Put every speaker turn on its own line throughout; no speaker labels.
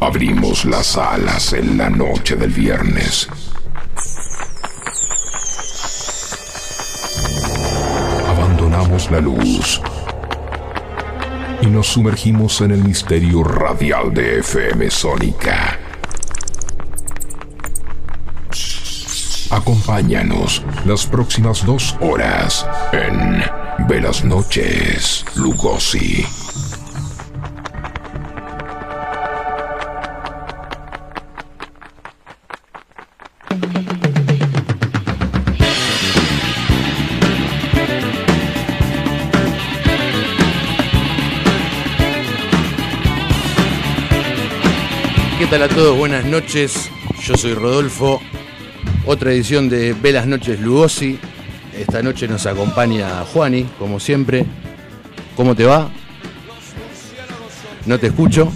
Abrimos las alas en la noche del viernes. Abandonamos la luz y nos sumergimos en el misterio radial de FM Sónica. Acompáñanos las próximas dos horas en Velas Noches Lugosi.
¿Qué tal a todos? Buenas noches. Yo soy Rodolfo. Otra edición de Velas Noches Lugosi. Esta noche nos acompaña Juani, como siempre. ¿Cómo te va? No te escucho.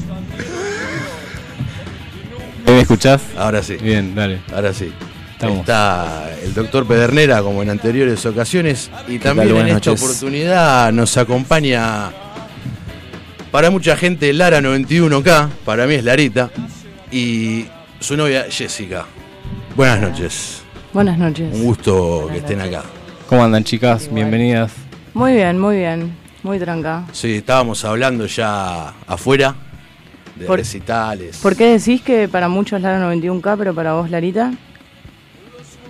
¿Me escuchás?
Ahora sí.
Bien, dale.
Ahora sí.
Estamos.
Está el doctor Pedernera, como en anteriores ocasiones. Y también
tal?
en
Buenas
esta
noches.
oportunidad nos acompaña. Para mucha gente, Lara 91K. Para mí es Larita. Y su novia, Jessica. Buenas noches.
Buenas noches.
Un gusto que estén acá.
¿Cómo andan, chicas? Bienvenidas.
Muy bien, muy bien. Muy tranca.
Sí, estábamos hablando ya afuera de
Por-
recitales.
¿Por qué decís que para muchos es Lara 91K, pero para vos, Larita?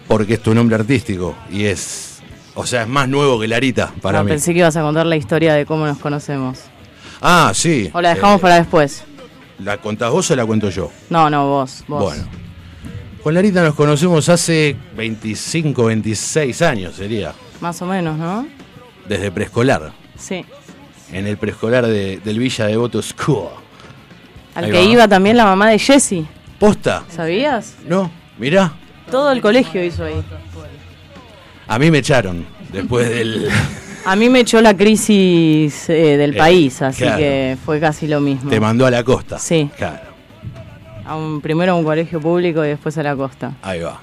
Porque es tu nombre artístico y es. O sea, es más nuevo que Larita para
No,
mí.
pensé que ibas a contar la historia de cómo nos conocemos.
Ah, sí.
O la dejamos
Eh,
para después.
¿La contás vos o la cuento yo?
No, no, vos. vos.
Bueno. Con Larita nos conocemos hace 25, 26 años, sería.
Más o menos, ¿no?
Desde preescolar.
Sí.
En el preescolar de- del Villa Devoto School.
Al
Ahí
que
va.
iba también la mamá de Jessie.
¿Posta?
¿Sabías?
No, mirá.
Todo el colegio hizo ahí.
A mí me echaron después del.
A mí me echó la crisis eh, del
Eh,
país, así
claro.
que fue casi lo mismo.
Te mandó a la costa.
Sí.
Claro.
A un, primero a un colegio público y después a la costa.
Ahí va,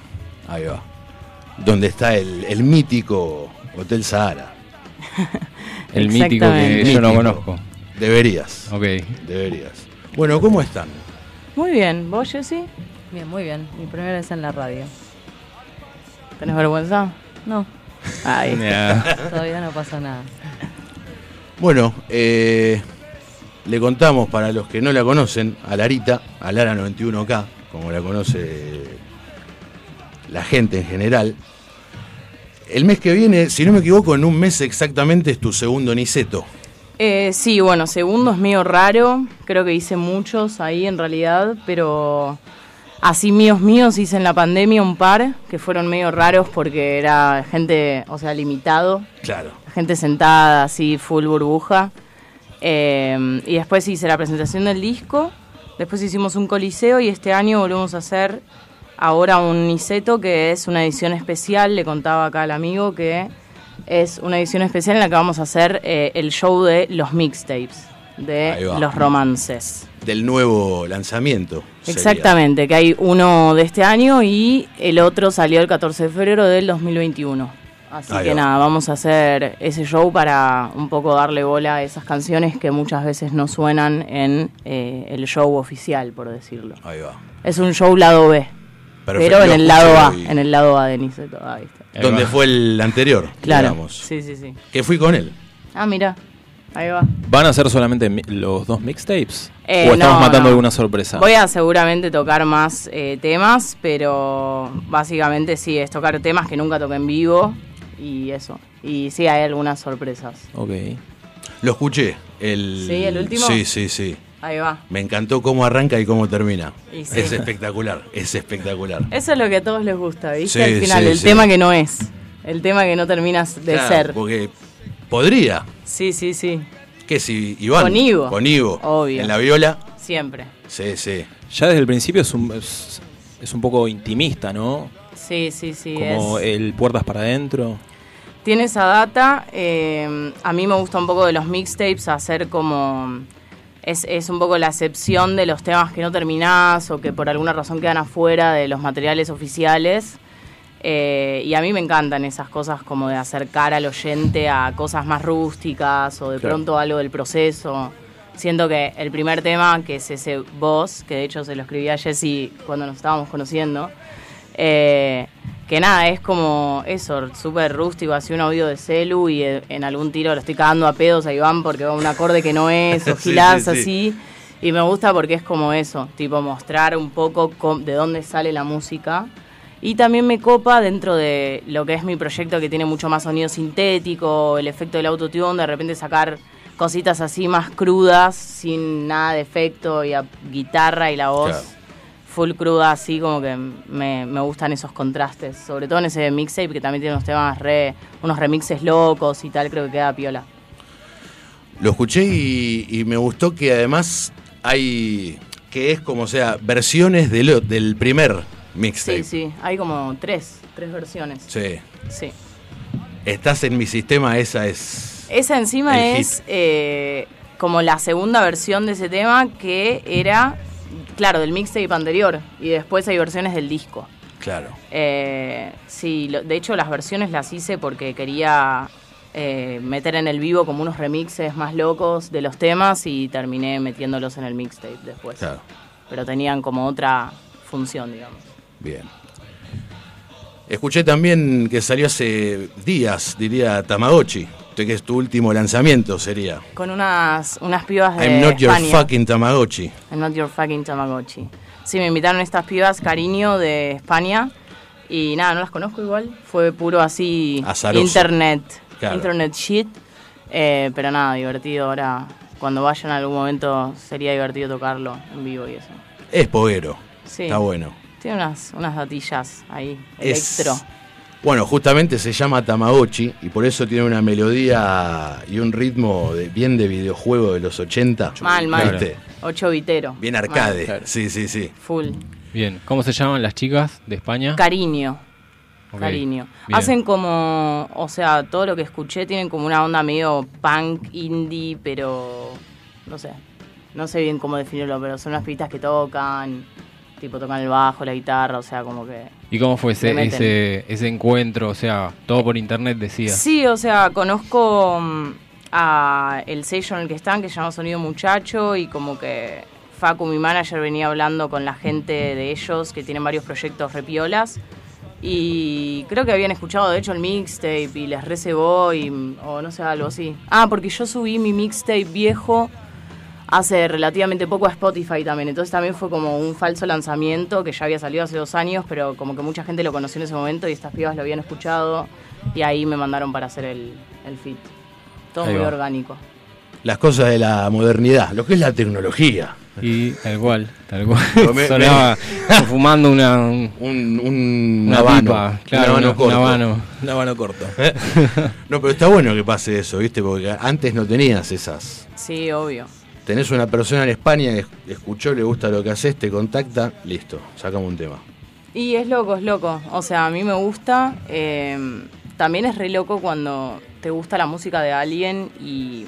ahí va. Donde está el, el mítico Hotel Sahara.
El mítico que yo no conozco.
Deberías,
Ok.
deberías. Bueno, ¿cómo están?
Muy bien. ¿Vos, Jessie?
Bien, muy bien. Mi primera vez en la radio.
¿Tenés vergüenza?
No,
Ay.
Todavía no pasa nada.
Bueno, eh, le contamos para los que no la conocen a Larita, a Lara 91K, como la conoce la gente en general. El mes que viene, si no me equivoco, en un mes exactamente es tu segundo Niceto.
Eh, sí, bueno, segundo es medio raro. Creo que hice muchos ahí en realidad, pero así míos míos hice en la pandemia un par que fueron medio raros porque era gente, o sea, limitado,
Claro.
gente sentada así, full burbuja. Eh, y después hice la presentación del disco, después hicimos un coliseo y este año volvemos a hacer ahora un Niceto que es una edición especial, le contaba acá al amigo que es una edición especial en la que vamos a hacer eh, el show de los mixtapes, de los romances.
Del nuevo lanzamiento. sería.
Exactamente, que hay uno de este año y el otro salió el 14 de febrero del 2021. Así
Ahí
que
va.
nada, vamos a hacer ese show para un poco darle bola a esas canciones que muchas veces no suenan en eh, el show oficial, por decirlo.
Ahí va.
Es un show lado B,
Perfecto.
pero en el lado A, en el lado A de Niceto. Ahí está.
Ahí
Donde fue el anterior,
Claro.
digamos.
Sí, sí, sí.
Que fui con él.
Ah, mira, ahí va.
¿Van a ser solamente mi- los dos mixtapes?
Eh,
¿O estamos
no,
matando
no.
alguna sorpresa?
Voy a seguramente tocar más eh, temas, pero básicamente sí, es tocar temas que nunca toqué en vivo y eso. Y sí, hay algunas sorpresas.
Ok.
Lo escuché. El...
¿Sí, el último?
Sí, sí, sí.
Ahí va.
Me encantó cómo arranca y cómo termina.
Y sí.
Es espectacular, es espectacular.
Eso es lo que a todos les gusta, ¿viste?
Sí,
Al final,
sí,
el
sí.
tema que no es. El tema que no terminas de
Claro,
ser.
Porque podría.
Sí, sí, sí.
¿Qué si Iván?
Con Ivo.
Con Ivo.
Obvio.
En la viola.
Siempre.
Sí, sí.
Ya desde el principio es un, es, es un poco intimista, ¿no?
Sí, sí, sí.
Como
es-
el puertas para adentro.
Tiene esa data. eh, a mí me gusta un poco de los mixtapes hacer como. Es, es un poco la excepción de los temas que no terminás o que por alguna razón quedan afuera de los materiales oficiales. Eh, y a mí me encantan esas cosas como de acercar al oyente a cosas más rústicas o de
Claro.
pronto algo del proceso. Siento que el primer tema, que es ese voz, que de hecho se lo escribí a Jessy cuando nos estábamos conociendo, eh, que nada, es como eso, súper rústico, así un audio de celu y eh, en algún tiro lo estoy cagando a pedos a Iván porque va un acorde que no es, o gilás
sí, sí.
así. Y me gusta porque es como eso, tipo mostrar un poco de dónde sale la música. Y también me copa dentro de lo que es mi proyecto que tiene mucho más sonido sintético, el efecto del autotune, de repente sacar cositas así más crudas, sin nada de efecto, y a guitarra y la voz
Claro.
Full cruda, así como que me, me gustan esos contrastes. Sobre todo en ese mixtape que también tiene unos temas re, unos remixes locos y tal, creo que queda piola.
Lo escuché y, y me gustó que además hay, que es como sea, versiones del, del primer mixtape.
Sí, sí, hay como tres, tres versiones.
Sí.
Sí.
Estás en mi sistema, esa es...
Esa encima es eh, como la segunda versión de ese tema que era, claro, del mixtape anterior. Y después hay versiones del disco.
Claro.
Eh, sí, lo- de hecho las versiones las hice porque quería eh, meter en el vivo como unos remixes más locos de los temas y terminé metiéndolos en el mixtape después.
Claro.
Pero tenían como otra función, digamos.
Bien. Escuché también que salió hace días, diría Tamagotchi, Este que es tu último lanzamiento, sería.
Con unas, unas pibas de
I'm not your fucking Tamagotchi.
I'm not your fucking Tamagotchi. Sí, me invitaron estas pibas, cariño, de España. Y nada, no las conozco igual. Fue puro así
Azaroso.
internet.
Claro.
Internet shit. Eh, pero nada, divertido. Ahora, cuando vayan en algún momento, sería divertido tocarlo en vivo y eso.
Es poguero.
Sí.
Está bueno.
Tiene unas, unas datillas ahí,
Es-
electro.
Bueno, justamente se llama Tamagotchi y por eso tiene una melodía y un ritmo de- bien de videojuego de los 80.
Mal, mal.
¿Viste?
Ocho vitero.
Bien arcade.
Claro.
Sí, sí, sí.
Full.
Bien, ¿cómo se llaman las chicas de España?
Cariño.
Ok,
Cariño.
bien.
Hacen como, o sea, todo lo que escuché tienen como una onda medio punk, indie, pero no sé. No sé bien cómo definirlo, pero son unas pitas que tocan, tipo tocan el bajo, la guitarra, o sea, como que...
¿Y cómo fue ese, ese encuentro? O sea, todo por internet decía.
Sí, o sea, conozco mm, a el sello en el que están, que se llama Sonido Muchacho, y como que Facu, mi manager, venía hablando con la gente de ellos, que tienen varios proyectos repiolas, y creo que habían escuchado, de hecho, el mixtape, y les recebó, y, o no sé, algo así. Ah, porque yo subí mi mixtape viejo hace relativamente poco a Spotify también, entonces también fue como un falso lanzamiento que ya había salido hace dos años, pero como que mucha gente lo conoció en ese momento y estas pibas lo habían escuchado y ahí me mandaron para hacer el, el fit. Todo
Ahí
muy
va.
orgánico.
Las cosas de la modernidad, lo que es la tecnología.
Y tal cual, tal cual.
Me-
Sonaba fumando una, un,
Un, un
una
habano.
pipa, claro,
un habano
una- un
corto.
habano.
Un habano corto.
No, pero está bueno que pase eso, ¿viste? Porque antes no tenías esas.
Sí, obvio.
Tenés una persona en España que escuchó, le gusta lo que haces, te contacta, listo, sacamos un tema.
Y es loco, es loco. O sea, a mí me gusta. eh, también es re loco cuando te gusta la música de alguien y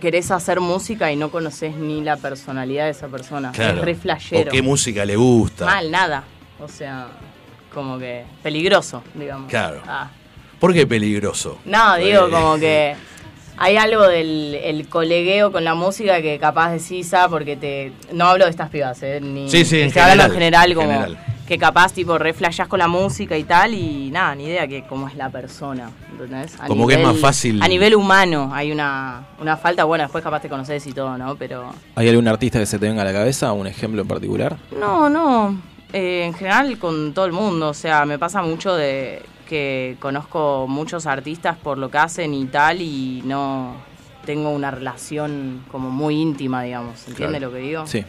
querés hacer música y no conoces ni la personalidad de esa persona. Es re flashero.
O qué música le gusta.
Mal, nada. O sea, como que peligroso, digamos.
Claro.
Ah.
¿Por qué peligroso?
No, digo
Eh,
como que hay algo del el colegueo con la música que capaz decís, ah, porque te... No hablo de estas pibas, ¿eh? Ni,
Sí, sí, en
hablando en
general,
general,
en
como
general.
que capaz tipo re flashás con la música y tal y nada, ni idea que cómo es la persona, ¿entendés? A
Como que es más fácil-
A nivel humano hay una, una falta, bueno, después capaz te conoces y todo, ¿no? Pero...
¿Hay algún artista que se te venga a la cabeza? ¿Un ejemplo en particular?
No, no. Eh, en general con todo el mundo. O sea, me pasa mucho de que conozco muchos artistas por lo que hacen y tal y no tengo una relación como muy íntima, digamos. ¿Entiendes
Claro.
lo que digo?
Sí.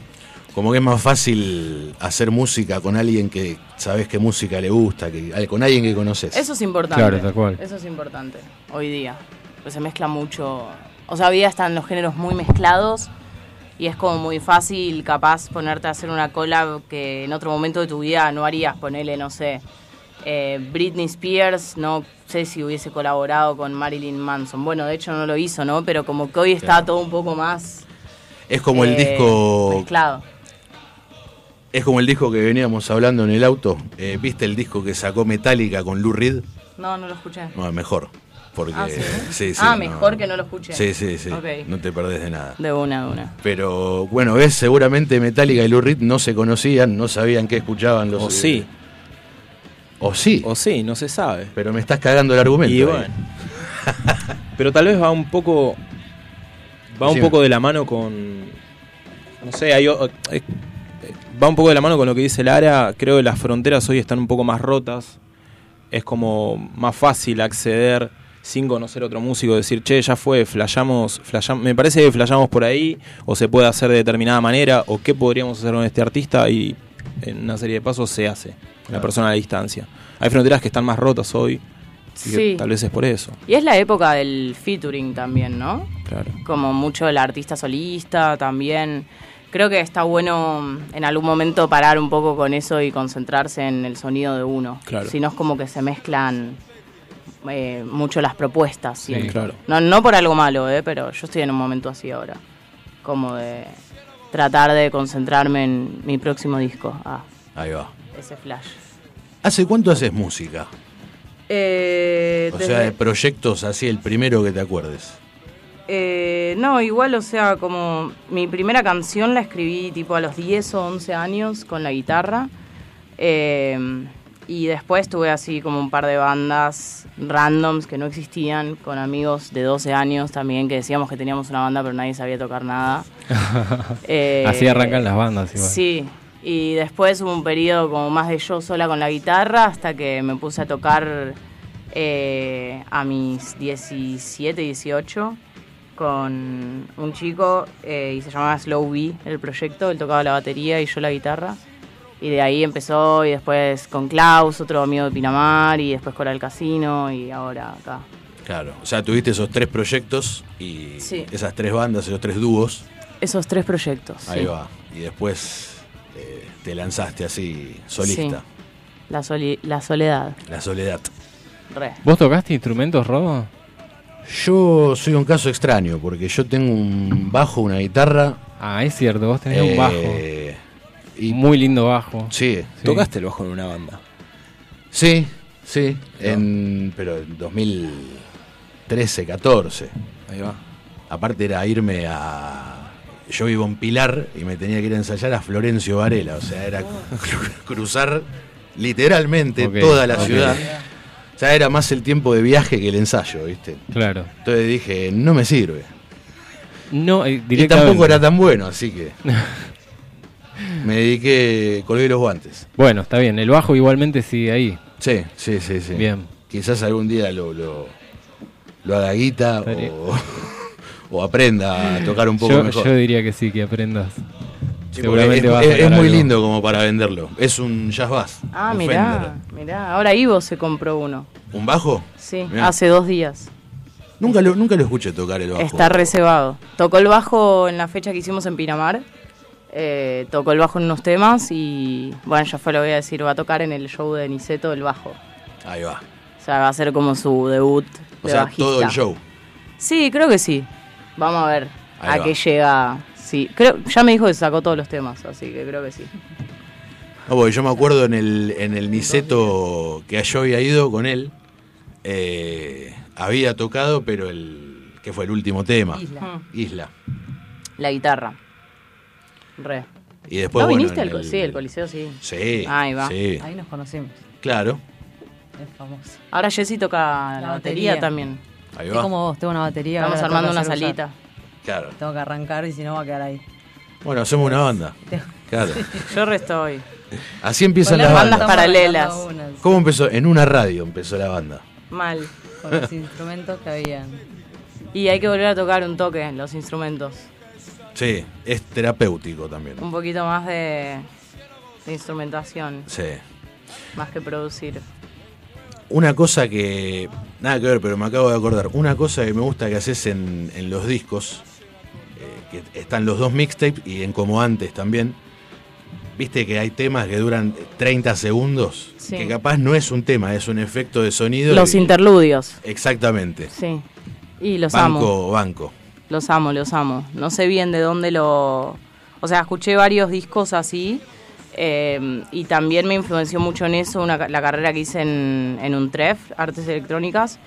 Como que es más fácil hacer música con alguien que sabes qué música le gusta, que con alguien que conoces.
Eso es importante.
Claro, tal cual.
Eso es importante hoy día. Pues se mezcla mucho. O sea, hoy día están los géneros muy mezclados y es como muy fácil, capaz, ponerte a hacer una collab que en otro momento de tu vida no harías. Ponerle, no sé, eh, Britney Spears, no sé si hubiese colaborado con Marilyn Manson. Bueno, de hecho no lo hizo, ¿no? Pero como que hoy está
Claro.
todo un poco más.
Es como el
eh,
disco
Mezclado.
Es como el disco que veníamos hablando en el auto. Eh, ¿Viste el disco que sacó Metallica con Lou Reed?
No, no lo escuché.
No, mejor. Porque,
Ah, ¿sí?
sí, sí,
Ah,
no.
mejor que no lo escuché.
Sí, sí, sí.
Ok.
No te perdés de nada.
De una, de una.
Pero bueno, ves, seguramente Metallica y Lou Reed no se conocían, no sabían qué escuchaban los.
O sí,
O sí.
o sí, no se sabe.
Pero me estás cagando el argumento.
Y
ahí.
bueno. Pero tal vez va un poco. Va un poco de la mano con. No sé, hay, eh, va un poco de la mano con lo que dice Lara. Creo que las fronteras hoy están un poco más rotas. Es como más fácil acceder sin conocer otro músico, decir, che, ya fue, flashamos, flasham- me parece que flashamos por ahí, o se puede hacer de determinada manera, o qué podríamos hacer con este artista, y en una serie de pasos se hace, la persona a la distancia. Hay fronteras que están más rotas hoy, que
Sí.
tal vez es por eso.
Y es la época del featuring también, ¿no?
Claro.
Como mucho el artista solista también. Creo que está bueno mm, en algún momento parar un poco con eso y concentrarse en el sonido de uno.
Claro.
Si no es como que se mezclan eh, mucho las propuestas. siempre.
claro.
No, no por algo malo, ¿eh? pero yo estoy en un momento así ahora. Como de tratar de concentrarme en mi próximo disco. Ah,
Ahí va.
Ese flash.
¿Hace cuánto haces música?
Eh,
O
desde-
sea, de proyectos así, el primero que te acuerdes.
Eh, no, igual, o sea, como mi primera canción la escribí tipo a los 10 o 11 años con la guitarra. Eh, y después tuve así como un par de bandas randoms que no existían, con amigos de 12 años también, que decíamos que teníamos una banda pero nadie sabía tocar nada. Eh,
Así arrancan las bandas igual.
Sí, y después hubo un periodo como más de yo sola con la guitarra hasta que me puse a tocar eh, a mis 17, 18 con un chico eh, y se llamaba Slow B el proyecto, él tocaba la batería y yo la guitarra. Y de ahí empezó y después con Klaus, otro amigo de Pinamar, y después con el casino y ahora acá.
Claro. O sea, tuviste esos tres proyectos y
Sí.
esas tres bandas, esos tres dúos.
Esos tres proyectos.
Ahí
sí.
va. Y después te lanzaste así, solista.
Sí. La, soli- la soledad.
La soledad.
Re.
¿Vos tocaste instrumentos, Robo?
Yo soy un caso extraño porque yo tengo un bajo, una guitarra.
Ah, es cierto, vos tenés un bajo.
eh, y
Muy lindo bajo.
sí,
Sí.
¿Tocaste el bajo en una banda?
sí, sí. En, pero en 2013, 14.
Ahí va.
Aparte era irme a. Yo vivo en Pilar y me tenía que ir a ensayar a Florencio Varela. O sea, era cru- cruzar literalmente toda la ciudad. O sea, era más el tiempo de viaje que el ensayo, ¿viste?
Claro.
Entonces dije, no me sirve.
No, eh,
Y tampoco era tan bueno, así que. me dediqué, colgué los guantes.
Bueno, está bien. El bajo igualmente sigue ahí.
Sí, sí, sí, sí.
Bien.
Quizás algún día lo, lo, lo haga guita
Estaría-
o, o aprenda a tocar un poco
Yo,
mejor.
yo diría que sí, que aprendas.
Sí, porque
Seguramente
es,
vas a
es-
sacar
es muy
algo.
lindo como para venderlo. Es un jazz bass.
Ah, mirá, mirá. Ahora Ivo se compró uno.
¿Un bajo?
Sí,
Mirá.
hace dos días.
Nunca lo, nunca lo escuché tocar el bajo.
Está reservado. Tocó el bajo en la fecha que hicimos en Pinamar. Eh, tocó el bajo en unos temas y, bueno, ya fue lo voy a decir, va a tocar en el show de Niceto el bajo.
Ahí va.
O sea, va a ser como su debut
O
de
sea,
bajista.
todo el show.
Sí, creo que sí. Vamos a ver
Ahí
a
va.
qué llega. Sí, creo, ya me dijo que sacó todos los temas, así que creo que sí.
No, porque yo me acuerdo en el, en el Niceto que yo había ido con él, eh, había tocado, pero el que fue el último tema,
Isla.
Isla.
La guitarra. Re.
Y después,
¿No
bueno,
viniste al
el-
Sí, el Coliseo sí.
Sí,
Ahí va.
sí,
Ahí nos conocimos.
claro.
Es famoso.
Ahora Jessy toca la,
La
batería,
batería.
también.
Ahí va.
como vos, tengo una batería.
Estamos armando una salita.
Claro.
Tengo que arrancar y si no va a quedar ahí.
Bueno, hacemos una banda. Claro.
Yo resto hoy.
Así empiezan las
la
bandas.
bandas paralelas.
¿Cómo empezó? En una radio empezó la banda.
Mal.
Con los instrumentos que habían.
Y hay que volver a tocar un toque, los instrumentos.
Sí, es terapéutico también.
Un poquito más de, de instrumentación,
Sí.
más que producir.
Una cosa que. Nada que ver, pero me acabo de acordar. Una cosa que me gusta que haces en, en los discos, eh, que están los dos mixtapes y en como antes también. Viste que hay temas que duran 30 segundos,
Sí.
que capaz no es un tema, es un efecto de sonido.
Los
y-
interludios,
Exactamente.
sí. Y los amo.
Banco, banco.
Los amo, los amo. No sé bien de dónde lo... O sea, escuché varios discos así Eh, y también me influenció mucho en eso una la carrera que hice en, en UNTREF, Artes Electrónicas,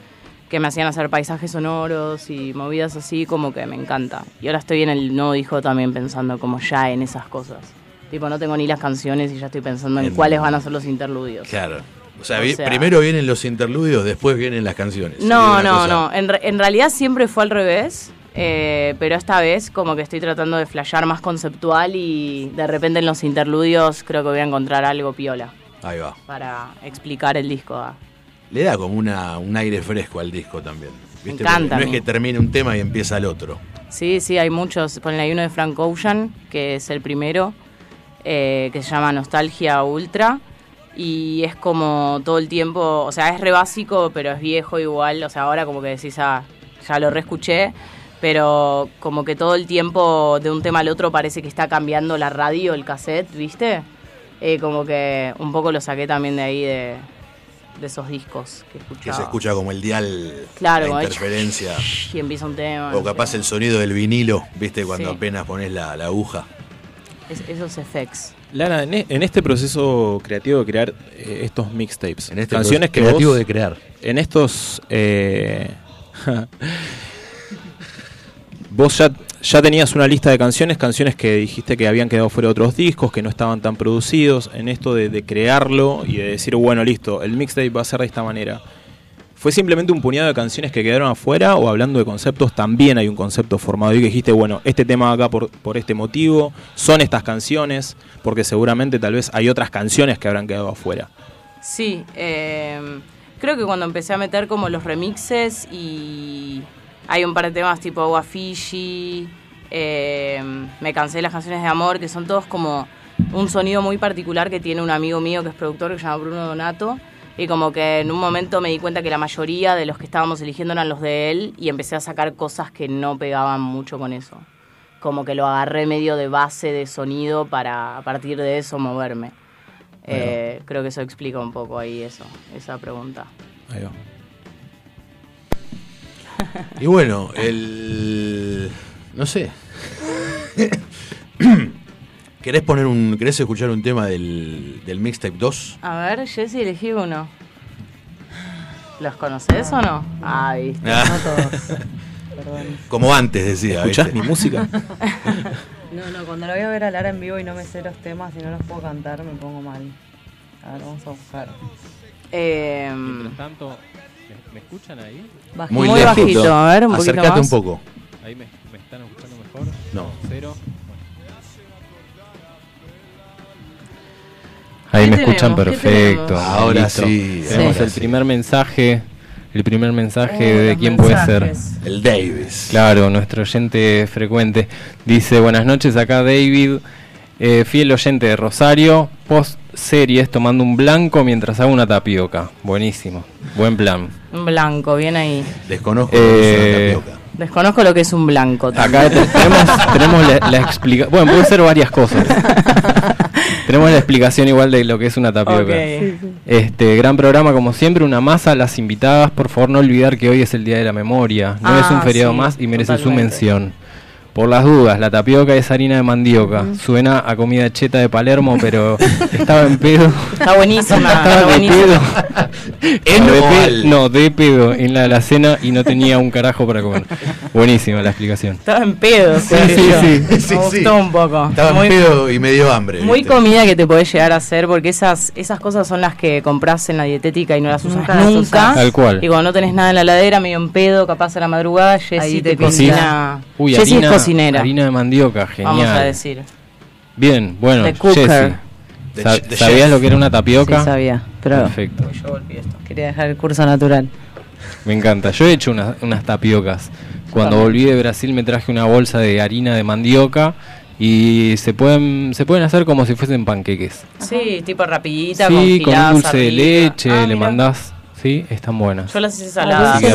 que me hacían hacer paisajes sonoros y movidas así, como que me encanta. Y ahora estoy en el nuevo disco también pensando como ya en esas cosas. Tipo, no tengo ni las canciones y ya estoy pensando en,
En-
cuáles van a ser los interludios.
Claro. O sea,
O
vi-
sea-
primero vienen los interludios, después vienen las canciones.
No, no,
cosa-
no. En, re- en realidad siempre fue al revés. Eh, pero esta vez como que estoy tratando de flashear más conceptual y de repente en los interludios creo que voy a encontrar algo piola
Ahí va.
para explicar el disco.
Le da como una, un aire fresco al disco también.
Me
¿viste?
encanta
Porque
a
No es que termine un tema y empieza el otro.
Sí, sí, hay muchos. Ponle hay uno de Frank Ocean, que es el primero, eh, que se llama Nostalgia Ultra. Y es como todo el tiempo, o sea, es re básico, pero es viejo igual. O sea, ahora como que decís, ah, ya lo reescuché. Pero como que todo el tiempo de un tema al otro parece que está cambiando la radio, el cassette, ¿viste? Eh, como que un poco lo saqué también de ahí, de, de esos discos que
Que
escuchaba.
se escucha como el dial,
Claro,
la interferencia.
Y empieza un tema.
O capaz el sonido del vinilo, ¿viste? Cuando
Sí.
apenas pones la, la aguja.
Es- esos effects.
Lara, en, e- en este proceso creativo de crear eh, estos mixtapes,
En este
canciones que
creativo
vos,
de crear.
en estos eh, vos ya, ya tenías una lista de canciones, canciones que dijiste que habían quedado fuera de otros discos, que no estaban tan producidos, en esto de, de crearlo y de decir, bueno, listo, el mixtape va a ser de esta manera. ¿Fue simplemente un puñado de canciones que quedaron afuera o hablando de conceptos también hay un concepto formado y que dijiste, bueno, este tema acá por, por este motivo, son estas canciones, porque seguramente tal vez hay otras canciones que habrán quedado afuera?
Sí, eh, creo que cuando empecé a meter como los remixes y hay un par de temas tipo Agua Fiji, eh, me cansé de las canciones de amor, que son todos como un sonido muy particular que tiene un amigo mío que es productor que se llama Bruno Donato. Y como que en un momento me di cuenta que la mayoría de los que estábamos eligiendo eran los de él y empecé a sacar cosas que no pegaban mucho con eso. Como que lo agarré medio de base de sonido para a partir de eso moverme. Eh, creo que eso explica un poco ahí eso, esa pregunta.
Ahí va.
Y bueno, el. No sé. ¿Querés poner un. ¿Querés escuchar un tema del, del mixtape 2?
A ver, Jessy, elegí uno. ¿Los conoces o no? Ay,
No todos. Perdón.
Como antes decía.
¿Escuchás
¿viste?
mi música?
No, no, cuando la voy a ver a Lara en vivo y no me sé los temas y no los puedo cantar, me pongo mal. A ver, vamos a buscar.
eh,
Mientras tanto, ¿me, escuchan ahí?
Muy,
Muy
lejito.
bajito, a ver, un poquito más.
un poco.
¿Ahí me, me están escuchando mejor?
No.
¿Cero? Ahí
¿Qué
me escuchan perfecto.
Ahora
listo.
sí,
Tenemos el primer mensaje. El primer mensaje
Oh,
de quién puede ser.
El Davis.
Claro, nuestro oyente frecuente. Dice, buenas noches, acá David, eh, fiel oyente de Rosario, post series tomando un blanco mientras hago una tapioca. Buenísimo, buen plan.
Un blanco, bien ahí.
Desconozco
Eh,
lo que es una tapioca.
Desconozco lo que es un blanco.
Acá te- tenemos, tenemos la, explicación, bueno, puede ser varias cosas. tenemos la explicación igual de lo que es una tapioca.
Ok.
Este gran programa como siempre, una masa a las invitadas, por favor no olvidar que hoy es el Día de la Memoria, no
Ah,
es un feriado
sí,
más y merece su mención. Por las dudas, la tapioca es harina de mandioca, suena a comida cheta de Palermo, pero estaba en pedo.
Está buenísima,
Estaba
está buenísima.
pedo.
¿En
No, de no, de pedo en la alacena y no tenía un carajo para comer. Buenísima la explicación.
Estaba en pedo,
Sí,
Sergio.
sí, sí.
Me
Sí,
gustó
sí.
un poco.
Estaba
muy,
en pedo y medio hambre.
muy
¿viste?
comida que te podés llegar a hacer porque esas esas cosas son las que compras en la dietética y no las usas
Nunca usás.
Tal cual.
Y cuando no tenés nada en la ladera, medio en pedo, capaz a la madrugada, Jessy te
te
cocina.
Uy,
Jessy
harina,
es cocinera,
harina de mandioca, genial.
vamos a decir.
Bien, bueno. Jessy, ¿sabías lo que era una tapioca?
Sí, sabía, pero
Perfecto,
Yo volví esto.
quería dejar el curso natural.
me encanta. Yo he hecho una- unas tapiocas. Cuando volví de Brasil me traje una bolsa de harina de mandioca y se pueden se pueden hacer como si fuesen panqueques.
Sí, tipo rapidita,
sí, con un
giladas
dulce de leche,
Ah,
le
mira.
mandás, sí, están buenas.
Yo las hice saladas.
sí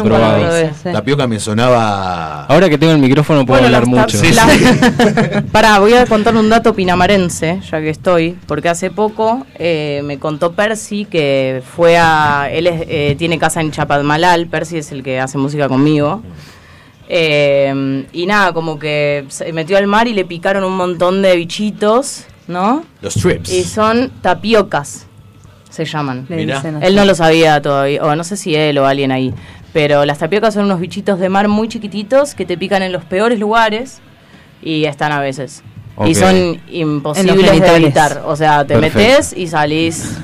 sí.
Tapioca me sonaba.
Ahora que tengo el micrófono puedo
Bueno,
hablar mucho.
tap- las- Pará, voy a contar un dato pinamarense, ya que estoy, porque hace poco eh, me contó Percy que fue a. Él es- eh, tiene casa en Chapadmalal, Percy es el que hace música conmigo. Eh, y nada, como que se metió al mar y le picaron un montón de bichitos ¿no?
Los trips.
Y son tapiocas, se llaman.
Le
Mirá.
dicen así.
Él no lo sabía todavía, o no sé si él o alguien ahí. Pero las tapiocas son unos bichitos de mar muy chiquititos que te pican en los peores lugares y están a veces. Y son imposibles de evitar. O sea, te
Perfecto.
metes y salís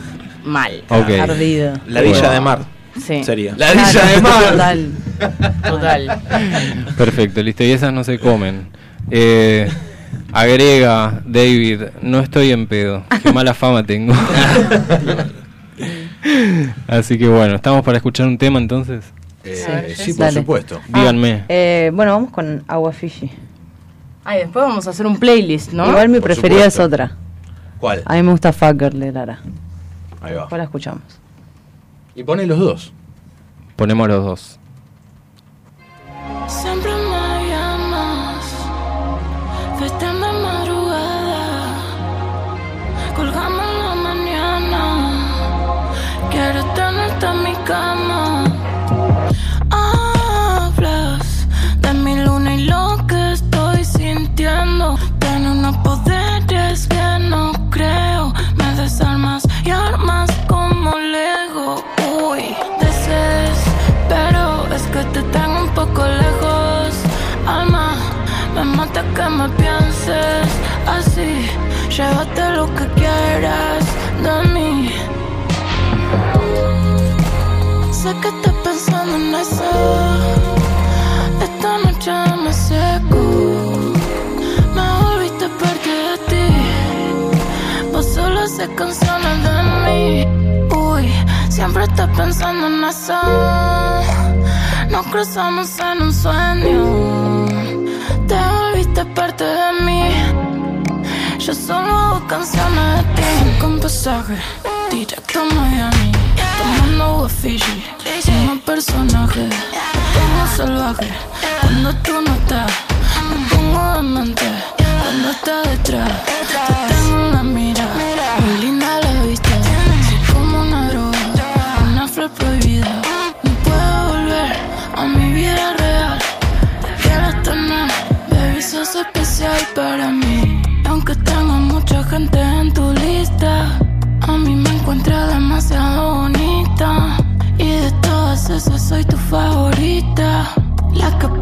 mal.
Ok.
Ardido.
Ladilla
Bueno.
de mar
Sí,
sería.
La risa de mar.
Total.
total.
Perfecto, listo. Y esas no se comen. Eh, agrega, David, no estoy en pedo. Qué mala fama tengo. Así que bueno, ¿estamos para escuchar un tema entonces?
Eh, sí, por
Dale.
supuesto.
Díganme.
Eh, bueno, vamos con Agua Fiji.
Ah, y después vamos a hacer un playlist, ¿no?
Igual mi
Por
preferida
supuesto.
es otra.
¿Cuál?
A mí me gusta Fucker de Lara.
Ahí va.
Después la escuchamos.
Y pone los dos.
Ponemos los dos.
Siempre cama. Hablas de mi luna y lo que estoy sintiendo, tiene unos poderes que no creo, me desarmas y armas como Lego. Uy, desespero, es que te tengo un poco lejos. Alma, me mata que me pienses así. Llévate lo que quieras Sé que estás pensando en eso. Esta noche me seco. Me volviste parte de ti. Vos solo haces canciones de mí. Uy, siempre estás pensando en eso. Nos cruzamos en un sueño. Te volviste parte de mí. Yo solo hago canciones de ti. Con pasaje, directo a Miami. Tomando agua Fiji. Somos personajes. Me pongo salvaje. Cuando tú no estás, me pongo demente. Cuando estás detrás, te tengo en la mira. Muy linda la vista. Soy como una droga, una flor prohibida. No puedo volver a mi vida real. Quiero tener, baby, sos especial para mí. Aunque tengo mucha gente en tu lista, a mí me encuentra demasiado favorita. La que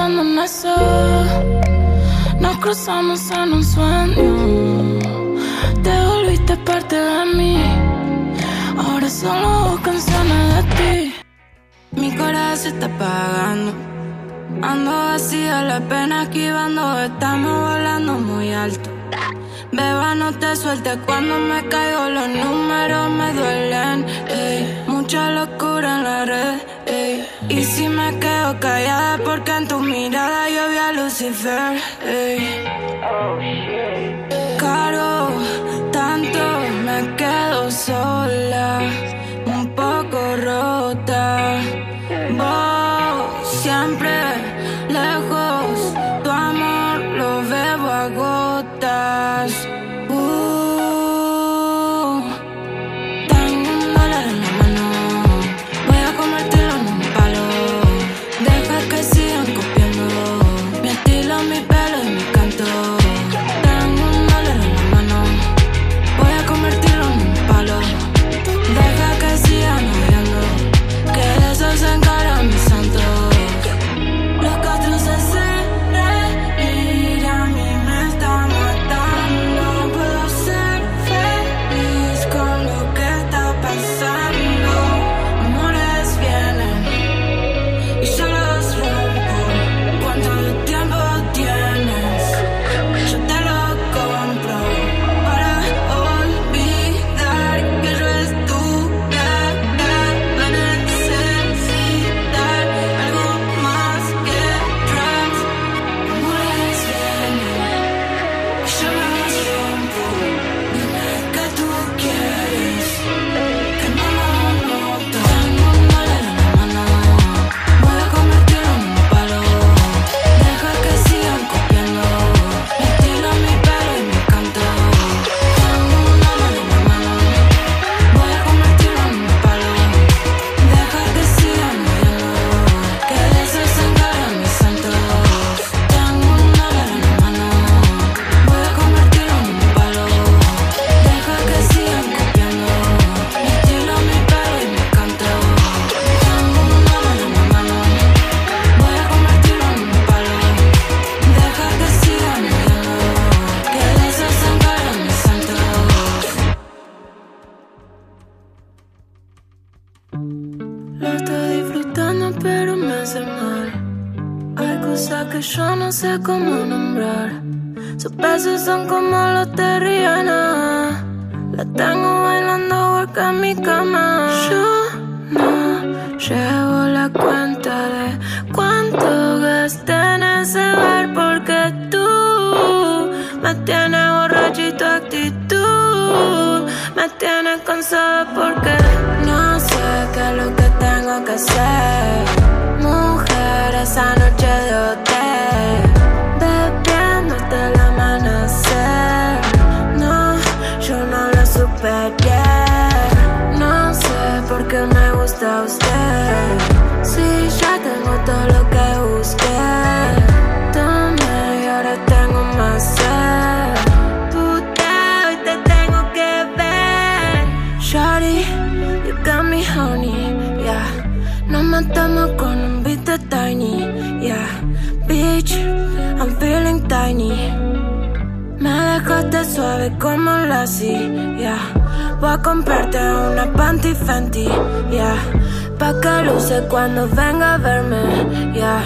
pensando. Nos cruzamos en un sueño. Te volviste parte de mí. Ahora solo canciones de ti. Mi corazón se está apagando. Ando vacía, la pena esquivando. Estamos volando muy alto. Beba, no te sueltes cuando me caigo. Los números me duelen. Mucha locura en la red. Y si me quedo callada, porque en tu mirada yo vi a Lucifer. Caro, tanto me quedo sola, me tienes cansada porque no sé qué es lo que tengo que hacer. Mujer, esa noche suave como Lassie, yeah. Voy a comprarte una panty Fenty, yeah. Pa' que luce cuando venga a verme, yeah.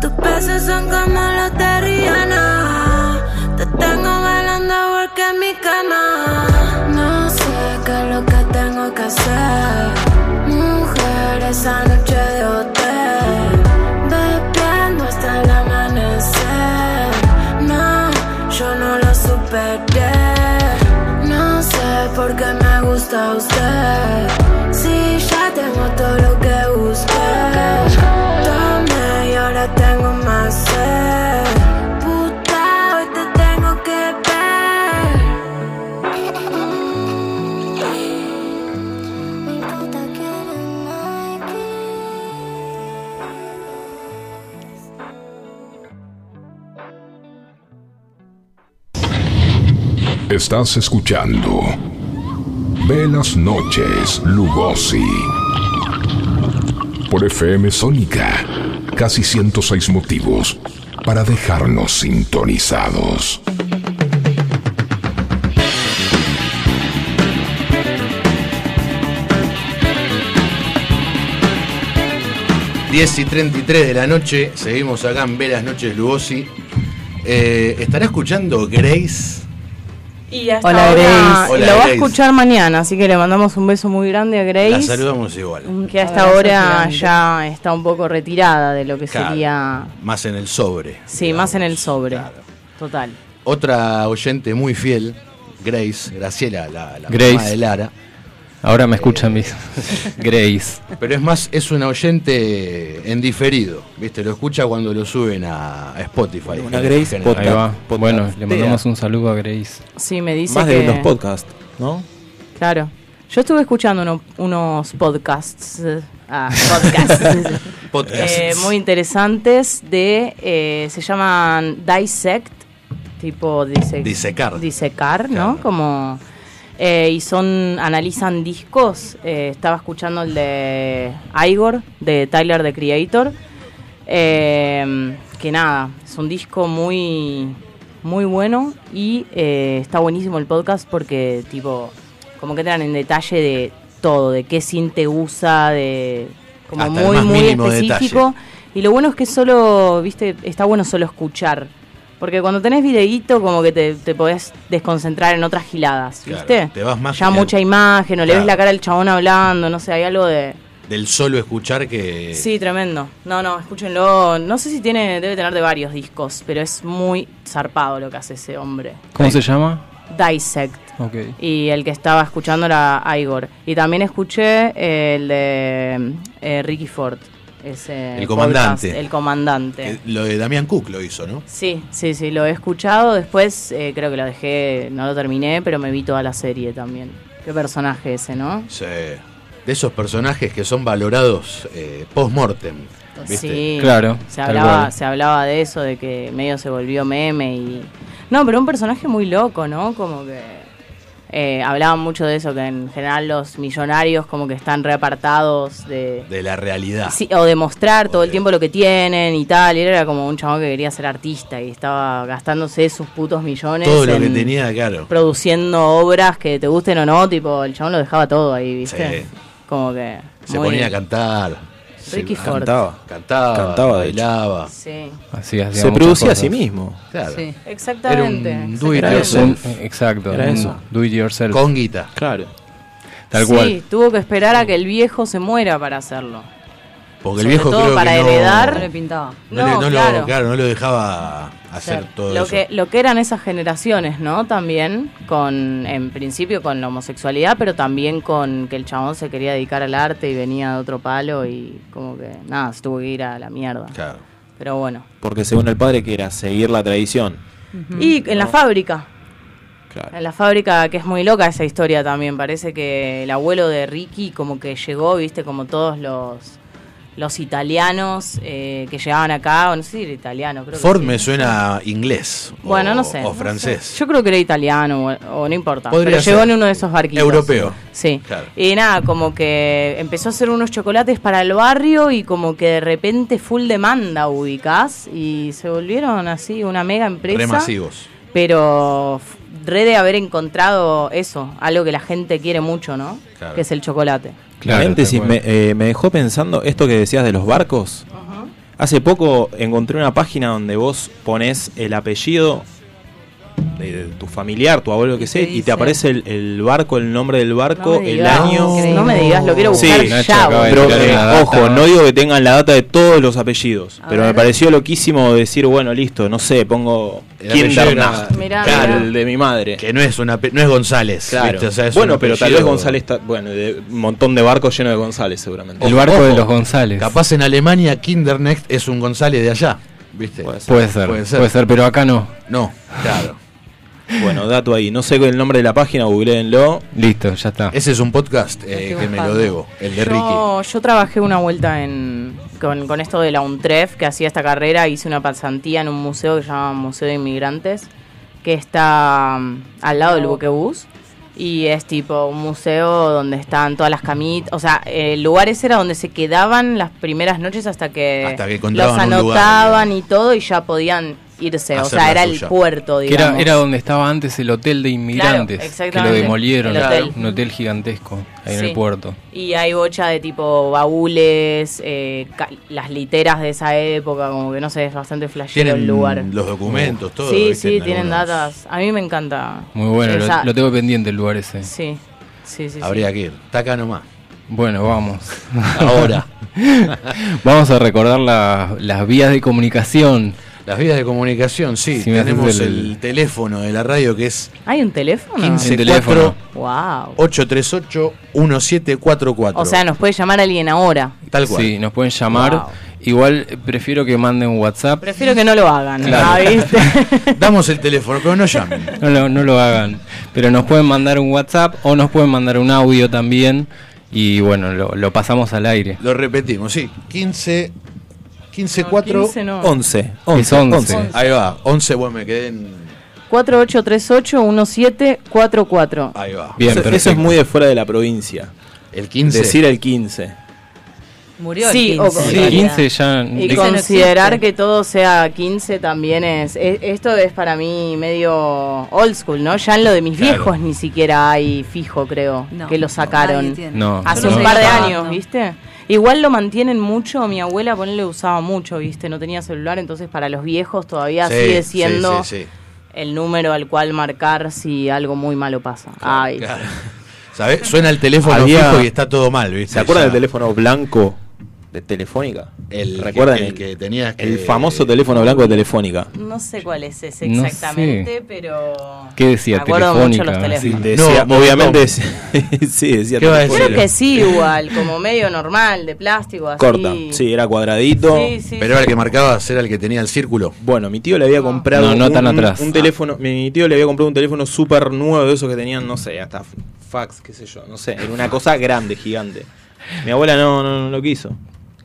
Tus besos son como los de Rihanna. Te tengo bailando porque en mi cama. No sé qué es lo que tengo que hacer. Mujer, esa noche de hotel. Bebiendo hasta el amanecer. No, yo no lo superé. No sé por qué me gusta usted. Si ya tengo todo lo que busqué. Tomé y ahora tengo más
Estás escuchando Velas Noches Lugosi por FM Sónica. Casi 106 motivos para dejarnos sintonizados.
Diez y 33 de la noche, seguimos acá en Velas Noches Lugosi. Eh, ¿Estará escuchando Grace?
Y hasta
Hola,
ahora
Grace. Hola,
lo va a escuchar mañana, así que le mandamos un beso muy grande a
La
Grace,
saludamos igual.
que a esta
Abrazo
hora
gigante.
ya está un poco retirada de lo que
Claro,
sería...
Más en el sobre.
Sí,
digamos.
más en el sobre.
Claro.
Total.
Otra oyente muy fiel, Grace, Graciela, la, la
Grace.
mamá de Lara.
Ahora me escuchan mis Grace.
Pero es más, es una oyente en diferido, ¿viste? Lo escucha cuando lo suben a, Spotify.
Una Grace.
Ahí va.
Podcast.
Bueno, le mandamos un saludo a Grace.
Sí, me dice
Más
que...
de unos podcasts, ¿no?
Claro. Yo estuve escuchando uno- unos podcasts, eh, ah, podcasts
Podcasts.
eh, muy interesantes de, eh, se llaman Dissect, tipo dise-
Disecar.
disecar, ¿no?
Claro.
Como eh, y son analizan discos. eh, estaba escuchando el de Igor de Tyler the Creator, eh, que nada, es un disco muy muy bueno y está buenísimo el podcast porque tipo como que entran en detalle de todo, de qué cinte usa, de como
Hasta
muy muy específico. Y lo bueno es que solo, viste, está bueno solo escuchar. Porque cuando tenés videíto, como que te, te podés desconcentrar en otras giladas,
Claro,
¿viste?
te vas más
ya mucha imagen, o le
Claro.
ves la cara al chabón hablando, no sé, hay algo de...
Del solo escuchar que.
Sí, tremendo. No, no, escúchenlo. No sé si tiene, debe tener de varios discos, pero es muy zarpado lo que hace ese hombre.
¿Cómo se llama?
Dissect.
Ok.
Y el que estaba escuchando era Igor. Y también escuché el de eh, Ricky Ford. Ese
El comandante.
podcast, el comandante.
que lo de Damián Cook lo hizo, ¿no?
Sí, sí, sí, lo he escuchado. Después eh, creo que lo dejé, no lo terminé, pero me vi toda la serie también. Qué personaje ese, ¿no?
Sí. De esos personajes que son valorados eh, post-mortem. ¿viste?
Sí,
Claro,
Se hablaba, se hablaba de eso, de que medio se volvió meme y... No, pero un personaje muy loco, ¿no? Como que... eh, hablaban mucho de eso, que en general los millonarios como que están reapartados de...
De la realidad.
Sí, o de mostrar todo el tiempo lo que tienen y tal. Y era como un chabón que quería ser artista y estaba gastándose sus putos millones.
Todo lo que
en
tenía, claro.
Produciendo obras que te gusten o no, tipo, el chabón lo dejaba todo ahí, ¿viste?
Sí.
Como que.
Se
muy-
ponía a cantar.
Ricky Ford.
Cantaba.
Cantaba,
Cantaba,
bailaba.
Sí,
Así
Se producía a sí mismo.
Claro.
Sí.
exactamente.
Era un do it
exacto.
Era
un
eso.
Do it yourself.
Con guita.
Claro.
Tal
sí,
cual.
tuvo que esperar a que el viejo se muera para hacerlo.
Porque el viejo
todo
creo
para
que
heredar.
No le pintaba.
No, le-
No,
no
claro.
Lo, claro, no lo dejaba hacer
Claro.
todo
lo
eso.
que lo que eran esas generaciones no también con en principio con la homosexualidad pero también con que el chabón se quería dedicar al arte y venía de otro palo y como que nada se tuvo que ir a la mierda
Claro.
pero bueno
Porque según el padre que era seguir la tradición.
y en la fábrica
Claro.
en la fábrica que es muy loca esa historia también parece que el abuelo de Ricky como que llegó viste como todos los los italianos eh, que llegaban acá o no sé si era italiano creo que
Ford
sí.
me suena inglés.
Bueno,
o,
no sé.
O francés.
Yo creo que era italiano o, o no importa.
Podría
pero
ser.
llegó en uno de esos barquitos.
Europeo.
Sí.
Claro.
Y nada, como que empezó a hacer unos chocolates para el barrio y como que de repente full demanda ubicás y se volvieron así una mega empresa.
Remasivos.
Pero f- re de haber encontrado eso, algo que la gente quiere mucho, ¿no?
Claro.
Que es el chocolate.
Claro,
Paréntesis, me, eh, me dejó pensando esto que decías de los barcos. Hace poco encontré una página donde vos pones el apellido de, de tu familiar, tu abuelo, que sé, y te aparece el, el barco, el nombre del barco,
No
el año.
No me digas, lo quiero
Sí,
buscar ya. boludo.
Pero, eh, ojo, no digo que tengan la data de todos los apellidos,
A
pero
ver.
me pareció loquísimo decir, bueno, listo, no sé, pongo Kindernach, el de mi madre.
Que no es una no es González.
Claro.
¿viste? O sea, es
bueno, pero tal vez González está, bueno, de un montón de barcos llenos de González seguramente.
El
Ojo,
barco de los González.
Capaz en Alemania Kindernecht es un González de allá. ¿Viste?
Puede ser.
Puede ser,
Puede ser,
pero acá no.
No, claro.
Bueno, dato ahí. No sé el nombre de la página, googleenlo.
Listo, ya está.
Ese es un podcast eh, que me lo debo, el de Ricky.
Yo, yo trabajé una vuelta en, con, con esto de la UNTREF, que hacía esta carrera, hice una pasantía en un museo que se llama Museo de Inmigrantes, que está mm, al lado del buquebús. Y es tipo un museo donde están todas las camitas. O sea, el lugar ese era donde se quedaban las primeras noches hasta que,
Hasta que
los
lugar,
anotaban y todo y ya podían irse. o sea, era el puerto,
Que
digamos.
era, era donde estaba antes el hotel de inmigrantes, que lo demolieron,
el hotel.
un hotel gigantesco ahí en el puerto.
Y hay bocha de tipo baúles, eh, las literas de esa época, como que no sé, es bastante flashero el lugar.
los documentos, todo.
sí, sí,
En
tienen
algunos.
datas. A mí me encanta.
Muy bueno, lo-
esa-
lo, tengo pendiente el lugar ese.
Sí, sí, sí. sí.
Habría que ir. Está acá nomás.
Bueno, vamos.
Ahora.
vamos a recordar la- las vías de comunicación.
Las vías de comunicación, sí.
Si
tenemos
el-
el... teléfono de la radio que es
¿Hay un teléfono?
15
El teléfono.
Wow.
838 1744.
O sea, nos puede llamar alguien ahora.
tal cual.
Sí, nos pueden llamar.
Wow.
Igual eh, prefiero que manden un WhatsApp.
Prefiero que no lo hagan,
Claro.
¿ah, ¿viste?
Damos el teléfono, pero no llamen.
No lo, no lo hagan. Pero nos pueden mandar un WhatsApp o nos pueden mandar un audio también. Y bueno, lo, lo pasamos al aire.
Lo repetimos, sí. 15 15
No,
4
15 no.
11. 11.
Es 11.
Ahí va, 11, bueno, me quedé en
4838-1744.
ahí va.
Bien,
eso, eso es muy de fuera de la provincia.
El 15
Decir el 15.
Murió
Sí,
el
o
15.
con-
en
Sí,
realidad.
15 ya.
Y
no
considerar
existe.
que todo sea 15 también es, e- Esto es para mí medio old school, ¿no? Ya en lo de mis
Claro.
viejos ni siquiera hay fijo, creo,
No,
que lo sacaron.
No.
Hace un par de años,
no.
¿viste? Igual lo mantienen mucho. Mi abuela, ponele, usaba mucho, ¿viste? No tenía celular, entonces para los viejos todavía
Sí,
sigue siendo
sí, sí.
el número al cual marcar si algo muy malo pasa. Ay.
Claro. ¿Sabés? Suena el teléfono
Había-
fijo y está todo mal, ¿viste?
¿Se acuerdan del teléfono blanco de Telefónica?
El
¿Recuerdan
que-
el,
el que tenías que-
el famoso teléfono blanco de Telefónica?
No sé cuál es ese
No
exactamente, pero.
¿Qué decía?
Me acuerdo mucho
Telefónica,
los teléfonos.
sí.
Decía,
No,
obviamente,
no.
sí, decía
¿Qué va a
Telefónica.
Creo que sí, igual, como medio normal, de plástico, así.
Corta, sí, era cuadradito.
Sí, sí,
Pero era
sí.
el que marcabas, era el que tenía el círculo.
Bueno, mi tío le había comprado
No, tan
un-
atrás.
un teléfono, mi tío le había comprado un teléfono súper nuevo de esos que tenían, no sé, hasta fax, qué sé yo, no sé, era una cosa grande, gigante. Mi abuela no, no, no lo quiso.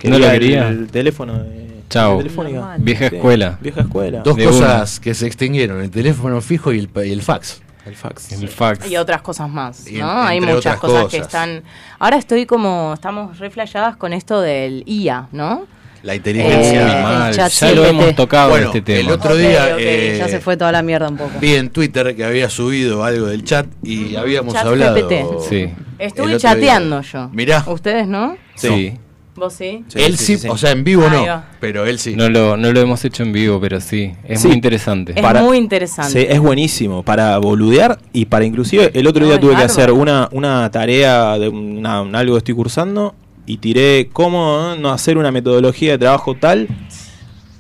¿No lo
el-
quería?
El, teléfono de
Chao.
Telefónica.
Vieja
Sí,
escuela.
Vieja escuela.
Dos
De
cosas que se extinguieron, el teléfono fijo y el, pa- y el fax.
El fax.
El fax.
Y otras cosas más, ¿no?
en-
Hay muchas cosas, que están... Ahora estoy como... Estamos reflejadas con esto del IA, ¿no?
La
Eh,
inteligencia.
el
mal.
chat
Ya lo hemos tocado
Bueno,
este tema.
el otro día eh,
Ya se fue toda la mierda un poco.
vi en Twitter que había subido algo del chat y habíamos
Chat
hablado.
Sí.
Estuve chateando
día.
yo.
Mirá.
¿Ustedes no?
Sí.
¿Vos sí?
Sí,
él
sí,
sí,
sí, sí.
o sea, en vivo no, pero él sí.
No lo, no lo hemos hecho en vivo, pero sí, es
Sí.
muy interesante.
Es
Para-
muy interesante.
Sí, es buenísimo para boludear y para inclusive el otro
No,
día tuve que hacer una, una tarea de una- un algo que estoy cursando y tiré cómo no hacer una metodología de trabajo tal.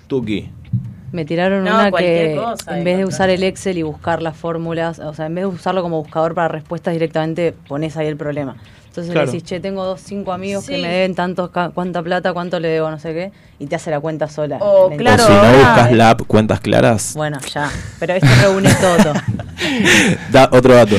Tuki.
Me tiraron
No,
una
cualquier
que
cosa,
en vez de usar el Excel y buscar las fórmulas, o sea, en vez de usarlo como buscador para respuestas directamente, pones ahí el problema. Entonces
Claro.
le decís, che, tengo dos, cinco amigos que me deben tantos, ca- cuánta plata, cuánto le debo, no sé qué, y te hace la cuenta sola.
O,
La
claro,
o si no
ahora-
buscas la app cuentas claras,
Bueno, ya. Pero esto reúne todo.
da otro dato.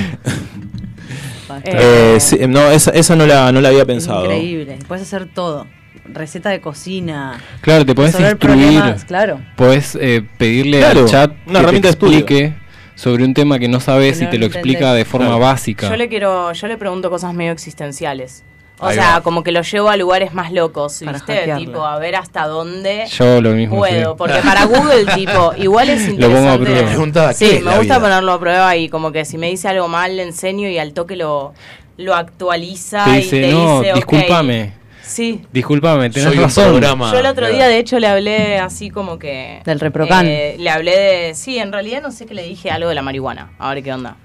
Eh,
Eh, sí, no, esa, esa no, la, no la había pensado.
Increíble. Puedes hacer todo. Receta de cocina.
Claro, te podés instruir,
problemas, claro.
podés eh, pedirle
Claro,
al chat
una
que
herramienta de
te
estudio.
explique sobre un tema que no sabes
Que
y
no
te lo
lo
explica de forma
Claro.
básica.
Yo le quiero, yo le pregunto cosas medio existenciales. O
Ahí
sea,
va.
como que lo llevo a lugares más locos,
Para
¿viste? Tipo, a ver hasta dónde
Yo lo mismo.
puedo.
sí.
Porque para Google, tipo, igual es
Lo pongo a
interesante.
prueba.
Me preguntaba, ¿qué
Sí, me gusta
vida?
ponerlo a prueba y como que si me dice algo mal, le enseño y al toque lo, lo actualiza
Te
y
dice,
te
no,
dice, ok".
discúlpame,
Sí.
discúlpame, tenés
Soy un
razón.
programa.
Yo el otro día, de hecho, le hablé así como que...
Del reprocan.
eh, le hablé de... Sí, en realidad no sé qué le dije algo de la marihuana. A ver qué onda.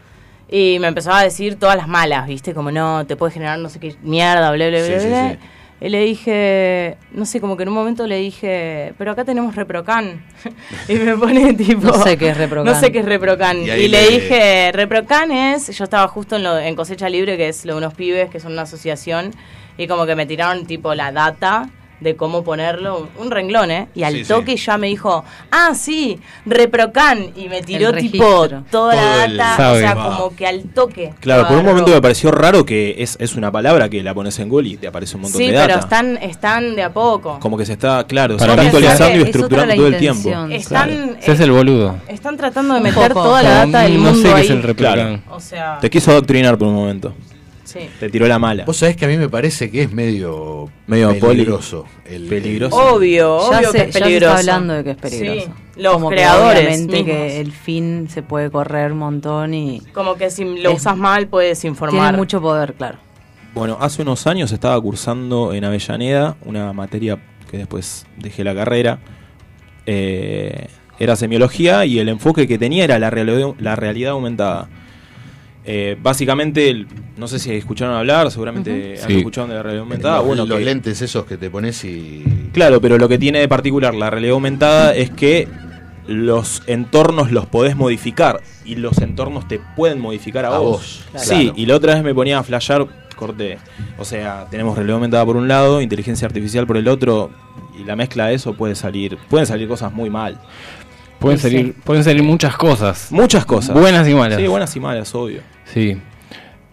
Y me empezaba a decir todas las malas, ¿viste? Como no, te puede generar no sé qué mierda, bla, bla, bla,
Sí, sí, sí.
Y le dije, no sé, como que en un momento le dije, pero acá tenemos Reprocan. y me pone tipo...
No sé qué es Reprocan.
No sé qué es Reprocan.
Y
le,
le-
dije, Reprocan es, yo estaba justo en, lo, en Cosecha Libre, que es lo de unos pibes, que son una asociación, y como que me tiraron tipo la data de cómo ponerlo, un, renglón, ¿eh? Y al
Sí, sí.
toque ya me dijo, ah, sí, Reprocan, y me tiró tipo toda
Todo
la
el-
data, o sea,
Sabe.
como que al toque.
Claro, por un momento me pareció raro que es, es una palabra que la pones en Google y te aparece un montón
Sí,
de
pero
data.
están, están de a poco.
Como que se está, claro,
Para
se está
mí
actualizando y estructurando todo el tiempo.
Están,
Claro.
Se hace el boludo.
están tratando de meter toda la data del
no
mundo
sé qué
ahí.
es el.
O sea,
Te quiso adoctrinar por un momento.
Sí.
Te tiró la mala.
Vos sabés que a mí me parece que es medio,
Medio
peligroso. el-
Peligroso.
Obvio,
Ya
obvio
se,
que es
ya se está hablando de que es peligroso.
Sí, los
Como que
creadores
obviamente
mismos.
que el fin se puede correr un montón y
Como que si lo
Es-
usas mal puedes
tiene
informar.
mucho poder, claro.
Bueno, hace unos años estaba cursando en Avellaneda una materia que después dejé la carrera. Eh, era semiología y el enfoque que tenía era la realidad, la realidad aumentada. Eh, básicamente, el- no sé si escucharon hablar, seguramente han
Sí.
escuchado de la realidad aumentada.
los,
bueno,
los
que-
lentes esos que te pones y...
Claro, pero lo que tiene de particular la realidad aumentada es que los entornos los podés modificar y los entornos te pueden modificar a,
A
vos.
vos,
Sí, y la otra vez me ponía a flashear, corté. O sea, tenemos realidad aumentada por un lado, inteligencia artificial por el otro, y la mezcla de eso puede salir, pueden salir cosas muy mal.
Pueden
Sí,
salir, pueden salir muchas cosas.
Muchas cosas.
Buenas y malas.
Sí, buenas y malas, obvio.
Sí.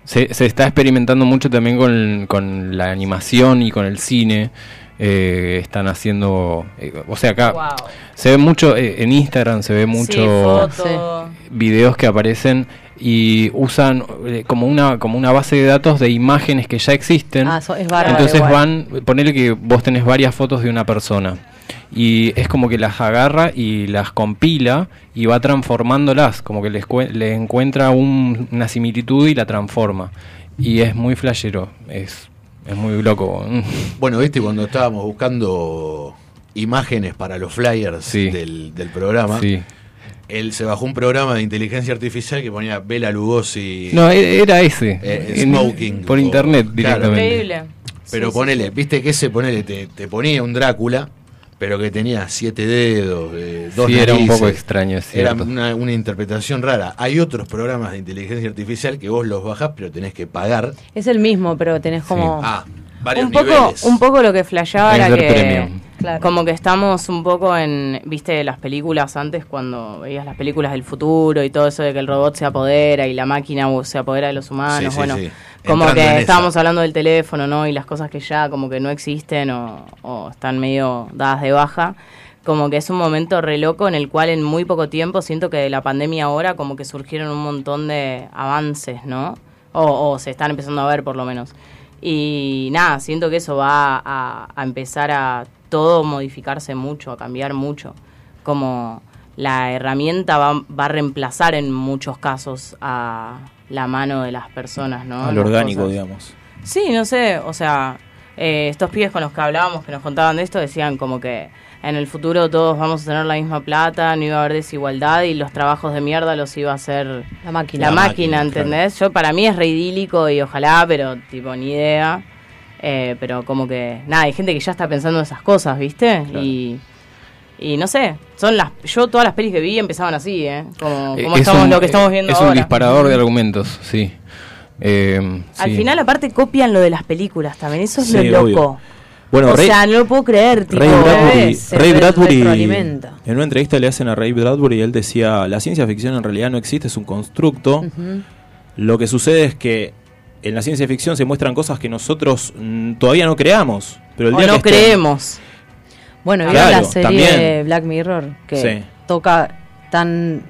Se, se está experimentando mucho también con, con la animación y con el cine. Eh, están haciendo. eh, o sea, acá
Wow.
se ve mucho. eh, en Instagram se ve mucho
Sí,
videos que aparecen y usan eh, como una como una base de datos de imágenes que ya existen.
Ah, eso es bárbaro.
Entonces
igual.
van, ponele que vos tenés varias fotos de una persona y es como que las agarra y las compila y va transformándolas, como que les cue- le encuentra un- una similitud y la transforma. Y es muy flashero, es, es muy loco.
Bueno, viste, cuando estábamos buscando imágenes para los flyers
Sí.
del, del programa,
Sí.
Él se bajó un programa de inteligencia artificial que ponía Bela Lugosi,
No, e- era ese.
Eh,
En-
Smoking,
por
o-
internet
claro.
directamente.
Increíble.
pero
Sí,
ponele,
sí.
viste que ese ponele, te, te ponía un Drácula, pero que tenía siete dedos, eh, dos
Sí, era un poco extraño, es
Era una, una interpretación rara. Hay otros programas de inteligencia artificial que vos los bajás, pero tenés que pagar.
Es el mismo, pero tenés como...
Ah, varios
un poco,
niveles.
un poco lo que flasheaba era que
premium.
Claro.
como que estamos un poco en, viste, las películas antes cuando veías las películas del futuro y todo eso de que el robot se apodera y la máquina se apodera de los humanos,
Sí, sí,
bueno,
sí.
como que estábamos hablando del teléfono, ¿no? Y las cosas que ya como que no existen o, o están medio dadas de baja. Como que es un momento re loco en el cual en muy poco tiempo siento que de la pandemia ahora como que surgieron un montón de avances, ¿no? O, o se están empezando a ver por lo menos. Y nada, siento que eso va a, a empezar a todo modificarse mucho, a cambiar mucho. Como la herramienta va, va a reemplazar en muchos casos a la mano de las personas, ¿no?
Al orgánico,
cosas.
digamos.
Sí, no sé, o sea, eh, estos pibes con los que hablábamos, que nos contaban de esto, decían como que en el futuro todos vamos a tener la misma plata, no iba a haber desigualdad y los trabajos de mierda los iba a hacer
La máquina.
la,
La
máquina,
máquina,
¿entendés? Yo para mí es re idílico y ojalá, pero tipo ni idea. Eh, pero como que, nada, hay gente que ya está pensando en esas cosas, ¿viste? Y, y no sé, son las yo todas las pelis que vi empezaban así, ¿eh? Como,
Eh,
como
es
estamos,
un-
lo que estamos viendo
Es
ahora.
un disparador de argumentos, sí. Eh,
Al
sí.
final aparte copian lo de las películas también, eso es
Sí,
lo
obvio.
loco.
Bueno,
o
Ray,
sea, no lo puedo creer, tipo,
Ray Bradbury, Ray Bradbury en una entrevista le hacen a Ray Bradbury y él decía, la ciencia ficción en realidad no existe, es un constructo. Lo que sucede es que en la ciencia ficción se muestran cosas que nosotros mm, todavía no creamos. Pero el
o
día
no
que estén-
creemos.
Bueno, y
Claro,
la serie
también.
de Black Mirror que
Sí.
toca tan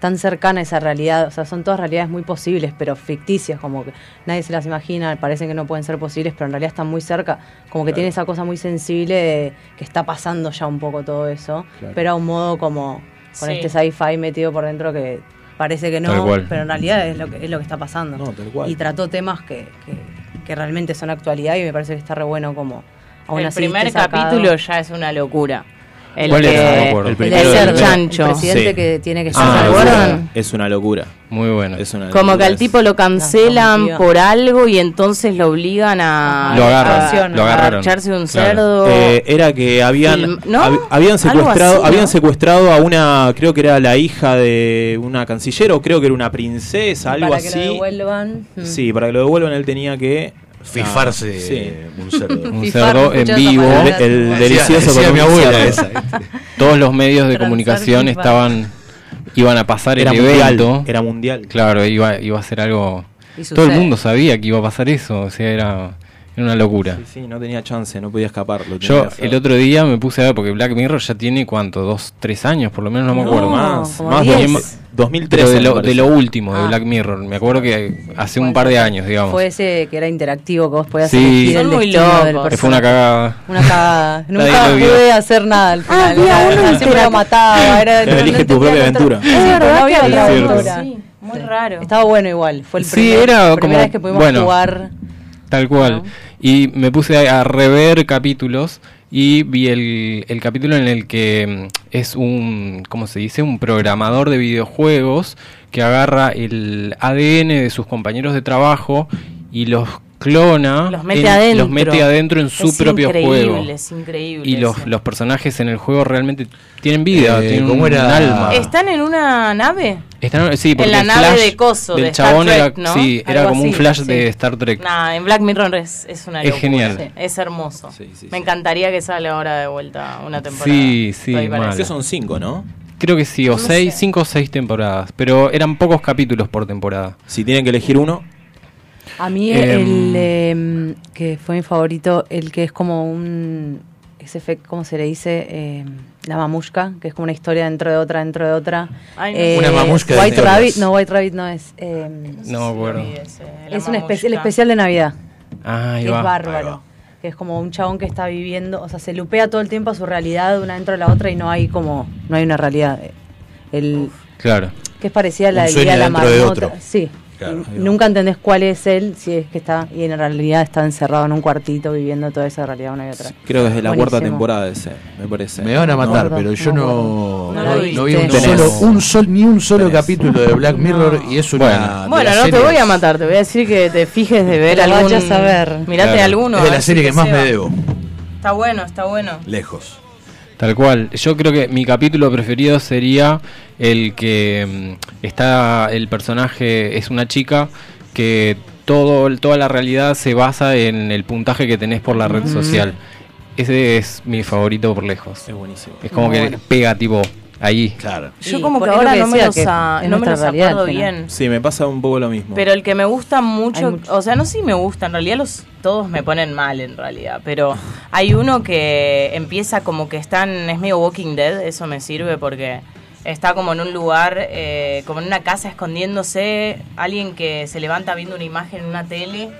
tan cercana a esa realidad, o sea, son todas realidades muy posibles, pero ficticias, como que nadie se las imagina, parecen que no pueden ser posibles, pero en realidad están muy cerca, como que tiene esa cosa muy sensible de que está pasando ya un poco todo eso,
Claro.
pero a un modo como con
Sí.
este sci-fi metido por dentro que parece que no, pero en realidad es lo que es lo que está pasando.
No, tal cual.
Y trató temas que, que, que realmente son actualidad y me parece que está re bueno como aún
el
así
primer
sacado.
capítulo ya es una locura. El
¿Cuál
que,
era? No.
El
El
chancho.
presidente
Sí.
que tiene que
Es
ser
una
¿se
locura.
acuerdan?
Es una locura.
Muy bueno.
Es una
Como que al tipo lo cancelan por algo y entonces lo obligan a,
Lo agarran,
a,
lo
a
agarraron.
echarse un
Claro.
cerdo.
Eh, era que habían
Film- ¿no?
hab- habían secuestrado
así, ¿no?
habían secuestrado a una creo que era la hija de una canciller o creo que era una princesa algo
para que
así
lo devuelvan.
Sí para que lo devuelvan él tenía que
Fifarse
Sí.
un cerdo.
Un
Fifar,
cerdo en vivo.
el, delicioso
Decía
con
mi abuela.
Todos los medios de
Transar
comunicación estaban iban a pasar
era
el
mundial
evento.
era mundial
Claro, iba, iba a ser algo.
Y
Todo el mundo sabía que iba a pasar eso, o sea, era, era una locura.
sí, sí, no tenía chance no podía escapar lo
Yo el otro día me puse a ver, porque Black Mirror ya tiene cuánto, dos, tres años, por lo menos no me acuerdo.
más más
10.
dos- 2013
Pero de lo, de lo último de
Ah.
Black Mirror, me acuerdo que hace un par de años, digamos.
Fue ese que era interactivo, que vos podías
Sí.
elegir
muy locos.
Que fue una cagada.
Una cagada. Nunca pude hacer nada al final.
Ah, había
Era-
uno
siempre lo mataba. Era,
Elige tu propia aventura. Es
verdad
no había
que
aventura.
muy raro.
Estaba bueno igual. Fue el
Sí,
primer,
era
primera
como-
vez que pudimos
bueno.
jugar.
Tal cual. Y me puse a, a rever capítulos y vi el, el capítulo en el que mm, es un, ¿cómo se dice? Un programador de videojuegos que agarra el ADN de sus compañeros de trabajo y los clona.
Los mete
en-
adentro.
Los mete adentro en su
Es
propio
increíble,
juego.
Es increíble.
Y los, los personajes en el juego realmente tienen vida,
Eh,
tienen
¿cómo
un
era?
alma.
¿Están en una nave?
Están- sí, porque
la
el
nave
flash
de coso,
del
de Star
chabón
Trek,
era,
¿no?
sí, era
Algo
como un flash
sí.
de Star Trek.
Nah, en Black Mirror es, es una
Es
locura.
genial.
Sí, Es hermoso.
Sí, sí,
Me
sí.
encantaría que salga ahora de vuelta una temporada.
Sí, sí,
son cinco no
Creo que sí, o
No
seis,
sé.
cinco o seis temporadas, pero eran pocos capítulos por temporada.
si tienen que elegir uno
A mí el em, que fue mi favorito, el que es como un ese efecto, ¿cómo se le dice? Em, la mamushka, que es como una historia dentro de otra, dentro de otra.
Ay, no
Eh.
Una mamushka
White. Rabbit, no, White Rabbit no es. em,
No
la
es un espe- el especial de Navidad,
Ah, ahí
que
va.
es bárbaro. Que es como un chabón que está viviendo, o sea, se lupea todo el tiempo a su realidad de una dentro de la otra y no hay como, no hay una realidad. El,
Claro.
que es parecida a la
Un
del
sueño
día de la
dentro de
marmota.
otro.
Sí.
Claro,
nunca entendés cuál es él, si es que está, y en realidad está encerrado en un cuartito viviendo toda esa realidad una y otra.
creo que es de la cuarta temporada ese me parece
Me van a matar,
No,
pero yo
no,
no,
no
no,
lo
vi- no vi
viste.
un solo, un sol, ni un solo
Tenés.
capítulo de Black Mirror y es una.
Bueno.
de
Bueno, no te voy a matar, te voy a decir que te fijes de ver algún.
vayas a ver.
Mirate
Claro.
alguno.
Es de la serie que más me debo,
Está bueno, está bueno.
lejos.
Tal cual. Yo creo que mi capítulo preferido sería el que mm, está el personaje es una chica que todo toda la realidad se basa en el puntaje que tenés por la red social. Ese es mi favorito por lejos.
es buenísimo
Es como
Muy
que
bueno.
pega tipo ahí.
Claro.
Yo como que ahora
que
no me los, a- no me los
realidad
acuerdo bien.
sí me pasa un poco lo mismo
Pero el que me gusta mucho. o sea, no sé si me gusta, en realidad los todos me ponen mal en realidad, pero hay uno que empieza como que están, es medio Walking Dead, eso me sirve porque está como en un lugar, eh, como en una casa escondiéndose, alguien que se levanta viendo una imagen en una tele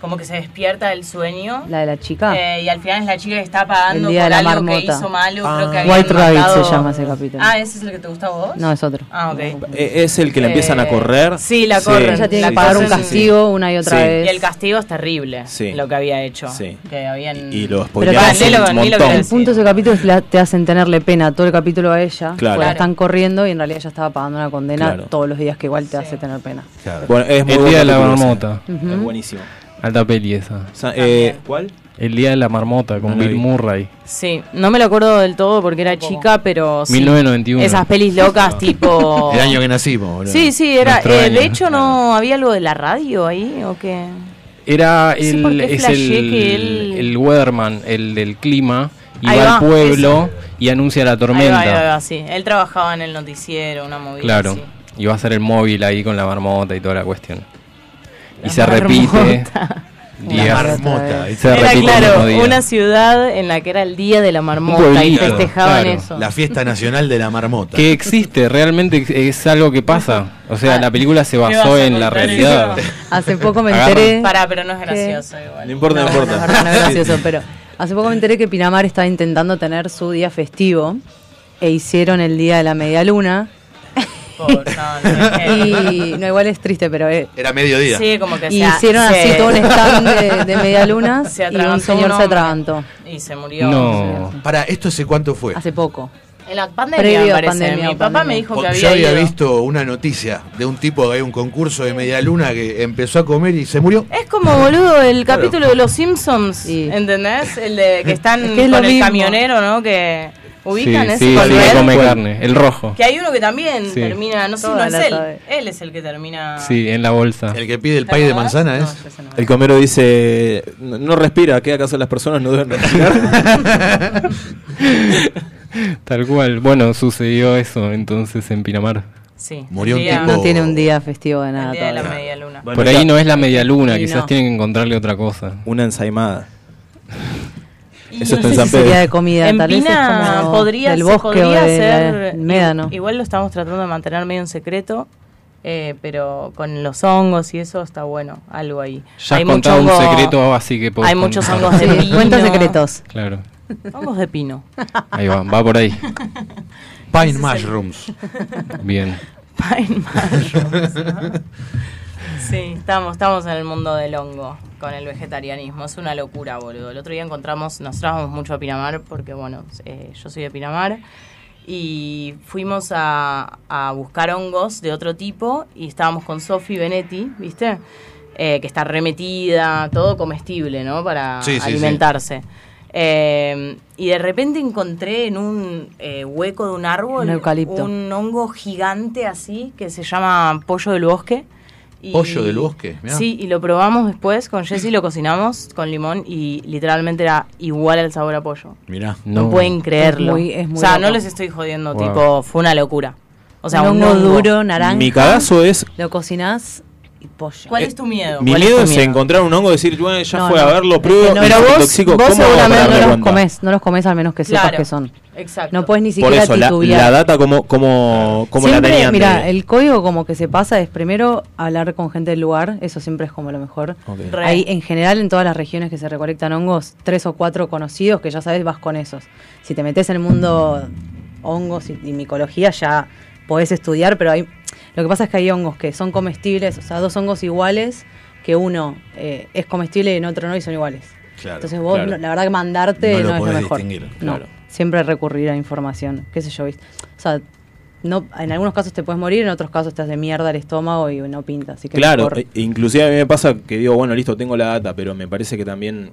como que se despierta del sueño.
La de la chica.
eh, y al final es la chica que está pagando
El día
por
de la
algo que
marmota.
hizo malo,
Ah.
creo que
White Rabbit
matado-
se llama ese capítulo.
Ah, ¿ese es el que te gusta a vos?
No, es otro.
Ah, ok.
Eh, Es el que le empiezan a
Eh,
correr.
sí, la corren.
Ella tiene
La
que pagar un castigo una y otra
Sí.
vez.
Y el castigo es terrible,
Sí.
lo que había hecho.
Sí.
Que habían...
Y lo
Pero
spoilearon un montón.
El punto de ese capítulo es que la- te hacen tenerle pena todo el capítulo a ella.
Claro.
porque la
Claro.
están corriendo y en realidad ella estaba pagando una condena
Claro.
todos los días que igual te
Sí.
hace tener pena.
Bueno, es muy
El día de la marmota.
Es buenísimo.
Alta peli esa.
Eh, ¿Cuál?
El día de la marmota con
No la
Bill
vi.
Murray.
Sí, no me lo acuerdo del todo porque era chica, pero sí.
1991.
Esas pelis locas tipo...
El año que nacimos, boludo.
Sí, sí, era...
Nuestro
eh,
año.
de hecho, ¿no había algo de la radio ahí o qué?
Era
Sí,
el,
porque
es
flashé
el,
que él-
el weatherman, el del clima, y
Ahí
va
va,
al pueblo y anuncia la
Ahí va,
tormenta.
ahí va, ahí va, sí. Él trabajaba en el noticiero, una movida
Claro.
así.
Y va a ser el móvil ahí con la marmota y toda la cuestión. Y se repite.
La marmota.
se
Era claro,
día.
una ciudad en la que era el día de la marmota y festejaban
claro.
eso.
La fiesta nacional de la marmota.
Que existe, realmente es algo que pasa. O sea, la película se
¿Qué vas
basó en la realidad.
eso?
Hace poco me enteré.
Pará, pero no es
que-
gracioso igual.
No importa, no,
No,
importa.
no, no es gracioso, pero hace poco me enteré que Pinamar estaba intentando tener su día festivo e hicieron el día de la media luna.
Por- no, no, es que-
Y no, igual es triste, pero eh,
Era mediodía.
Sí, como que
y hicieron
se-
así todo un stand de, de media luna
Se
y un señor
un
se atragantó
Y se murió.
No.
Para, ¿esto hace cuánto fue?
hace poco.
En la pandemia,
Previo
me
a
parece.
pandemia,
Mi papá
pandemia.
me dijo que había
yo había
ido.
visto una noticia de un tipo que había un concurso de media luna que empezó a comer y se murió.
Es como, boludo, el capítulo de Los Simpsons,
Sí.
¿entendés? El de que están
Es que es lo
con el
mismo.
camionero, ¿no? Que ubican
Sí,
ese
sí, sí, come carne, el rojo.
Que hay uno que también
Sí.
termina, no sé, no es él.
sabe.
Él es el que termina.
Sí, en la bolsa.
El que pide el pay de manzana
No,
es.
ese no.
El comero dice, no, no respira, ¿qué acaso las personas no deben respirar?
Tal cual. Bueno, sucedió eso entonces en Pinamar.
Sí.
Murió un tipo-
No tiene un día festivo de
El
nada
día de la media luna.
Bueno,
Por
ya-
ahí no es la media luna, quizás
no.
tienen que encontrarle otra cosa.
Una ensaimada.
Y
Eso
No
está en San
si sería
Pedro.
de comida,
en
tal vez es
Pina
como
podría,
del bosque
podría
o de
ser
médano.
Igual lo estamos tratando de mantener medio en secreto, eh, pero con los hongos y eso está bueno, algo ahí.
Ya has
mucho
contado un
hongo-
secreto, así que
Hay muchos
contar.
hongos de pino.
cuenta secretos.
Claro.
Hongos de pino.
Ahí va, va por ahí.
Pine Mushrooms.
Bien.
Pine mushrooms, ¿no? Sí, estamos, estamos en el mundo del hongo con el vegetarianismo. Es una locura, boludo. El otro día encontramos, nos trabamos mucho a Pinamar porque, bueno, eh, yo soy de Pinamar. Y fuimos a, a buscar hongos de otro tipo y estábamos con Sofi Benetti, ¿viste? Eh, que está remetida, todo comestible, ¿no? Para
Sí, sí, sí.
alimentarse. Eh, y de repente encontré en un eh, hueco de un árbol
Un
un hongo gigante así que se llama pollo del bosque. Y-
¿Pollo del bosque? Mirá.
Sí, y lo probamos después con Jessy, lo cocinamos con limón y literalmente era igual al sabor a pollo.
Mirá.
No,
No.
pueden creerlo.
Es muy- es muy
o sea,
loco.
no les estoy jodiendo,
Wow.
tipo, fue una locura. O sea,
un hongo duro, naranja.
Mi cagazo es,
Lo cocinás
¿Cuál es tu miedo?
mi
¿Cuál es
miedo es
miedo?
encontrar un hongo y decir, bueno, ya
No,
fue
no.
a verlo,
Es que
pruebo,
no, pero vos-
intoxico.
vos
¿Cómo hago para
seguramente
no los
cuenta?
comes, no los comes al menos que sepas
Claro.
que son.
Exacto.
No puedes ni
Por
siquiera
eso, la,
titubear.
la data, ¿cómo, cómo, cómo la tenían? de-
mira, el código como que se pasa es primero hablar con gente del lugar, eso siempre es como lo mejor.
Ok.
Re.
Hay en general en todas las regiones que se recolectan hongos, tres o cuatro conocidos que ya sabes vas con esos. Si te metes en el mundo hongos y, y micología ya podés estudiar, pero hay lo que pasa es que hay hongos que son comestibles, o sea, dos hongos iguales que uno eh, es comestible y en otro no y son iguales.
Claro.
Entonces vos,
claro.
no- la verdad que mandarte
No
no, es lo mejor.
distinguir,
No,
claro.
siempre recurrir a información, qué sé yo, ¿viste? O sea, no, en algunos casos te puedes morir, en otros casos te hace mierda el estómago y no pinta, así que
Claro,
mejor-
e- inclusive a mí me pasa que digo, bueno, listo, tengo la data, pero me parece que también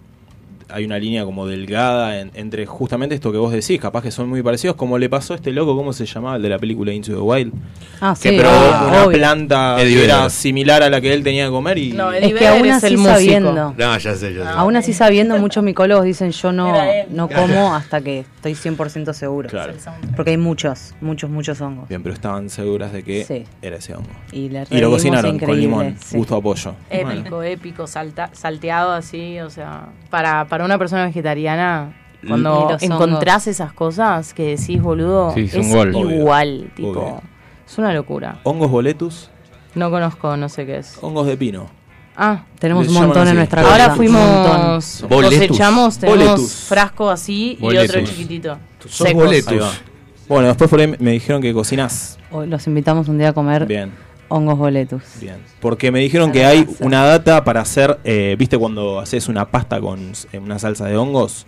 hay una línea como delgada en- entre justamente esto que vos decís, capaz que son muy parecidos, como le pasó a este loco, ¿cómo se llamaba? El de la película Into the Wild,
Ah,
que
sí,
probó
ah,
una
obvio.
planta
Eddie
que era
Vedder.
similar a la que él tenía que comer y...
No,
Es que aún así sabiendo,
No, ya sé, ya sé.
aún así sabiendo, muchos micólogos dicen yo no, no como hasta que estoy 100% seguro.
Claro.
Porque hay muchos, muchos, muchos hongos.
Bien, pero estaban seguras de que
Sí.
era ese hongo.
Y,
Y lo cocinaron con limón,
sí.
gusto a pollo.
Épico, épico, salta, salteado así, o sea, para, para una persona vegetariana, cuando encontrás esas cosas que decís, boludo,
Sí, es
igual, tipo,
Obvio.
es una locura.
Hongos boletus,
No conozco, no sé qué es.
hongos de pino.
Ah,
Tenemos un montón
así.
en nuestra
ahora
casa.
fuimos, cosechamos, tenemos
Boletus.
frasco así y otro chiquitito. Secos.
boletus.
Bueno, después por ahí me dijeron que cocinás.
Hoy los invitamos un día a comer
Bien,
hongos boletus.
bien. Porque me dijeron que hay una data para hacer, eh, viste cuando haces una pasta con una salsa de hongos,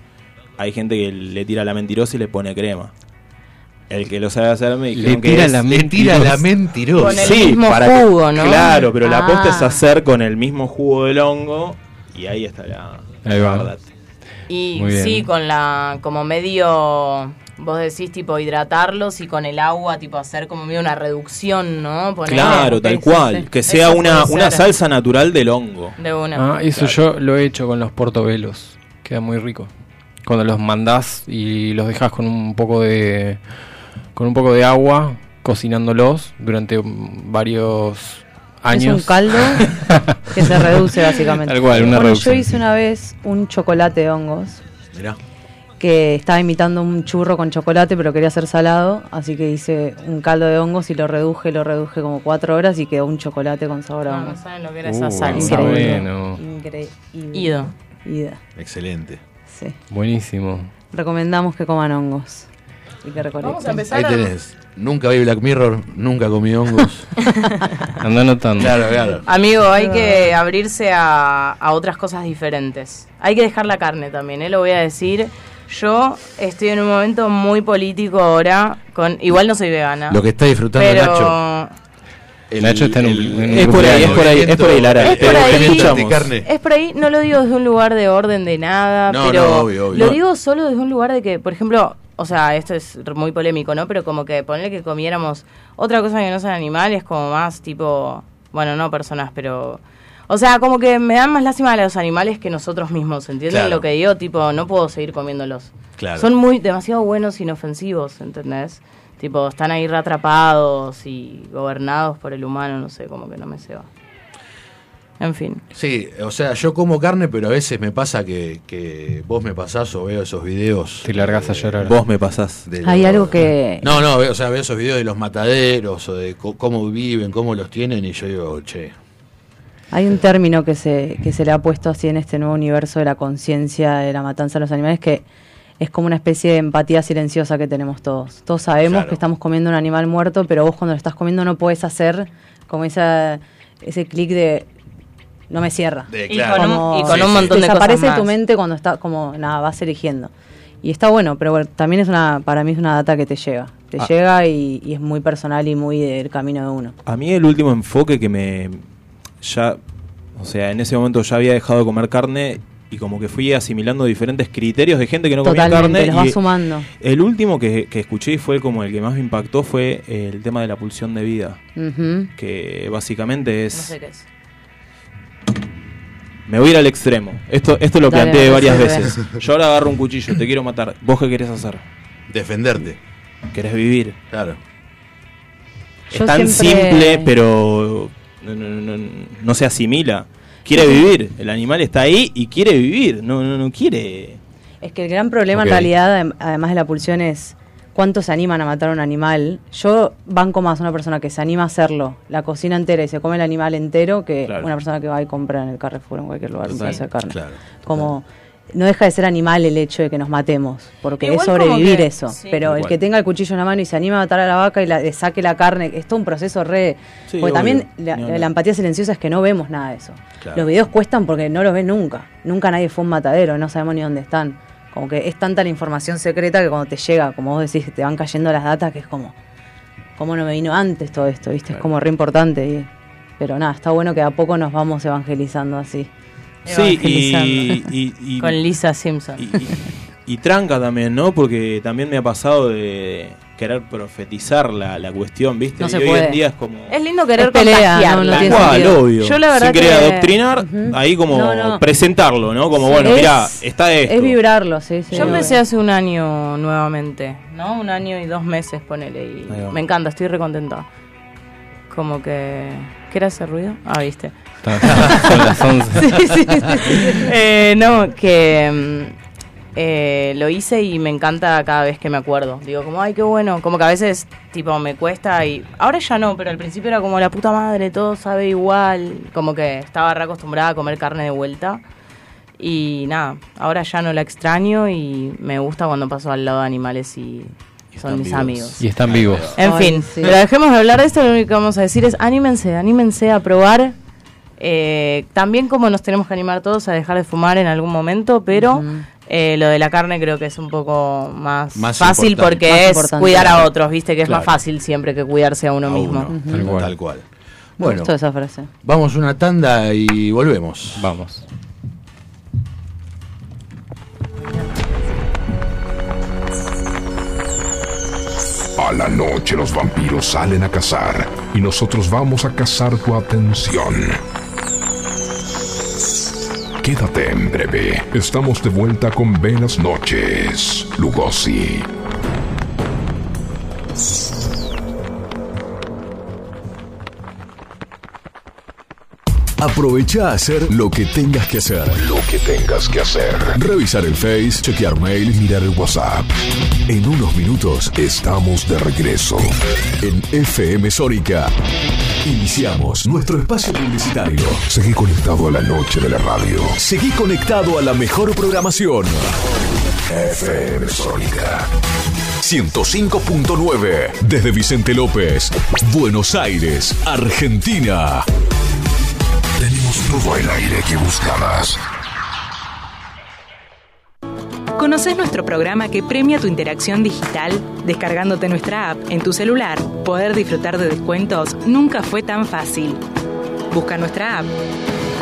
hay gente que le tira la mentirosa y le pone crema. El que lo sabe hacer me dijeron
Le
que
tira
es-
la
Le tira la mentirosa.
Con el mismo
para
jugo, ¿no?
Claro, pero la
Ah.
posta es hacer con el mismo jugo del hongo y ahí está la,
Ahí
la
va.
verdad.
Y sí, con la, como medio, vos decís tipo hidratarlos y con el agua tipo hacer como medio una reducción, ¿no? Poner-
Claro, tal cual.
sí.
Que sea
Eso
una, una salsa natural del hongo.
De una.
Ah, eso yo lo he hecho con los portobelos. Queda muy rico. Cuando los mandás y los dejas con un poco de con un poco de agua cocinándolos durante varios años.
Es un caldo que se reduce básicamente.
Tal cual, una
bueno,
reducción.
yo hice una vez un chocolate de hongos
Mirá.
Que estaba imitando un churro con chocolate, pero quería hacer salado, así que hice un caldo de hongos y lo reduje, lo reduje como cuatro horas y quedó un chocolate con sabor a
No, no
hongos.
saben lo que era
Uh,
esa salsa.
está
Increíble.
bueno.
Increíble.
Ido.
Ida.
Excelente.
Sí.
Buenísimo.
Recomendamos que coman hongos y que recolecten.
Vamos a empezar
Ahí
a-
tenés. Nunca vi Black Mirror, nunca comí hongos.
Anda anotando.
claro, claro.
Amigo, hay que abrirse a, a otras cosas diferentes. Hay que dejar la carne también, ¿eh? lo voy a decir. Yo estoy en un momento muy político ahora, con igual no soy vegana.
Lo que está disfrutando
pero
Nacho. el-
Nacho está en un-
Es por ahí, es por ahí, es por ahí, Lara.
Es por ahí.
carne.
es por ahí, no lo digo desde un lugar de orden de nada,
No,
pero
no, obvio, obvio.
lo digo solo desde un lugar de que, por ejemplo, o sea, esto es muy polémico, ¿no? Pero como que ponerle que comiéramos otra cosa que no sean animales, como más tipo, bueno, no personas, pero... O sea, como que me dan más lástima a los animales que nosotros mismos, ¿entienden
Claro.
lo que digo? Tipo, no puedo seguir comiéndolos.
Claro.
Son muy demasiado buenos, inofensivos, ¿entendés? Tipo, están ahí reatrapados y gobernados por el humano, no sé, como que no me se va. En fin.
Sí, o sea, yo como carne, pero a veces me pasa que, que vos me pasás o veo esos videos.
Te largás a
eh,
llorar.
Vos me pasás.
de
Hay
los-
algo que-
No, no, veo, o sea, veo esos videos de los mataderos o de co- cómo viven, cómo los tienen y yo digo, che.
Hay un término que se, que se le ha puesto así en este nuevo universo de la conciencia de la matanza de los animales que es como una especie de empatía silenciosa que tenemos todos. Todos sabemos
Claro.
que estamos comiendo un animal muerto, pero vos cuando lo estás comiendo no puedes hacer como esa, ese clic de no me cierra.
De,
Y con un-
Como
y con
Sí,
un
sí.
montón de
desaparece
cosas
de tu
más.
mente cuando está como nada vas eligiendo y está bueno pero bueno, también es una para mí es una data que te llega te
Ah.
llega y, y es muy personal y muy del camino de uno
A mí el último enfoque que me ya, o sea, en ese momento ya había dejado de comer carne y como que fui asimilando diferentes criterios de gente que no comía
totalmente
carne.
los vas
y
sumando
el último que, que escuché y fue como el que más me impactó fue el tema de la pulsión de vida, que básicamente es
No sé qué es.
me voy a ir al extremo. Esto esto lo
Dale,
planteé varias veces. Yo ahora agarro un cuchillo, te quiero matar. ¿Vos qué querés hacer?
Defenderte,
¿Querés vivir?
claro.
Es
Yo
tan
siempre-
simple, pero no, no- no- no se asimila. Quiere vivir. El animal está ahí y quiere vivir. No, no, no quiere.
Es que el gran problema en realidad, adem- además de la pulsión, es cuántos se animan a matar a un animal. Yo banco más a una persona que se anima a hacerlo, la cocina entera y se come el animal entero, que
Claro.
una persona que va y compra en el Carrefour en cualquier lugar un pedazo de carne.
claro,
Como no deja de ser animal el hecho de que nos matemos, porque
Igual
es sobrevivir
que-
eso.
sí.
Pero el que tenga el cuchillo en la mano y se anima a matar a la vaca y la, le saque la carne, es todo un proceso re...
Sí,
porque también la, empatía silenciosa es que no vemos nada de eso.
Claro.
Los videos cuestan porque no los ves nunca. Nunca nadie fue un matadero, no sabemos ni dónde están. Como que es tanta la información secreta que cuando te llega, como vos decís, te van cayendo las datas, que es como, ¿cómo no me vino antes todo esto? ¿Viste? Es como re importante. y- pero nada, está bueno que a poco nos vamos evangelizando así.
Sí, y, y- y-
Con Lisa Simpson.
y- y- y tranca también, ¿no? Porque también me ha pasado de querer profetizar la, la cuestión, ¿viste?
No
y
se
hoy
puede.
en día es como...
Es lindo querer
Es pelea,
contagiarla.
no, no tiene
cual, obvio.
Yo la verdad
Sin querer
que-
adoctrinar,
Ujú.
ahí como
No, no.
presentarlo, ¿no? Como,
Sí,
bueno,
es-
mira, está esto.
Es vibrarlo, sí, sí.
Yo empecé hace un año nuevamente, ¿no? Un año y dos meses, ponele. Y me encanta, estoy recontenta. Como que... ¿Qué era ese ruido? Ah, viste.
Está- son las 11.
Eh, no, que eh, lo hice y me encanta cada vez que me acuerdo. Digo, como, ay, qué bueno. Como que a veces, tipo, me cuesta y. Ahora ya no, pero al principio era como la puta madre, todo sabe igual. Como que estaba re acostumbrada a comer carne de vuelta. Y nada, ahora ya no la extraño y me gusta cuando paso al lado de animales y son mis
vivos.
amigos.
Y están vivos.
En
Ay,
fin,
sí.
pero dejemos de hablar de esto, lo único que vamos a decir es anímense, anímense a probar. Eh, también como nos tenemos que animar todos a dejar de fumar en algún momento, pero eh, lo de la carne creo que es un poco más,
Más
fácil porque
Más
es cuidar a otros, viste que es más fácil siempre que cuidarse a uno
A
mismo.
uno,
Tal cual.
tal cual.
Me
Bueno,
gustó esa frase.
vamos una tanda y volvemos.
Vamos.
A la noche los vampiros salen a cazar y nosotros vamos a cazar tu atención. Quédate en breve. Estamos de vuelta con Buenas noches, Lugosi.
Aprovecha a hacer lo que tengas que hacer.
Lo que tengas que hacer.
Revisar el Face, chequear mail,
Mirar el WhatsApp.
En unos minutos
Estamos de regreso.
en FM Sónica. Iniciamos nuestro espacio publicitario.
Seguí conectado a la noche de la radio.
Seguí conectado a la mejor programación.
FM Sónica.
105.9 desde Vicente López, Buenos Aires, Argentina.
Tenemos todo el aire que buscabas.
¿Conoces nuestro programa que premia tu interacción digital? Descargándote nuestra app en tu celular, poder disfrutar de descuentos nunca fue tan fácil. Busca nuestra app,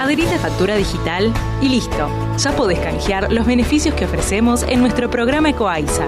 adherite a factura digital y listo. Ya podés canjear los beneficios que ofrecemos en nuestro programa Ecoaiza.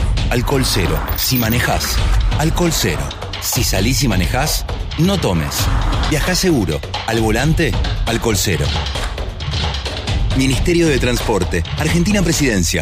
alcohol cero. Si manejás, alcohol cero. Si salís y manejás, no tomes. Viajá seguro. Al volante, alcohol cero. Ministerio de Transporte, Argentina Presidencia.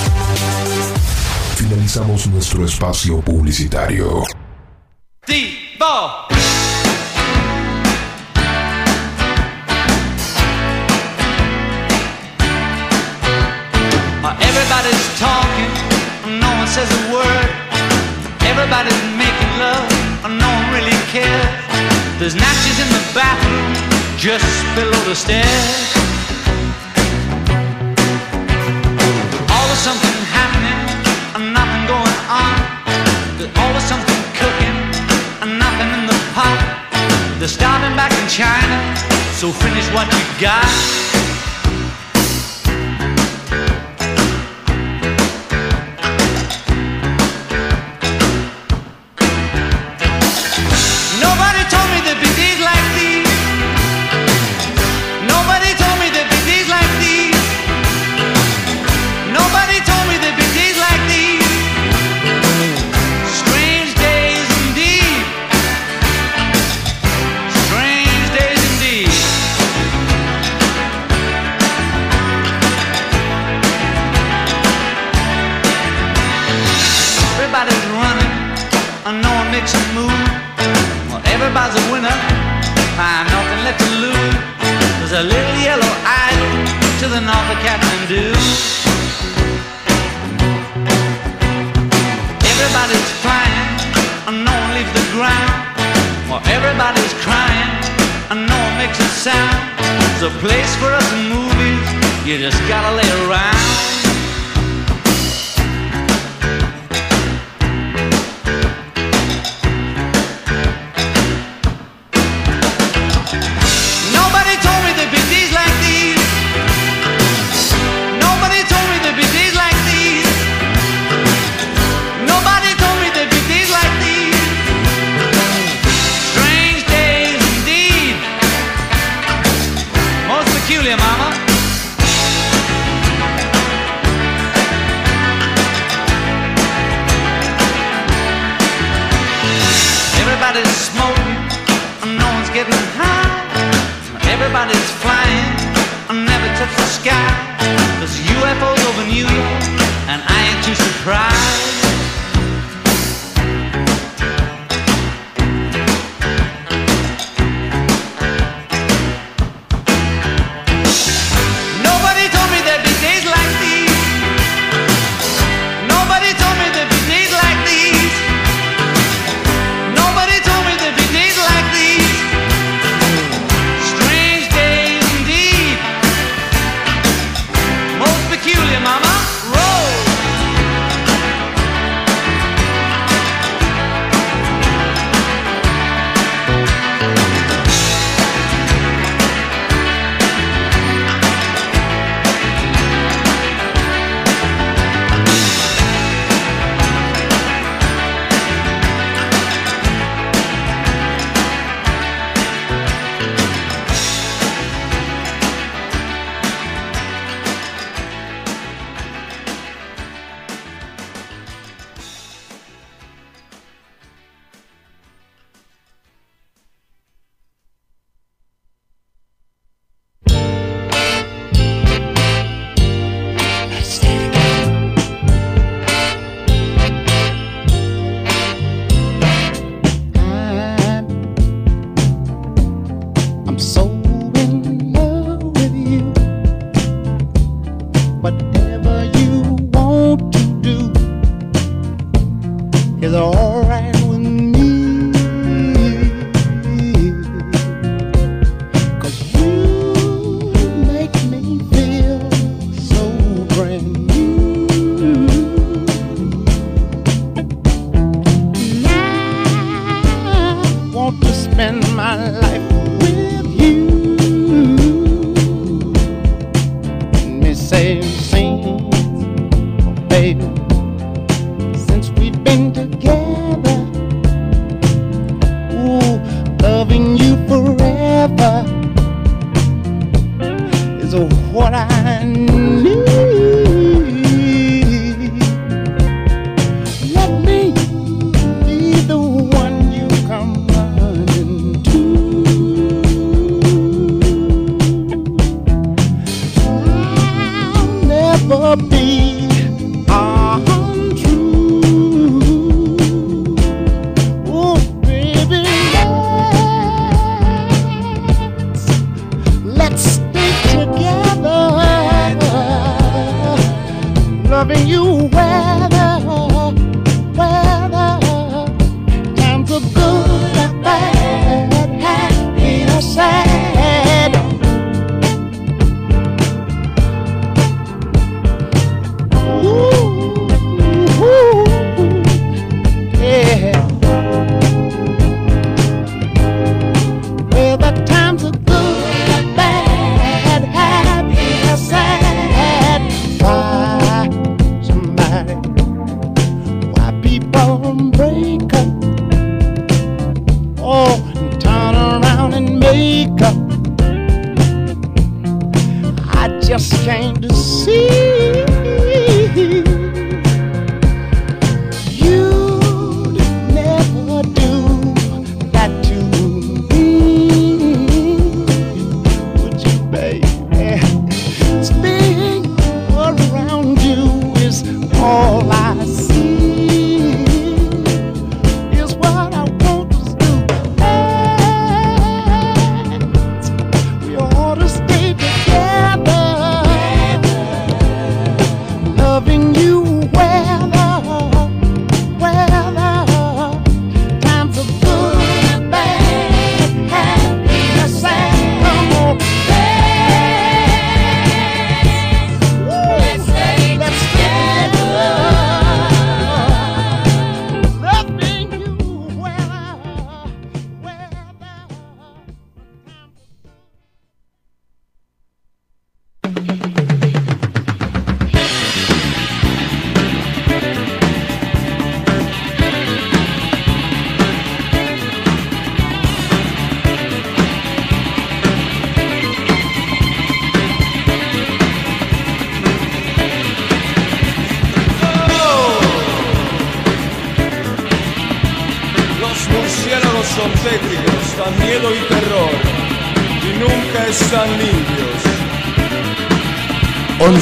Finalizamos nuestro espacio publicitario.
Uh, Everybody's talking, no one says a word. Everybody's making love, no one really cares. There's matches in the bathroom, just below the stairs. Always something happening, They're starving back in China, so finish what you got.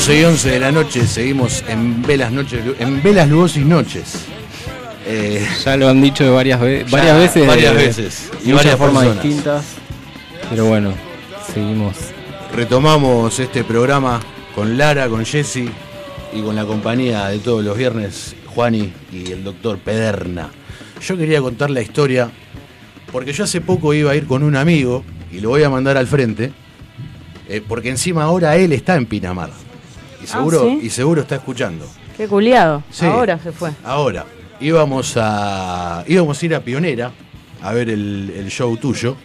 11 y 11 de la noche, seguimos en Velas, noches, en Velas Lugosis Noches. Eh,
Ya lo han dicho varias, ve-
Ya,
varias veces.
varias
de-
veces, y
de muchas
varias
formas
personas.
distintas. Pero bueno, seguimos.
retomamos este programa con Lara, con Jessy y con la compañía de todos los viernes, Juani y el doctor Pederna. Yo quería contar la historia porque yo hace poco iba a ir con un amigo y lo voy a mandar al frente eh, porque encima ahora él está en Pinamar y seguro,
¿sí?
y seguro está escuchando.
Qué culiado.
Sí.
Ahora se fue.
Ahora, íbamos a, íbamos a ir a Pionera a ver el, el show tuyo.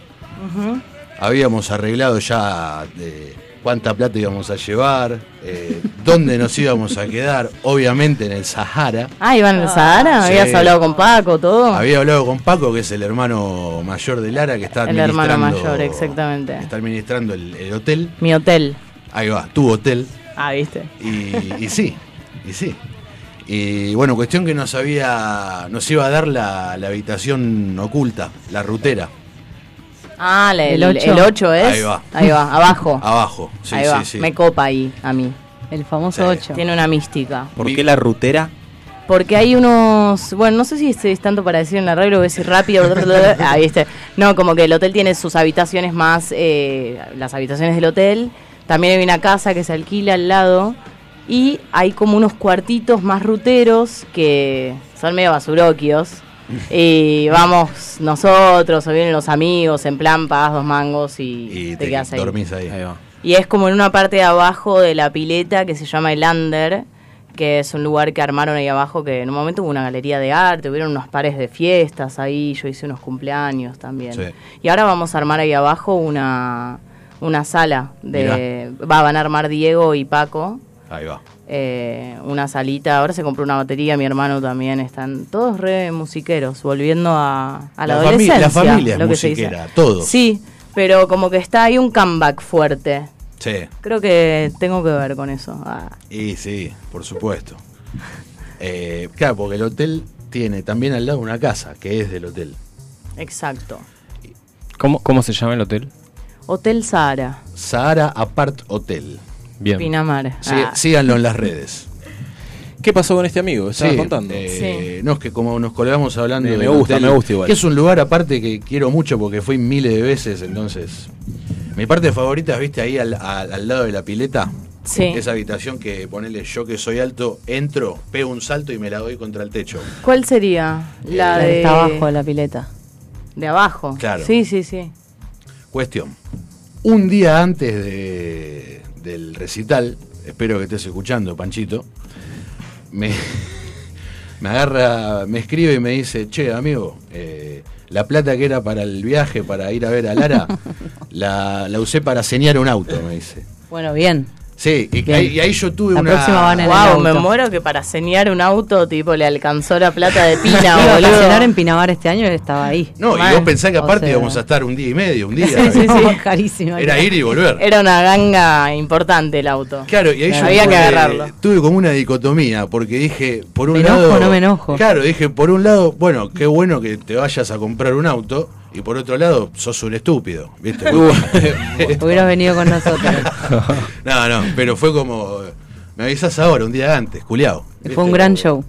Habíamos arreglado ya de cuánta plata íbamos a llevar, eh, dónde nos íbamos a quedar, obviamente en el Sahara.
Ah, Iván del Sahara.
Sí.
Habías hablado con Paco, todo.
Había hablado con Paco, que es el hermano mayor de Lara, que está
El hermano
administrando,
mayor, exactamente.
está administrando el, el hotel.
Mi hotel.
Ahí va, tu hotel.
Ah, viste.
Y, y sí, y sí. Y bueno, cuestión que nos había, nos iba a dar la, la habitación oculta, la rutera.
Ah, la- el,
El
8
ocho.
es.
Ahí va.
Ahí va, abajo.
Abajo, sí,
ahí
sí,
va.
sí.
Me copa ahí, a mí.
El famoso 8.
Tiene una mística.
¿Por qué la rutera?
Porque hay unos. Bueno, no sé si es tanto para decir en la radio o decir rápido. ah, viste. No, como que el hotel tiene sus habitaciones más. eh, las habitaciones del hotel. También hay una casa que se alquila al lado. Y hay como unos cuartitos más ruteros que son medio basuroquios. Y vamos nosotros o vienen los amigos, en plan pagas dos mangos y,
Y
te,
te,
quedas ahí.
dormís ahí.
Y es como en una parte de abajo de la pileta que se llama el Under, que es un lugar que armaron ahí abajo, que en un momento hubo una galería de arte, hubieron unos pares de fiestas ahí, yo hice unos cumpleaños también.
Sí.
Y ahora vamos a armar ahí abajo una, una sala de... Va, van a armar Diego y Paco.
Ahí va.
eh, una salita, ahora se compró una batería, mi hermano también, están todos re musiqueros, volviendo a, a la,
La fami-
adolescencia.
la familia es
lo que se dice.
musiquera, todo.
Sí, pero como que está ahí un comeback fuerte.
Sí.
Creo que tengo que ver con eso. Ah,
Y sí, por supuesto. Eh, claro, porque el hotel tiene también al lado una casa que es del hotel.
exacto.
¿Cómo, ¿Cómo se llama el hotel?
Hotel Sahara,
Sahara Apart Hotel.
Bien.
Pinamar.
Sí,
Ah,
Síganlo en las redes.
¿Qué pasó con este amigo? ¿Estabas
Sí,
contando?
eh, No, es que como nos colgamos hablando
Me- me gusta,
hotel,
me gusta igual.
Que es un lugar aparte que quiero mucho porque fui miles de veces, entonces. Mi parte favorita, viste, ahí al, al- al lado de la pileta.
Sí.
Esa habitación que ponele yo que soy alto, entro, pego un salto y me la doy contra el techo.
¿Cuál sería? La
que
de...
está abajo de la pileta.
De abajo.
Claro.
Sí, sí, sí.
Cuestión. Un día antes de- del recital, espero que estés escuchando, Panchito, me, me agarra, me escribe y me dice, che, amigo, eh, la plata que era para el viaje, para ir a ver a Lara, la, la usé para señar un auto, me dice.
Bueno, bien.
Sí, y, y ahí yo tuve
La
una...
próxima van en el
Wow, me
auto.
muero que para señar un auto, tipo, le alcanzó la plata de pila,
Iba a
boludo.
vacacionar en Pinamar este año y él estaba ahí.
No, y vos pensás que
O
aparte
sea-
íbamos a estar un día y medio, un día.
Sí, sí, sí.
Carísimo.
Era ir y volver.
Era una ganga importante el auto.
Claro, y ahí yo
Había que
tuve-
agarrarlo.
Tuve como una dicotomía, porque dije, por un
¿Me enojo
lado.
no me enojo?
Claro, dije, por un lado, bueno, qué bueno que te vayas a comprar un auto, y por otro lado, sos un estúpido, ¿viste?
Hubieras venido con nosotros.
no, no, pero fue como. Me avisas ahora, un día antes, culiao.
Fue un gran show.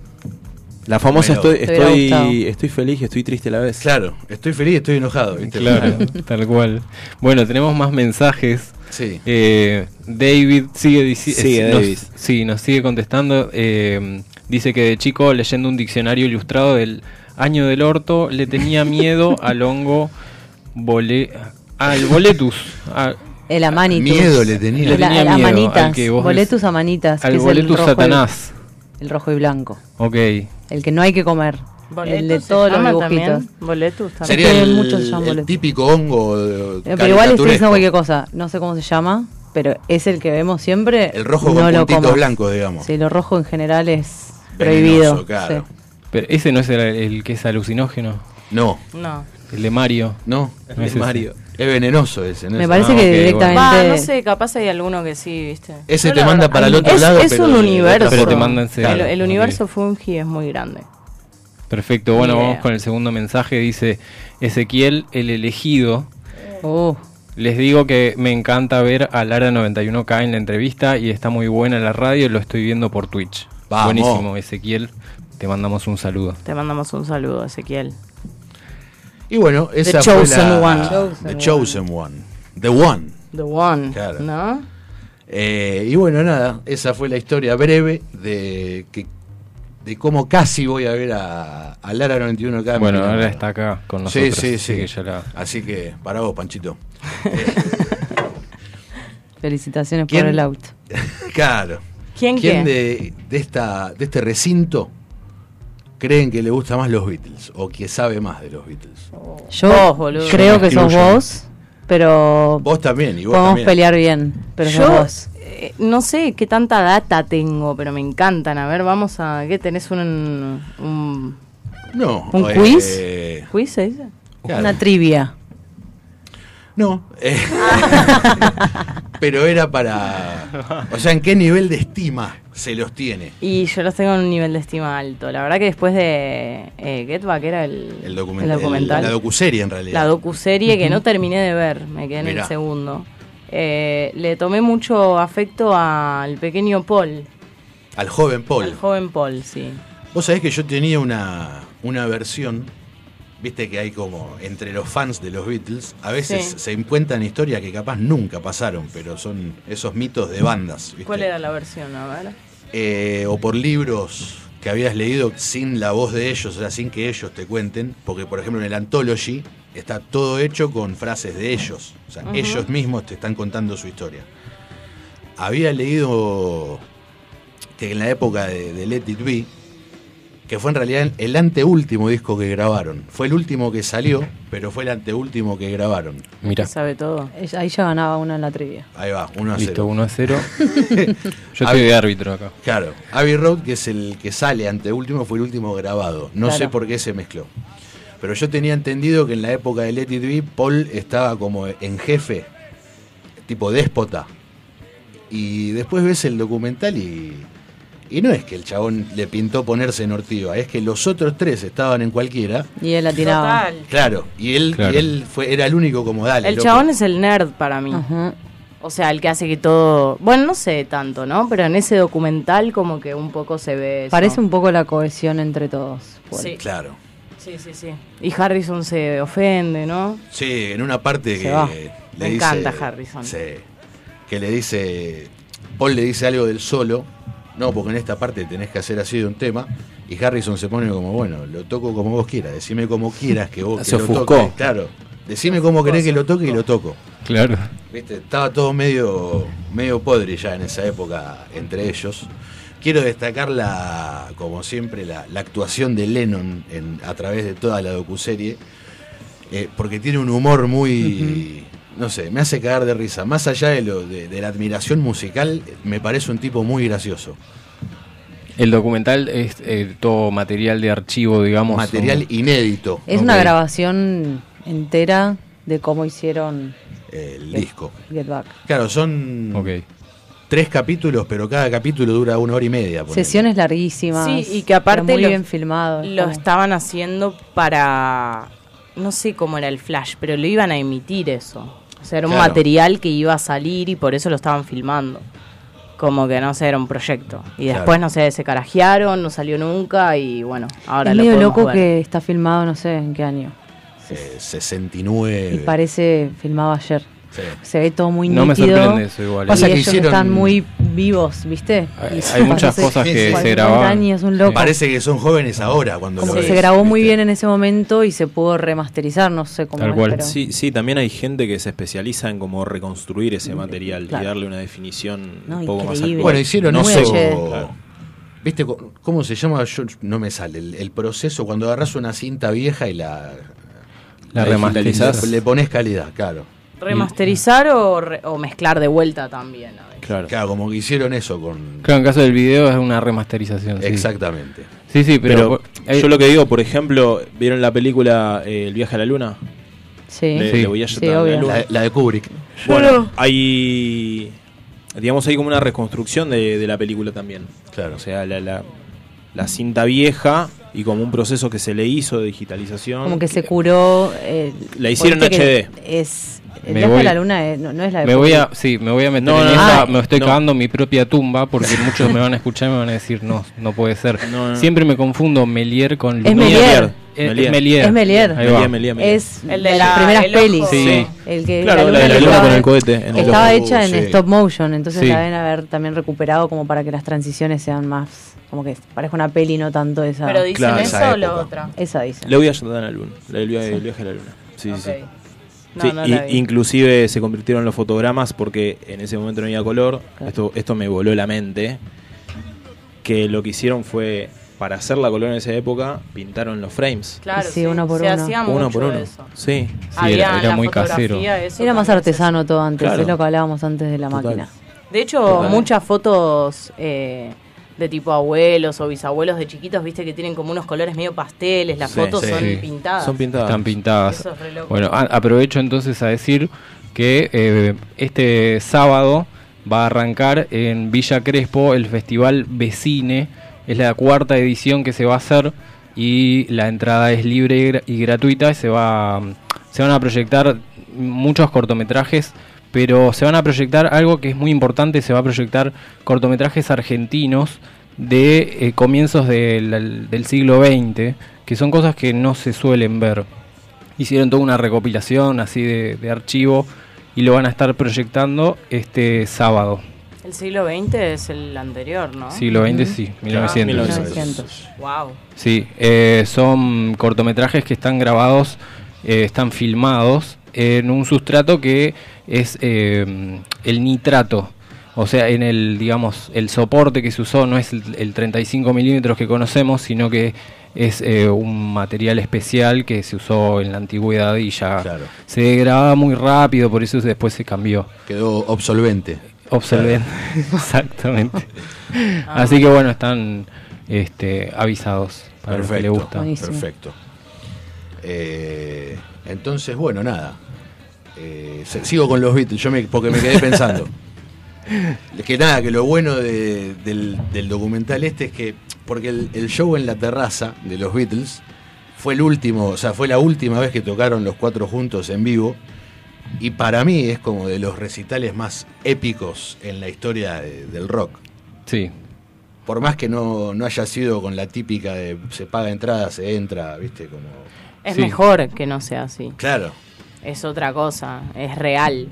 La famosa
Bueno,
estoy, estoy, estoy feliz y estoy triste a la vez.
Claro, estoy feliz, estoy enojado, ¿viste?
Claro, tal cual. Bueno, tenemos más mensajes.
Sí.
Eh, David sigue diciendo.
Sigue, David.
Sí, nos sigue contestando. eh, dice que de chico, leyendo un diccionario ilustrado del año del orto, le tenía miedo al hongo bole, al boletus. a-
El amanitus.
Miedo le tenía.
Le
La-
tenía
el
miedo
amanitas.
al que vos
boletus amanitas.
al
que es el
boletus
rojo y-
satanás.
el rojo y blanco.
Ok.
El que no hay que comer.
¿Boletus
el de
se
todos los dibujitos.
también? ¿Boletus también?
Sería el,
muchos se llaman
el típico hongo. de-
Eh, Pero igual estoy diciendo cualquier cosa. No sé cómo se llama, pero es el que vemos siempre.
El rojo
no
con
lo
puntitos blancos, digamos.
Sí, lo rojo en general es
Venenoso,
prohibido.
claro.
sí.
Pero ese no es el, el que es alucinógeno.
No,
No.
El de Mario.
no.
No es ese.
Mario.
Es venenoso ese, ¿no?
Me parece
Ah,
que directamente.
No sé, capaz hay alguno que sí, ¿viste?
Ese
Yo
te manda
verdad-
para el otro
es,
lado,
Es
pero
un universo.
Pero te mandan
el, el universo Fungi es muy grande.
Perfecto, bueno, vamos con el segundo mensaje. Dice Ezequiel, el elegido.
Oh.
Les digo que me encanta ver a Lara 91K en la entrevista y está muy buena la radio, lo estoy viendo por Twitch.
Vamos.
Buenísimo, Ezequiel. Te mandamos un saludo.
Te mandamos un saludo, Ezequiel.
Y bueno,
The
esa fue
Chosen
la,
One.
The Chosen One. The One.
The One,
Claro.
¿no?
Eh, y bueno, nada, esa fue la historia breve de que de cómo casi voy a ver a, a Lara 91 acá.
Bueno, ahora está acá con
Sí,
nosotros.
sí,
así
sí.
que ya la-
Así que, para vos, Panchito.
Felicitaciones
¿Quién?
por el auto.
Claro.
¿Quién
¿Quién
qué?
de, de, esta, de este recinto creen que le gusta más los Beatles? O que sabe más de los Beatles.
Yo
Vos, boludo.
creo que sos vos, pero
Vos también, y vos
podemos
también.
pelear bien, pero sos
Yo
vos.
eh, no sé qué tanta data tengo, pero me encantan. A ver, vamos a... ¿Qué tenés un... un
No.
¿Un
eh,
quiz?
¿Quiz se dice?
claro.
Una trivia.
No. eh, pero era para. O sea, ¿en qué nivel de estima se los tiene?
Y yo los tengo en un nivel de estima alto. La verdad que después de eh, Get Back era el,
El, document-
el documental.
la docuserie, en realidad.
La docuserie que no terminé de ver, me quedé en el segundo. Eh, le tomé mucho afecto al pequeño Paul,
Al joven Paul.
al joven Paul, sí.
Vos sabés que yo tenía una, una versión. Viste que hay como entre los fans de los Beatles, a veces
Sí.
se encuentran historias que capaz nunca pasaron, pero son esos mitos de bandas. ¿viste?
¿Cuál era la versión? A ver.
Eh, o por libros que habías leído sin la voz de ellos, o sea, sin que ellos te cuenten, porque por ejemplo en el Anthology está todo hecho con frases de ellos, o sea, ellos mismos te están contando su historia. Había leído que en la época de, de Let It Be, que fue en realidad el anteúltimo disco que grabaron, fue el último que salió, pero fue el anteúltimo que grabaron.
Mira.
Sabe todo.
Ahí ya ganaba una en la trivia.
Ahí va, 1 a 0.
Listo, 1 a 0. Yo estoy de árbitro acá.
Claro, Abbey Road, que es el que sale ante último, fue el último grabado. No
Claro.
sé por qué se mezcló. Pero yo tenía entendido que en la época de Let It Be, Paul estaba como en jefe, tipo déspota. Y después ves el documental y, y no es que el chabón le pintó ponerse en ortiva, es que los otros tres estaban en cualquiera.
Y él la tiraba.
Total.
Claro, y él,
Claro.
Y él fue, era el único como dale.
El
loco".
chabón es el nerd para mí.
Ajá.
O sea, el que hace que todo... Bueno, no sé tanto, ¿no? Pero en ese documental como que un poco se ve eso.
Parece un poco la cohesión entre todos. Paul.
Sí.
Claro.
Sí, sí, sí. Y Harrison se ofende, ¿no?
Sí, en una parte
Se
que
va.
le
Me
dice-
encanta Harrison.
Sí, que le dice, Paul le dice algo del solo, no, porque en esta parte tenés que hacer así de un tema, y Harrison se pone como, bueno, lo toco como vos quieras, decime como quieras que vos que lo
ofuscó.
toque. Claro, decime cómo querés que lo toque y lo toco.
Claro.
¿Viste? Estaba todo medio, medio podre ya en esa época entre ellos. Quiero destacar la, como siempre, la, la actuación de Lennon en- a través de toda la docuserie, eh, porque tiene un humor muy, no sé, me hace cagar de risa. Más allá de, lo, de, de la admiración musical, me parece un tipo muy gracioso.
El documental es eh, todo material de archivo, digamos.
Material
o-
inédito.
Es una grabación entera de cómo hicieron
El
Get-
disco.
Get Back.
Claro, son
Ok.
tres capítulos, pero cada capítulo dura una hora y media.
Sesiones larguísimas.
Sí, y que aparte
muy
lo-
bien filmado.
Lo
como-
estaban haciendo para... No sé cómo era el flash, pero lo iban a emitir eso. O sea, era un
Claro.
material que iba a salir y por eso lo estaban filmando. Como que no sé, era un proyecto. Y
Claro.
después, no sé, se carajearon, no salió nunca y bueno, ahora
es
lo
medio loco
ver.
que está filmado no sé en qué año.
Eh, 69.
Y parece filmado ayer.
Sí.
Se ve todo muy
No me
nítido.
sorprende eso igual.
Y
Pasa que
ellos
hicieron-
están muy vivos, ¿viste?
Hay-
Y
hay muchas cosas que se
50
grababan.
años, un loco.
Parece que son jóvenes ahora cuando
Como
lo
que
ves,
se grabó muy
¿viste?
bien en ese momento y se pudo remasterizar, no sé cómo
Tal
es,
cual.
pero-
Sí, sí, también hay gente que se especializa en como reconstruir ese material
Claro.
y darle una definición
No,
un poco más
increíble.
actual.
Bueno, hicieron
no
eso.
Claro.
¿Viste cómo se llama? Yo no me sale. El, el proceso cuando agarras una cinta vieja y la.
La remasterizás.
Le, le pones calidad, claro.
¿Remasterizar o, re- o mezclar de vuelta también? a ver.
Claro.
Claro, como que hicieron eso con.
Claro, en caso del video es una remasterización. sí.
Exactamente.
Sí, sí, pero.
Pero
eh,
yo lo que digo, por ejemplo, ¿vieron la película eh, El viaje a la luna?
Sí.
De,
Sí.
de Voyager
Sí,
a la
obvio.
luna.
La, la de Kubrick.
Bueno, hay. Digamos, hay como una reconstrucción de, de la película también.
Claro.
O sea, la, la, la cinta vieja y como un proceso que se le hizo de digitalización.
Como que se curó. eh,
La hicieron
porque
HD.
Es, el
Me
viaje
voy-
a la luna es- no, no es la de
Me voy a, sí, me voy a meter
No,
en
no,
esa, me estoy
No.
cavando mi propia tumba porque muchos me van a escuchar y me van a decir, no, no puede ser.
No, no.
Siempre me confundo Melier con
Es
Lumière.
Melier.
Es,
Melier.
es Melier.
Es Melier.
Melier, Melier, Melier.
Es
El
de, las
la-
primeras pelis.
Sí.
El que
Claro, la de la luna con el cohete
Estaba hecha en
sí.
stop motion, entonces
Sí.
la deben haber también recuperado como para que las transiciones sean más. Como que parezca una peli, no tanto esa.
Pero dicen
Claro,
eso
esa
o
época.
otra.
Esa dice.
Le voy a ayudar a la luna. El viaje, el viaje a la luna. Sí, sí, sí.
No,
Sí,
no
y- inclusive se convirtieron los fotogramas porque en ese momento no había color.
Claro.
Esto, esto me voló la mente. Que lo que hicieron fue, para hacer la color en esa época, pintaron los frames.
Claro,
Sí,
sí,
uno por
se
uno.
hacía
uno
mucho
por uno.
eso.
Sí.
Sí,
Había
era, era muy casero.
Era más artesano todo antes,
Claro.
es lo que hablábamos antes de la
Total.
máquina.
De hecho,
Total.
muchas fotos eh, de tipo abuelos o bisabuelos de chiquitos, viste que tienen como unos colores medio pasteles, las
Sí,
fotos
sí.
son
Sí.
pintadas.
Son pintadas.
Están pintadas.
Eso es re loco.
Bueno, a- aprovecho entonces a decir que eh, este sábado va a arrancar en Villa Crespo el festival Vecine. Es la cuarta edición que se va a hacer y la entrada es libre y gra- y gratuita. Se, va, se van a proyectar muchos cortometrajes, pero se van a proyectar algo que es muy importante. Se va a proyectar cortometrajes argentinos de eh, comienzos del, del siglo XX, que son cosas que no se suelen ver hicieron toda una recopilación así de, de archivo y lo van a estar proyectando este sábado.
El siglo XX es el anterior, ¿no?
Siglo XX, sí, 1900.
1900.
Wow.
Sí, eh, son cortometrajes que están grabados, eh, están filmados en un sustrato que es eh, el nitrato. O sea, en el, digamos, el soporte que se usó no es el, el 35 milímetros que conocemos, sino que es eh, un material especial que se usó en la antigüedad y ya
Claro.
se degradaba muy rápido, por eso después se cambió.
Quedó obsolvente.
Obsolente, exactamente. Así que bueno, están este, avisados para los que les gusta.
Buenísimo.
Perfecto. Eh, entonces, bueno, nada. Eh, sigo con los Beatles, yo me, porque me quedé pensando. que nada, que lo bueno de- del, del documental este es que, porque el, el show en la terraza de los Beatles fue el último, o sea, fue la última vez que tocaron los cuatro juntos en vivo. Y para mí es como de los recitales más épicos en la historia de- del rock.
Sí,
Por más que no, no haya sido con la típica de se paga entrada, se entra, viste, como...
Es
Sí.
mejor que no sea así.
Claro,
Es otra cosa, es real.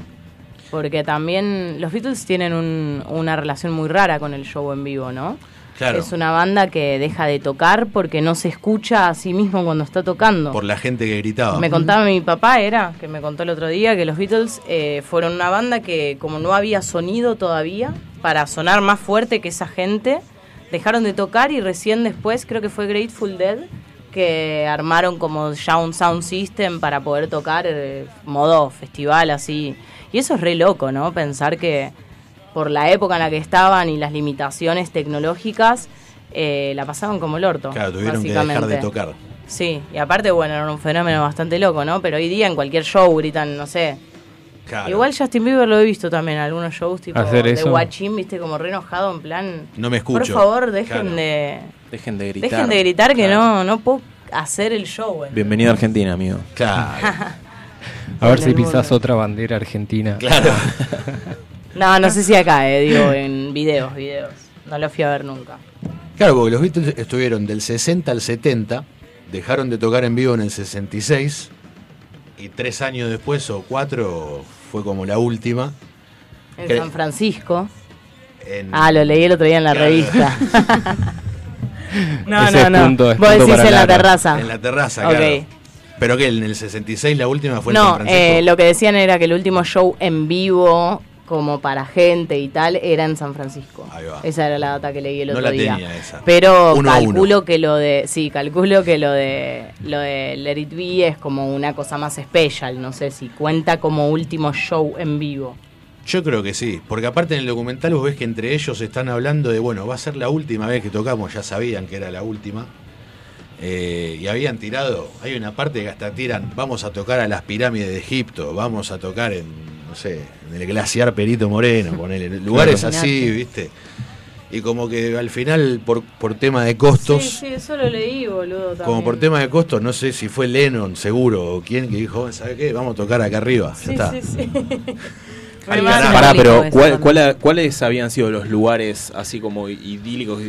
Porque también los Beatles tienen un- una relación muy rara con el show en vivo, ¿no?
claro.
Es una banda que deja de tocar porque no se escucha a sí mismo cuando está tocando.
Por la gente que gritaba.
Me contaba mi papá, era, que me contó el otro día, que los Beatles eh, fueron una banda que como no había sonido todavía, para sonar más fuerte que esa gente, dejaron de tocar y recién después, creo que fue Grateful Dead, que armaron como ya un sound system para poder tocar eh, modo festival así. Y eso es re loco, ¿no? Pensar que por la época en la que estaban y las limitaciones tecnológicas, eh, la pasaban como el orto.
Claro, tuvieron que dejar de tocar.
Sí, y aparte, bueno, era un fenómeno bastante loco, ¿no? Pero hoy día en cualquier show gritan, no sé.
Claro.
Igual Justin Bieber lo he visto también en algunos shows tipo de. Guachín, viste, como re enojado, en plan.
No me escucho.
Por favor, dejen
Claro.
de.
Dejen de gritar.
Dejen de gritar que no, no puedo hacer el show. ¿eh?
Bienvenido a Argentina, amigo.
Claro,
a ver
En
si pisás otra bandera argentina.
claro.
No, no sé si acá, eh, digo, en videos, videos. No lo fui a ver nunca.
Claro, porque los Beatles estuvieron del 60 al 70, dejaron de tocar en vivo en el 66, y tres años después o cuatro fue como la última.
En San Francisco.
En,
Ah, lo leí el otro día en la
Claro.
revista. no,
Ese
no, no.
punto,
Vos
punto
decís en la terraza.
en la terraza, claro. Pero que en el 66 la última fue en San
No,
Francisco.
eh, lo que decían era que el último show en vivo, como para gente y tal, era en San Francisco.
Ahí va.
Esa era la data que leí el
No
otro
la
día.
tenía esa.
Pero
Uno
calculo
uno.
que lo de, sí, calculo que lo de lo de Let It Be es como una cosa más especial, no sé si cuenta como último show en vivo.
Yo creo que sí, porque aparte en el documental vos ves que entre ellos están hablando de, bueno, va a ser la última vez que tocamos, ya sabían que era la última. Eh, y habían tirado, hay una parte que hasta tiran, vamos a tocar a las pirámides de Egipto, vamos a tocar en, no sé, en el glaciar Perito Moreno, ponele, lugares
Claro.
así, ¿viste? Y como que al final, por, por tema de costos,
Sí, sí, eso lo leí, boludo. También.
como por tema de costos, no sé si fue Lennon, seguro, o quién que dijo, ¿sabe qué? Vamos a tocar acá arriba. Ya
Sí,
está.
sí, sí.
Pará, pero ¿cuál- ¿cuáles habían sido los lugares así como idílicos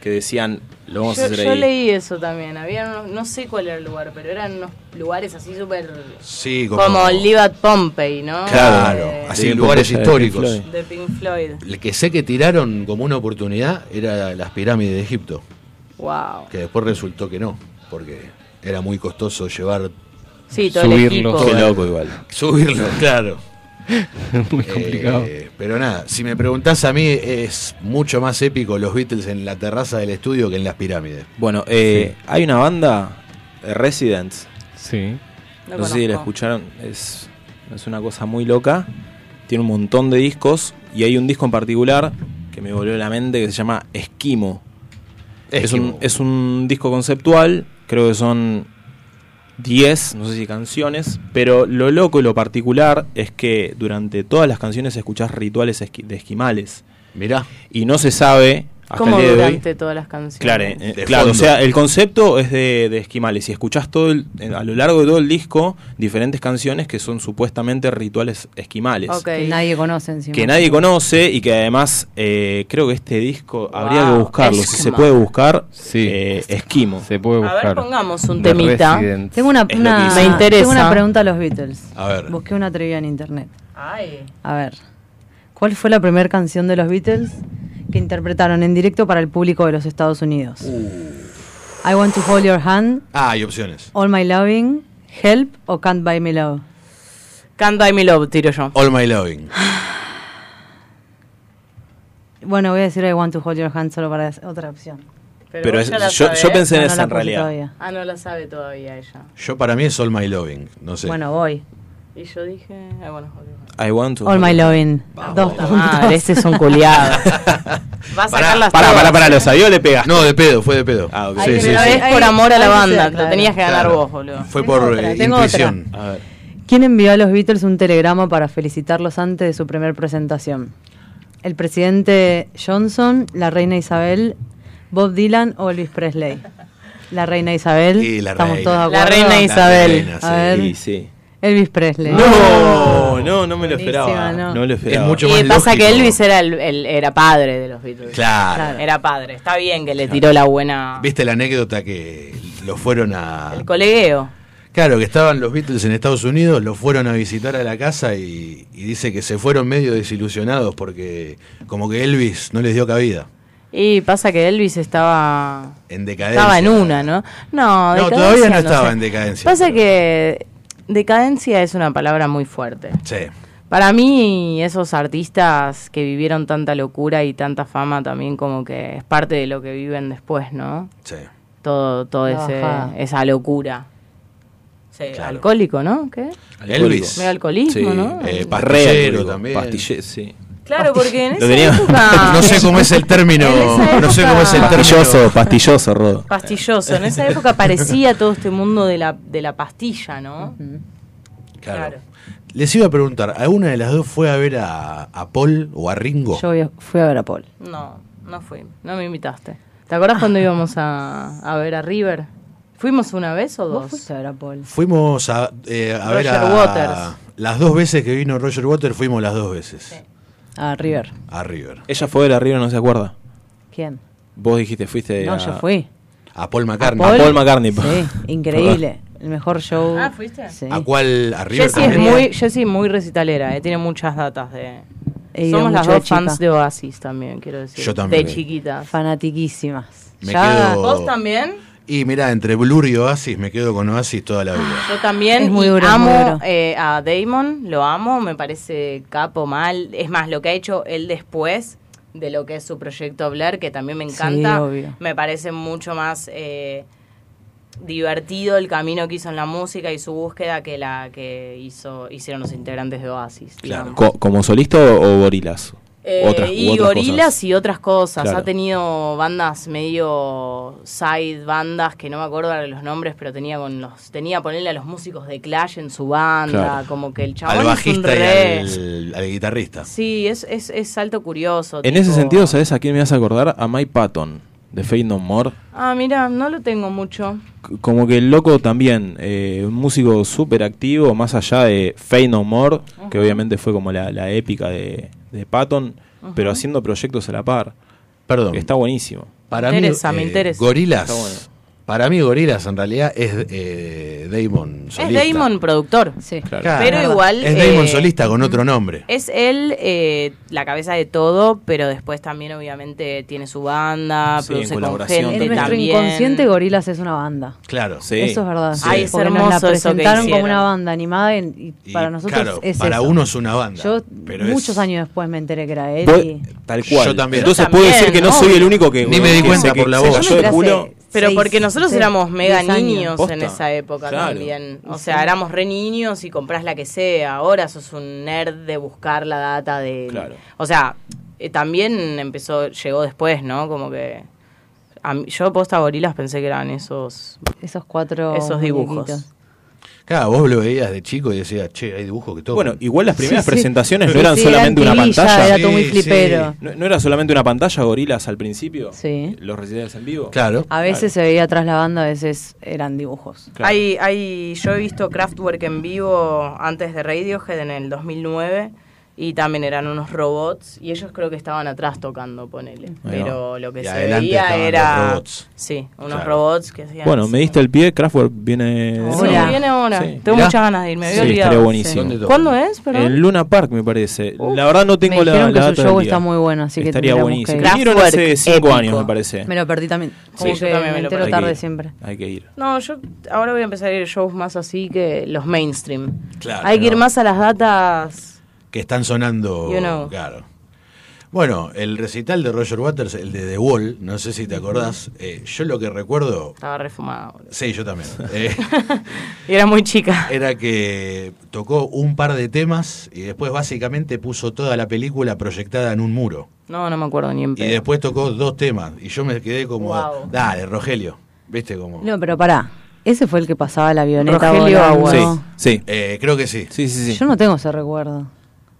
que, decían lo vamos a
Yo,
hacer
yo
ahí?
leí eso también. Había unos- no sé cuál era el lugar, pero eran unos lugares así súper.
Sí, como,
Como, Live at Pompeii, ¿no?
Claro, así
de
lugares históricos.
De Pink Floyd.
El que sé que tiraron como una oportunidad era las pirámides de Egipto,
Wow.
que después resultó que no, porque era muy costoso llevar,
Sí, todo el equipo.
Qué loco igual.
subirlo, claro.
Muy complicado.
Eh, pero nada, si me preguntás a mí, es mucho más épico los Beatles en la terraza del estudio que en las pirámides.
Bueno, eh, hay una banda, eh, Residents,
Sí.
No
no sé si la escucharon, es, es una cosa muy loca, tiene un montón de discos y hay un disco en particular que me volvió la mente que se llama Esquimo. Es un,
Esquimo.
es un disco conceptual, creo que son 10, no sé si canciones, pero lo loco y lo particular es que durante todas las canciones escuchás rituales esqui- de esquimales.
Mirá,
Y no se sabe
Como durante todas las canciones.
Claro, eh, claro, o sea, el concepto es de, de esquimales. Y escuchás todo el- a lo largo de todo el disco diferentes canciones que son supuestamente rituales esquimales.
Ok.
Que nadie conoce encima.
Que nadie conoce y que además eh, creo que este disco habría que buscarlo. Si se puede buscar,
Sí.
eh, Esquimo.
Se puede
A
buscar.
ver, pongamos un
The
temita.
Residents.
Tengo una, una-.
Me interesa.
tengo una pregunta a los Beatles.
a ver.
Busqué una trivia en internet.
Ay.
A ver. ¿Cuál fue la primera canción de los Beatles que interpretaron en directo para el público de los Estados Unidos? I Want to Hold Your Hand,
Ah, hay opciones.
All My Loving, Help o Can't Buy Me Love.
Can't Buy Me Love, tiro yo.
All My Loving.
Bueno, voy a decir I Want to Hold Your Hand solo para otra opción.
Pero
vos
es- yo, yo pensé en
No,
esa en realidad.
todavía.
Ah, no la sabe todavía ella.
Yo para mí es All My Loving, no sé.
Bueno, voy.
Y yo dije. Ah, bueno, joder.
I want to.
All My Loving. Dos
madre, este es un culiado. Va a sacarlas
Para,
todas.
para, para, ¿lo sabía o le pegaste?
No, de pedo, fue de pedo.
Ah, ok.
Ay,
Sí,
pero
sí,
es
sí.
Ahí-
por amor a la banda, te lo tenías que ganar
Claro.
vos, boludo.
Fue por
otra,
eh, intuición.
A ver.
¿Quién envió a los Beatles un telegrama para felicitarlos antes de su primer presentación? ¿El presidente Johnson, la reina Isabel, Bob Dylan o Elvis Presley? La reina Isabel.
Y la
Estamos
reina.
todos de
La
acuerdo.
reina
La
Isabel.
reina,
A ver.
Sí, sí.
Elvis Presley.
No, no, no me lo esperaba.
no.
Lo esperaba.
Es mucho
Y
más
pasa
lógico.
que Elvis era, el, el- era padre de los Beatles.
Claro.
Era padre. Está bien que le tiró la buena.
¿Viste la anécdota que lo fueron a...
El colegueo.
Claro, que estaban los Beatles en Estados Unidos, lo fueron a visitar a la casa y, y dice que se fueron medio desilusionados porque como que Elvis no les dio cabida.
Y pasa que Elvis estaba.
En decadencia.
Estaba en una, ¿no? No,
No, todavía no estaba
sé.
en decadencia.
Pasa que decadencia es una palabra muy fuerte.
Sí.
Para mí, esos artistas que vivieron tanta locura y tanta fama también como que es parte de lo que viven después, ¿no?
Sí.
Todo, todo
La
ese,
bajada.
esa locura. Sí,
Claro.
alcohólico, ¿no? ¿Qué?
Elvis.
Medio alcoholismo,
Sí.
¿no?
Eh, pastillero también.
pastille- sí.
Claro, porque en esa
tenía-
época...
No sé cómo es el término.
En esa
No sé cómo es el
época-
Pastilloso,
término.
pastilloso, Rodo.
Pastilloso. En esa época parecía todo este mundo de la, de la pastilla, ¿no?
Claro.
Claro.
Les iba a preguntar, ¿alguna de las dos fue a ver a, a Paul o a Ringo?
Yo fui a ver a Paul.
No, no fui. No me invitaste. ¿Te acordás cuando íbamos a, a ver a River? ¿Fuimos una vez o
¿Vos
dos?
fuiste a ver a Paul?
Fuimos a, eh, a ver
Roger
a...
Waters.
Las dos veces que vino Roger Waters fuimos las dos veces.
A River.
A River.
Ella fue de la arriba, no se acuerda.
¿Quién?
Vos dijiste, fuiste
No,
a,
yo fui.
A Paul McCartney.
a Paul McCartney.
Sí, increíble. El mejor show.
Ah, ¿fuiste?
Sí.
¿A cuál? ¿A River
Jessie es muy, Jessie muy recitalera, eh, tiene muchas datas de...
He
Somos las dos fans de Oasis también, quiero decir.
Yo también.
De chiquitas.
Fanatiquísimas.
Me
Ya-
quedo-
¿Vos también?
Y mira, entre Blur y Oasis me quedo con Oasis toda la vida.
Yo también
Es muy
y
duro, es muy
amo
duro.
eh, a Damon, lo amo, me parece capo mal. Es más, lo que ha hecho él después de lo que es su proyecto Blair, que también me
Sí,
encanta,
obvio.
me parece mucho más eh, divertido el camino que hizo en la música y su búsqueda que la que hizo hicieron los integrantes de Oasis.
Claro.
digamos.
Co- ¿Como solista o, o gorilas?
Eh,
otras,
y
otras
gorilas
cosas.
y otras cosas.
Claro.
Ha tenido bandas medio side bandas que no me acuerdo los nombres, pero tenía con los tenía ponerle a los músicos de Clash en su banda,
Claro.
como que el chabón
Al
es un
bajista
re-
y al, al guitarrista.
Sí, es, es, es salto curioso.
En
tipo-
ese sentido, ¿sabes a quién me vas a acordar? A Mike Patton, de Fate No More.
Ah, mira, no lo tengo mucho.
C- Como que el loco también, eh, un músico súper activo, más allá de Fate No More, que obviamente fue como la, la épica de, de Patton, pero haciendo proyectos a la par.
Perdón.
Está buenísimo.
Para
Me
mí,
interesa, me
eh,
interesa.
Gorilas.
Está bueno.
Para mí, Gorilas en realidad es eh, Damon
Es
solista.
Damon productor.
Sí.
Claro.
Pero igual.
Es Damon
eh,
solista con otro nombre.
Es él eh, la cabeza de todo, pero después también obviamente tiene su banda,
Sí, en
produce con
colaboración
gente
En nuestro inconsciente Gorilas es una banda.
Claro.
Sí.
Eso es verdad.
Sí. Ay, es
Porque nos la
eso que
presentaron como una banda animada y, y
Y,
para nosotros
claro,
es
para
eso.
uno es una banda.
Yo
pero
muchos
es-
años después me enteré que era él. Y-
tal cual.
Yo también.
Entonces
Yo
puedo decir que no
¿no?
soy el único que.
Ni me di cuenta por la voz.
Yo
de culo.
Pero
seis,
porque nosotros
seis,
éramos mega niños
Posta.
en esa época
Claro.
también. O sea, éramos re niños y comprás la que sea. Ahora sos un nerd de buscar la data de...
Claro.
O sea, eh, también empezó, llegó después, ¿no? Como que... a mí- yo posta gorilas pensé que eran esos...
Esos cuatro
Esos dibujos.
muñequitos.
Claro, vos lo veías de chico y decías, che, hay dibujos que tocan.
Bueno, igual las primeras
Sí, sí.
presentaciones no eran
sí,
solamente
eran
una pantalla.
Era todo muy
Sí,
flipero.
No, no era solamente una pantalla gorilas al principio.
Sí.
Los recitales en vivo.
Claro.
A veces se veía atrás la banda, a veces eran dibujos.
Claro.
Hay, hay, yo he visto Kraftwerk en vivo antes de Radiohead en el 2009 y también eran unos robots y ellos creo que estaban atrás tocando, ponele.
va.
Pero lo que se veía era...
los robots.
Sí, unos
Claro.
robots que hacían...
Bueno, me diste el pie, Kraftwerk viene. de
Sí,
Ahora.
viene ahora.
Sí.
Tengo
Mirá.
muchas ganas de ir, me había
Sí,
olvidado.
estaría buenísimo.
¿Cuándo es? Perdón?
En Luna Park, me parece. la verdad no tengo
me
la,
dijeron
la
que
data
su
del
show
día.
está muy bueno, así que
Estaría buenísimo.
que ir.
Vinieron hace
Kraftwerk,
5
épico.
años, me parece.
Me lo perdí también. Como
Sí, yo
que
también me
entero
Hay que
tarde
ir.
siempre.
Hay que ir.
No, yo ahora voy a empezar a ir a shows más así que los mainstream.
Claro,
Hay que ir más a las datas...
Que están sonando.
You know.
Claro. Bueno, el recital de Roger Waters, el de The Wall, no sé si te acordás. eh, yo lo que recuerdo.
Estaba refumado. boludo.
Sí, yo también. eh,
Y era muy chica.
era que tocó un par de temas y después básicamente puso toda la película proyectada en un muro.
No, no me acuerdo ni en
Y
pedo.
después tocó dos temas. Y yo me quedé como.
Wow.
Dale, Rogelio. ¿Viste cómo?
No, pero pará. Ese fue el que pasaba la avioneta
Rogelio. Aguas.
Sí, sí.
Eh, creo que sí.
Sí, sí, sí.
Yo no tengo ese recuerdo.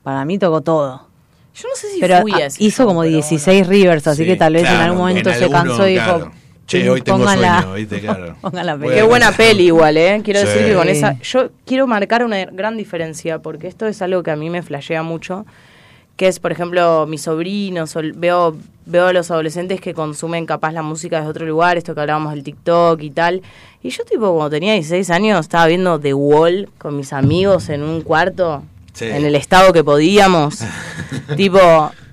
Para mí tocó todo.
Yo no sé si
Pero
fui a ese
hizo
show,
como
pero
16 rivers, así
Sí,
que tal vez en algún momento
en
se
alguno,
cansó y dijo,
claro. Che, hoy tengo
pónganla-
sueño, ¿viste? Claro.
Pongan la
Bueno.
Qué buena peli igual, ¿eh? Quiero
Sí.
decir que con esa... Yo quiero marcar una gran diferencia, porque esto es algo que a mí me flashea mucho, que es, por ejemplo, mis sobrinos, veo, veo a los adolescentes que consumen capaz la música desde otro lugar, esto que hablábamos del TikTok y tal. Y yo, tipo, cuando tenía 16 años, estaba viendo The Wall con mis amigos en un cuarto,
Sí.
en el estado que podíamos. tipo,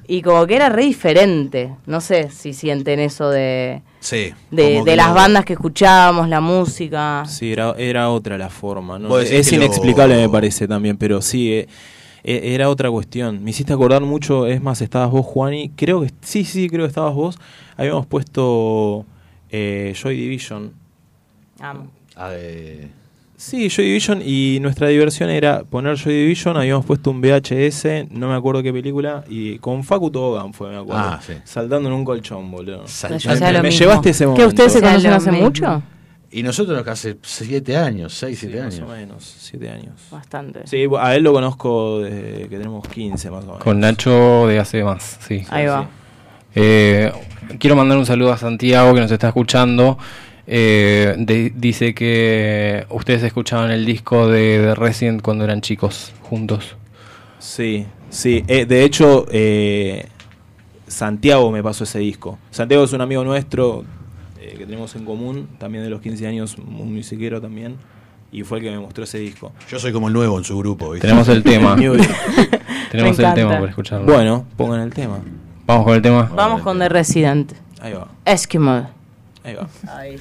y como que era re diferente. No sé si sienten eso de...
Sí.
De, de las
lo-
bandas que escuchábamos, la música.
Sí, era, era otra la forma. ¿no? Es
lo-
inexplicable, me parece también, pero sí, eh, eh, era otra cuestión. Me hiciste acordar mucho, es más, estabas vos, Juani. Creo que sí, sí, creo que estabas vos. Habíamos puesto eh, Joy Division.
Ah, eh,
Sí, Joy Division y nuestra diversión era poner Joy Division, habíamos puesto un VHS, no me acuerdo qué película, y con Facu Togan fue, me acuerdo.
Ah, sí.
Saltando en un colchón, boludo. Me
lo
me
mismo.
llevaste ese
¿Que
momento.
ustedes se conocen hace mucho?
Y nosotros hace siete años, seis,
Sí,
siete
más
años.
o menos, siete años.
Bastante.
Sí, a él lo conozco desde que tenemos 15 más o menos.
Con Nacho de hace más, sí.
Ahí va.
Eh, quiero mandar un saludo a Santiago que nos está escuchando. Eh, de- dice que ustedes escuchaban el disco de, de Resident cuando eran chicos, juntos.
Sí, sí. Eh, de hecho, eh, Santiago me pasó ese disco. Santiago es un amigo nuestro eh, que tenemos en común, también de los 15 años, un musiquero también, y fue el que me mostró ese disco.
Yo soy como el nuevo en su grupo, ¿viste?
Tenemos el tema. Tenemos el tema para escucharlo.
bueno, pongan el tema.
Vamos con el tema.
Vamos con The Resident.
Ahí va,
Eskimo.
Ahí va.
Ahí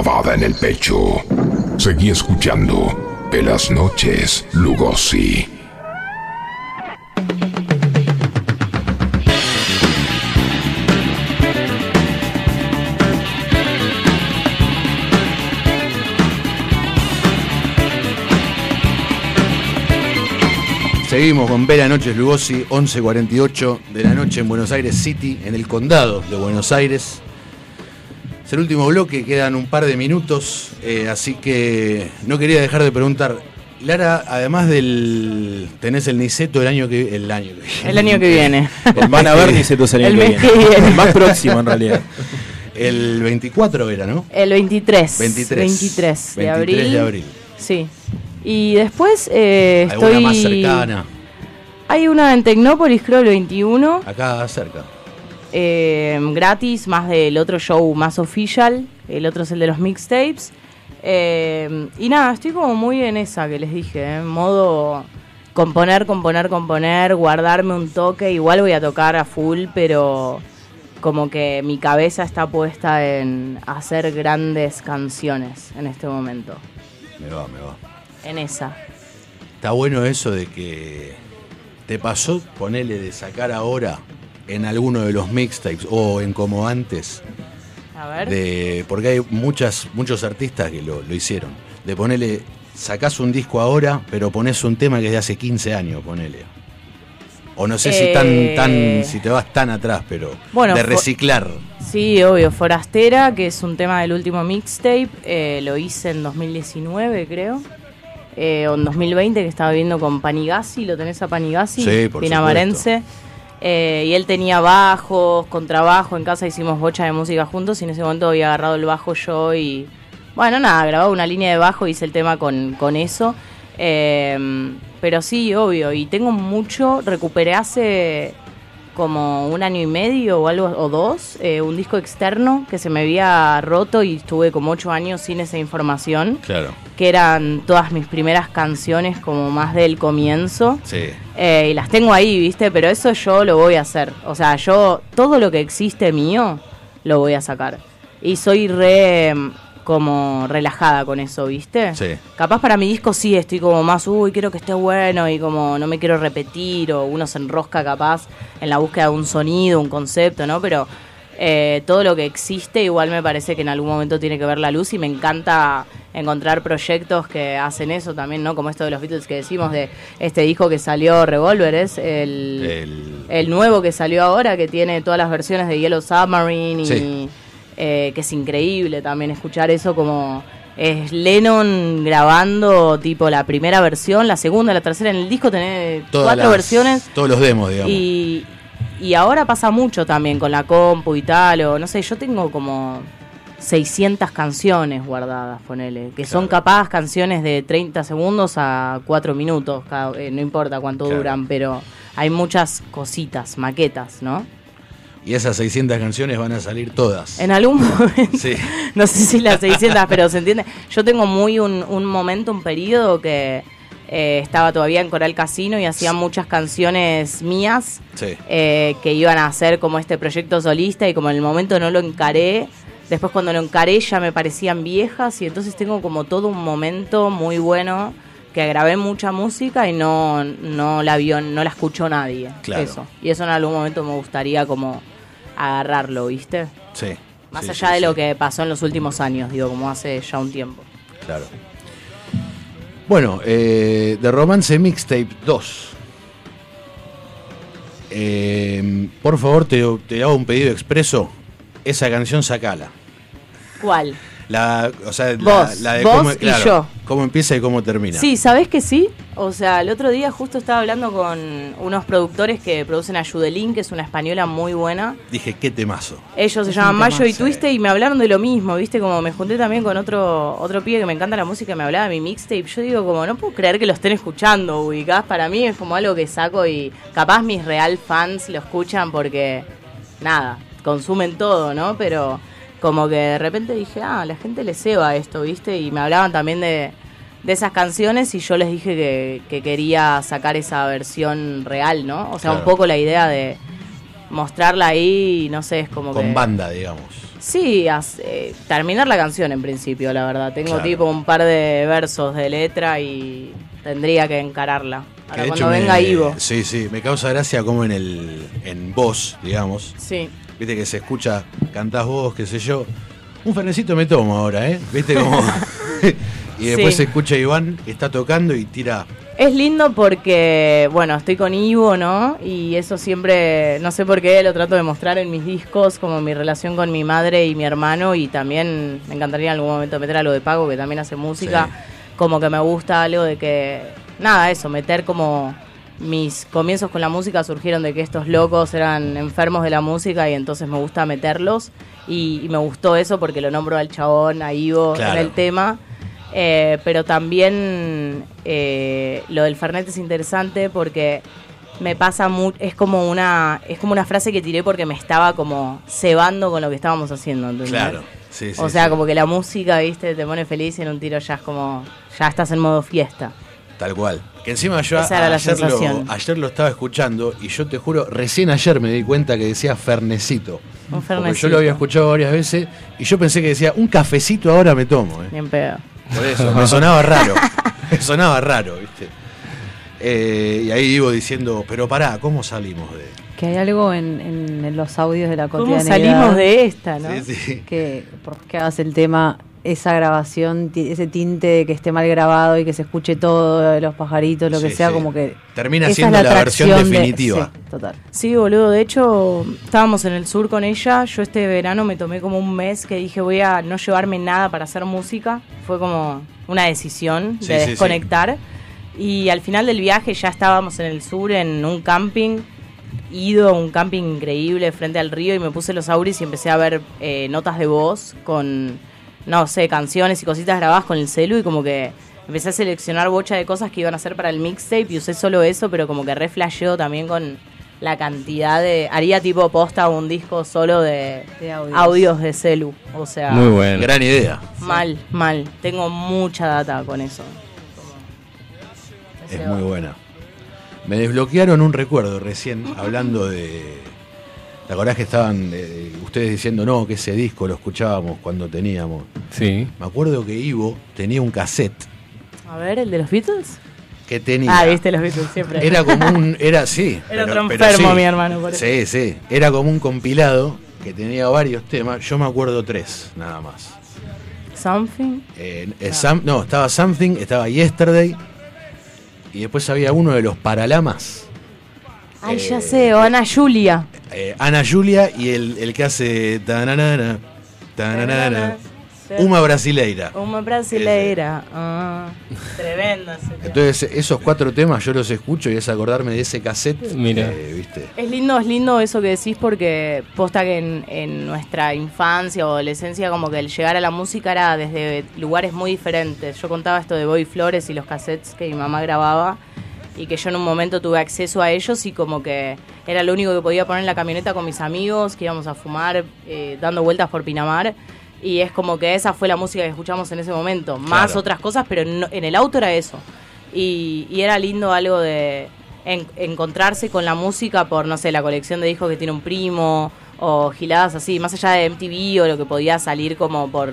en el pecho. Seguí escuchando Pelas Noches Lugosi.
Seguimos con Vela Noches Lugosi, 11.48 de la noche en Buenos Aires City, en el condado de Buenos Aires. Es el último bloque, quedan un par de minutos, eh, así que no quería dejar de preguntar. Lara, además del. tenés el Niceto el año que el año que viene.
El año que viene.
Van a ver Nicetos el año
El
que viene.
que viene.
Más próximo en realidad.
El 24 era, ¿no?
El 23.
23.
23 de
23
abril.
de abril.
Sí. Y después eh,
¿Alguna
estoy...
más cercana?
Hay una en Tecnópolis, creo el 21.
Acá cerca.
Eh, gratis, más del otro show más official. El otro es el de los mixtapes. Eh, y nada, estoy como muy en esa que les dije, en modo componer, componer, componer, guardarme un toque. Igual voy a tocar a full, pero como que mi cabeza está puesta en hacer grandes canciones en este momento.
Me va, me va.
En esa.
Está bueno eso de que te pasó ponerle de sacar ahora en alguno de los mixtapes o en como antes.
A ver.
De, porque hay muchas, muchos artistas que lo, lo hicieron. De ponerle, sacás un disco ahora, pero pones un tema que es de hace 15 años, ponele. O no sé si tan,
Eh.
tan, si te vas tan atrás, pero
Bueno,
de reciclar.
Sí, obvio. Forastera, que es un tema del último mixtape, eh, lo hice en 2019, creo. Eh, o en 2020, que estaba viendo con Panigasi. ¿Lo tenés a Panigasi?
Sí,
Pinamarense. Eh, y él tenía bajos, contrabajo. En casa hicimos bocha de música juntos y en ese momento había agarrado el bajo yo y. Bueno, nada, grababa una línea de bajo hice el tema con, con eso. Eh, pero sí, obvio. Y tengo mucho. Recuperé hace como un año y medio o algo o dos eh, un disco externo que se me había roto y estuve como ocho años sin esa información.
Claro.
que eran todas mis primeras canciones como más del comienzo.
Sí.
Eh, y las tengo ahí viste pero eso yo lo voy a hacer. O sea yo todo lo que existe mío lo voy a sacar. Y soy re como relajada con eso viste
Sí.
Capaz para mi disco sí estoy como más, uy, quiero que esté bueno y como no me quiero repetir o uno se enrosca capaz en la búsqueda de un sonido, un concepto, ¿no? Pero eh, todo lo que existe igual me parece que en algún momento tiene que ver la luz y me encanta encontrar proyectos que hacen eso también, ¿no? Como esto de los Beatles que decimos de este disco que salió Revolver, es el,
El-
el nuevo que salió ahora que tiene todas las versiones de Yellow Submarine y
Sí.
Eh, que es increíble también escuchar eso como es Lennon grabando tipo la primera versión, la segunda, la tercera en el disco tenés
Todas
cuatro
las-
versiones
Todos los demos, digamos.
y, y ahora pasa mucho también con la compu y tal, o no sé, yo tengo como 600 canciones guardadas, ponele, que son capaz canciones de 30 segundos a 4 minutos, cada- eh, no importa cuánto
Claro.
duran, pero hay muchas cositas, maquetas, ¿no?
Y esas 600 canciones van a salir todas.
En algún momento,
Sí.
no sé si las 600, pero se entiende. Yo tengo muy un, un momento, un periodo que eh, estaba todavía en Coral Casino y hacía muchas canciones mías
Sí.
eh, que iban a hacer como este proyecto solista y como en el momento no lo encaré, después cuando lo encaré ya me parecían viejas y entonces tengo como todo un momento muy bueno que grabé mucha música y no, no la vio, no la escuchó nadie.
Claro.
Eso. Y eso en algún momento me gustaría como agarrarlo, ¿viste?
Sí.
Más
Sí,
allá
sí,
de
sí.
lo que pasó en los últimos años, digo, como hace ya un tiempo.
Claro. Bueno, eh, de Romance Mixtape 2. Eh, por favor, te, te hago un pedido expreso. Esa canción sacala.
¿Cuál?
La, o sea,
Vos,
la, de
vos
cómo,
y
claro,
yo.
cómo empieza y cómo termina.
Sí, ¿sabés que sí? O sea, el otro día justo estaba hablando con unos productores que producen a Judelín, que es una española muy buena.
Dije, qué temazo.
Ellos se llaman Mayo y Twiste y me hablaron de lo mismo, ¿viste? Como me junté también con otro otro pibe que me encanta la música, me hablaba de mi mixtape. Yo digo, como, no puedo creer que lo estén escuchando, ubicás. Para mí es como algo que saco y capaz mis real fans lo escuchan porque, nada, consumen todo, ¿no? Pero como que de repente dije, ah, la gente le ceba esto, ¿viste? Y me hablaban también de, de esas canciones y yo les dije que, que quería sacar esa versión real, ¿no? O sea, un poco la idea de mostrarla ahí, no sé, es como
Con
que...
banda, digamos.
Sí, as- eh, terminar la canción en principio, la verdad. Tengo
Claro.
tipo un par de versos de letra y tendría que encararla.
Que
Ahora cuando
hecho me-
venga Ivo.
Sí, sí, me causa gracia como en el en voz, digamos.
Sí.
Viste que se escucha, cantás vos, qué sé yo. Un fernecito me tomo ahora, ¿eh? Viste como. y después
Sí.
se escucha a Iván que está tocando y tira.
Es lindo porque, bueno, estoy con Ivo, ¿no? Y eso siempre, no sé por qué, lo trato de mostrar en mis discos, como mi relación con mi madre y mi hermano. Y también me encantaría en algún momento meter algo de Pago, que también hace música. Como que me gusta algo de que, nada, eso, meter como mis comienzos con la música surgieron de que estos locos eran enfermos de la música y entonces me gusta meterlos. Y, y me gustó eso porque lo nombro al chabón, a Ivo
Claro.
en el tema. Eh, pero también eh, lo del Fernet es interesante porque me pasa mu es como una es como una frase que tiré porque me estaba como cebando con lo que estábamos haciendo ¿entendés?
Claro. Sí, sí,
o sea
sí.
como que la música viste te pone feliz y en un tiro ya es como ya estás en modo fiesta
Tal cual. Que encima yo
Esa era la
ayer, lo,
sensación.
ayer lo estaba escuchando y yo te juro, recién ayer me di cuenta que decía Fernecito.
un
Porque
Fernecito
yo lo había escuchado varias veces y yo pensé que decía, un cafecito ahora me tomo. ¿eh?
bien pedo
Por eso, me sonaba raro. me sonaba raro, ¿viste? Eh, y ahí iba diciendo, pero pará, ¿cómo salimos de...?
Que hay algo en, en- en los audios de la
¿Cómo
cotidianidad.
salimos de esta, no?
Sí, sí.
Que por qué hagas el tema, esa grabación, ese tinte de que esté mal grabado y que se escuche todo, los pajaritos, lo que sea,
sí.
como que.
Termina
esa
siendo
es
la versión
de-
definitiva.
sí, total.
Sí, boludo. De hecho, estábamos en el sur con ella. Yo este verano me tomé como un mes que dije voy a no llevarme nada para hacer música. Fue como una decisión
Sí,
de
sí, sí.
desconectar. Y al final del viaje ya estábamos en el sur en un camping. Ido, un camping increíble frente al río y me puse los auris y empecé a ver eh, notas de voz con, no sé, canciones y cositas grabadas con el celu y como que empecé a seleccionar bocha de cosas que iban a hacer para el mixtape y usé solo eso, pero como que re flasheó también con la cantidad de... Haría tipo posta un disco solo de,
De audios.
audios de celu, o sea...
Muy bueno.
Gran idea.
Mal, mal. Tengo mucha data con eso.
Es muy buena. Me desbloquearon un recuerdo recién hablando de. ¿Te acordás que estaban eh, ustedes diciendo no, que ese disco lo escuchábamos cuando teníamos?
Sí.
Me acuerdo que Ivo tenía un cassette
A ver, ¿el de los Beatles?
que tenía.
Ah, viste los Beatles siempre.
Era como un. Era sí.
Era otro enfermo, mi hermano, por eso.
Sí, sí. Era como un compilado que tenía varios temas. Yo me acuerdo tres, nada más.
Something.
Eh, eh, Some- no, estaba Something, estaba Yesterday. Y después había uno de los Paralamas.
Ay, ya sé, o Ana Julia.
Eh, Ana Julia y el, el que hace. tananana, tananana, Uma Brasileira.
Uma brasileira. Ah, tremendo ese.
Entonces, esos cuatro temas yo los escucho y es acordarme de ese cassette.
Mira.
eh, ¿viste?
Es lindo, es lindo eso que decís porque posta que en, en nuestra infancia o adolescencia como que el llegar a la música era desde lugares muy diferentes. Yo contaba esto de Boy Flores y los cassettes que mi mamá grababa y que yo en un momento tuve acceso a ellos y como que era lo único que podía poner en la camioneta con mis amigos, que íbamos a fumar eh, dando vueltas por Pinamar. Y es como que esa fue la música que escuchamos en ese momento. Más
Claro.
otras cosas, pero en el auto era eso. Y, y era lindo algo de en- encontrarse con la música por, no sé, la colección de discos que tiene un primo o giladas así, más allá de MTV o lo que podía salir como por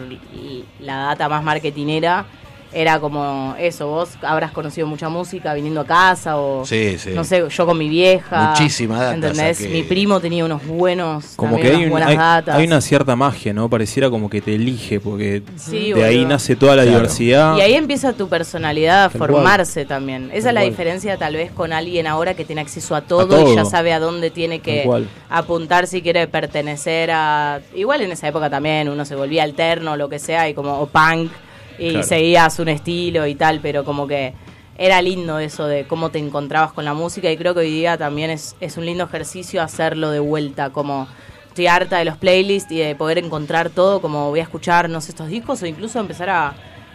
la data más marketinera. Era como eso, vos habrás conocido mucha música viniendo a casa o
Sí, sí.
no sé, yo con mi vieja.
Muchísima data
¿Entendés? Mi primo tenía unos buenos,
Como
también
que hay,
unas
un-
buenas
hay,
datas.
hay una cierta magia, ¿no? Pareciera como que te elige, porque
Sí,
de ahí nace toda la
Claro.
diversidad.
Y ahí empieza tu personalidad a
cual.
formarse también. Esa
Tal
es la
cual.
diferencia tal vez con alguien ahora que tiene acceso a todo,
todo.
y ya sabe a dónde tiene que apuntar si quiere pertenecer a... Igual en esa época también uno se volvía alterno o lo que sea y como o punk y
Claro.
seguías un estilo y tal, pero como que era lindo eso de cómo te encontrabas con la música y creo que hoy día también es, es un lindo ejercicio hacerlo de vuelta, como estoy harta de los playlists y de poder encontrar todo, como voy a escucharnos estos discos o incluso empezar a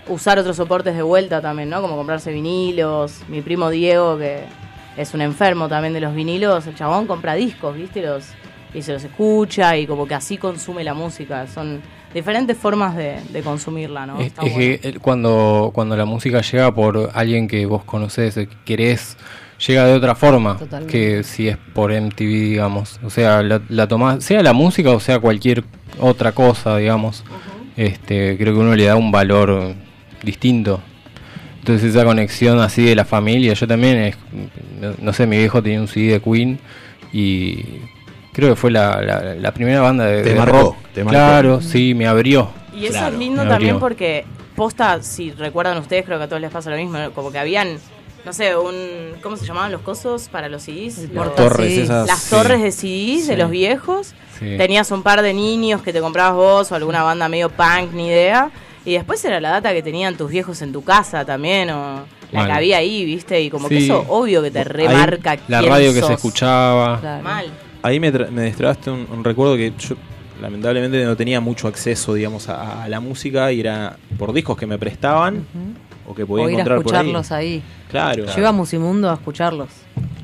usar otros soportes de vuelta también, ¿no? Como comprarse vinilos, mi primo Diego que es un enfermo también de los vinilos, el chabón compra discos, ¿viste? Los, y se los escucha y como que así consume la música, son diferentes formas de, de consumirla, ¿no?
Es,
Está
es
bueno.
que cuando, cuando la música llega por alguien que vos conocés, eh, que querés llega de otra forma
Totalmente.
que si es por MTV, digamos. O sea, la, la tomás, sea la música o sea cualquier otra cosa, digamos. Este, creo que uno le da un valor distinto. Entonces esa conexión así de la familia, yo también, es, no, no sé, mi viejo tenía un CD de Queen y creo que fue la, la- la primera banda de,
Te
de
marcó,
rock.
te marcó.
claro, sí, me abrió.
Y eso
Claro,
es lindo
me
también
abrió.
porque posta, si recuerdan ustedes, creo que a todos les pasa lo mismo, como que habían, no sé, un, ¿cómo se llamaban los cosos para los CDs? Los-
Torres, esas,
Las
sí.
torres de CDs de
Sí.
los viejos.
Sí.
Tenías un par de niños que te comprabas vos o alguna banda medio punk, ni idea. Y después era la data que tenían tus viejos en tu casa también, o la
Mal.
que había ahí, ¿viste? Y como que eso obvio que te remarca
La
quién
radio que se escuchaba.
Mal.
Ahí me, tra- me destrabaste un, un recuerdo que yo lamentablemente no tenía mucho acceso, digamos, a, a la música y era por discos que me prestaban o que podía
O ir a
encontrar por ahí.
escucharlos ahí.
Claro.
Yo iba a Musimundo a escucharlos.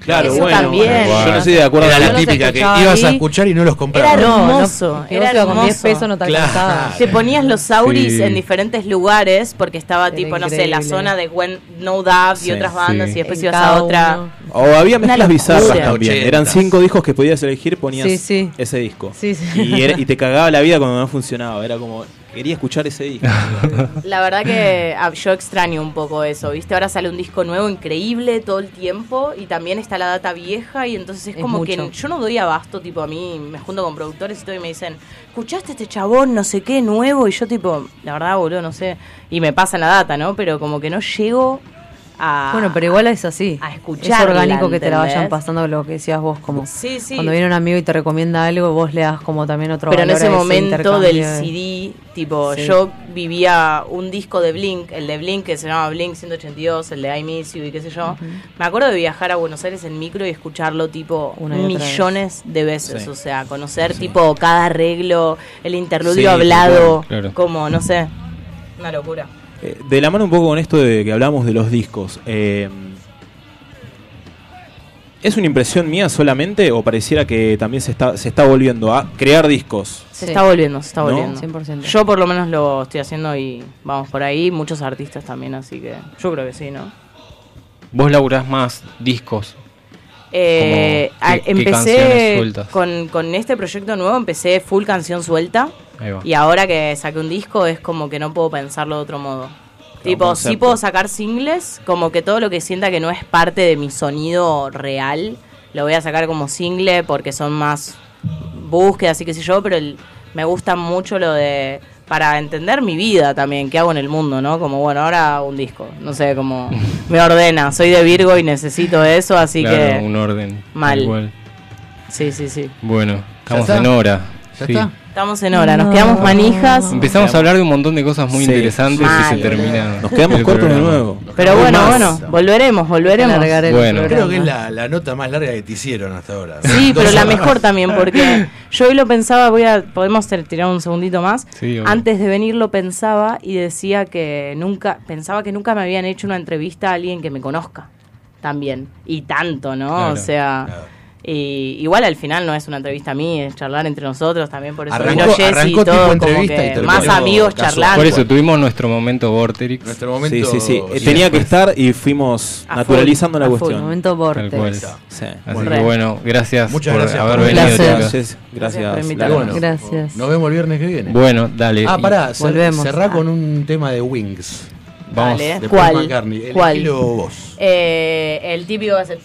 Claro,
Eso
bueno.
también.
Yo no estoy de acuerdo
Era
con
la típica que ibas a escuchar y no los comprabas.
Era
No, no,
hermoso, era
ibas con 10
hermoso.
pesos no te
Claro.
alcanzaba.
Te ponías los sauris
Sí.
en diferentes lugares porque estaba
Era
tipo, no sé, la zona de Gwen No Doubt
Sí,
y otras bandas
sí.
y después
En
ibas a otra.
uno.
O había mezclas bizarras también.
80s.
Eran cinco discos que podías elegir, ponías
Sí, sí.
ese disco.
Sí, sí.
Y, era- y te cagaba la vida cuando no funcionaba. Era como, quería escuchar ese disco.
La verdad que ah, yo extraño un poco eso, ¿viste? Ahora sale un disco nuevo increíble todo el tiempo y también está la data vieja y entonces es,
Es
como
mucho.
que yo no doy abasto, tipo a mí me junto con productores y todo y me dicen, ¿escuchaste este chabón no sé qué nuevo? Y yo tipo, la verdad, boludo, no sé. Y me pasan la data, ¿no? Pero como que no llego a...
Bueno, pero igual es así.
A
Es
escucharla,
orgánico que te la vayan pasando lo que decías vos, como
Sí, sí.
cuando viene un amigo y te recomienda algo, vos le das como también otro
Pero en ese
a
momento del CD, tipo,
Sí.
yo vivía un disco de Blink, el de Blink que se llama Blink 182, el de I Miss You y qué sé yo. Me acuerdo de viajar a Buenos Aires en micro y escucharlo tipo
Una y otra
millones de veces,
Sí.
o sea, conocer tipo cada arreglo, el interludio
Sí,
hablado,
claro, claro.
como, no sé, una locura.
Eh, de la mano un poco con esto de que hablamos de los discos. eh, ¿Es una impresión mía solamente o pareciera que también se está, se está volviendo a crear discos?
Se
Sí.
está volviendo, se está
¿No?
volviendo.
100%.
Yo por lo menos lo estoy haciendo y vamos por ahí, muchos artistas también, así que yo creo que sí, ¿no?
Vos laburás más discos.
Eh,
Como, ¿qué-
a-
qué canciones
empecé con, con este proyecto nuevo, empecé full canción suelta. Y ahora que saqué un disco es como que no puedo pensarlo de otro modo. tipo,
concepto.
sí puedo sacar singles, como que todo lo que sienta que no es parte de mi sonido real, lo voy a sacar como single porque son más búsquedas y qué sé yo, pero el- me gusta mucho lo de para entender mi vida también, qué hago en el mundo, ¿no? Como bueno, ahora hago un disco, no sé, como me ordena, soy de Virgo y necesito eso, así
Claro,
que
un orden.
mal. sí, sí, sí.
Bueno, estamos
está?
en hora.
¿Ya
sí.
está?
Estamos en hora, nos quedamos manijas.
Empezamos a hablar de un montón de cosas muy
Sí,
interesantes y
mal.
se termina.
Nos quedamos cortos de nuevo.
Pero bueno,
más.
bueno, volveremos, volveremos.
Bueno.
Creo que es la, la nota más larga que te hicieron hasta ahora.
Sí, pero la mejor también, porque yo hoy lo pensaba, voy a, podemos tirar un segundito más.
Sí.
Antes de venir lo pensaba y decía que nunca, pensaba que nunca me habían hecho una entrevista a alguien que me conozca también. Y tanto, ¿no?
Claro.
o sea,
Claro.
Y igual al final no es una entrevista a mí, es charlar entre nosotros también, por eso
Arrancó-
vino Jessy y todo, como
y
más amigos
casual.
charlando.
Por eso tuvimos nuestro momento Vorterix.
Nuestro momento.
Sí, sí, sí. Eh, Tenía que estar y fuimos
A
naturalizando
full,
la
a full,
cuestión.
Momento.
Sí.
Así que bueno, gracias
Muchas
por
gracias
haber
por
venido.
Gracias,
Gracias.
Bueno. Nos vemos el viernes que viene.
Bueno, dale.
ah, pará,
volvemos.
cerrá con un tema de Wings.
Vamos.
Dale.
De
¿Cuál?
McCartney.
¿Cuál?
Vos.
Eh, el típico va a ser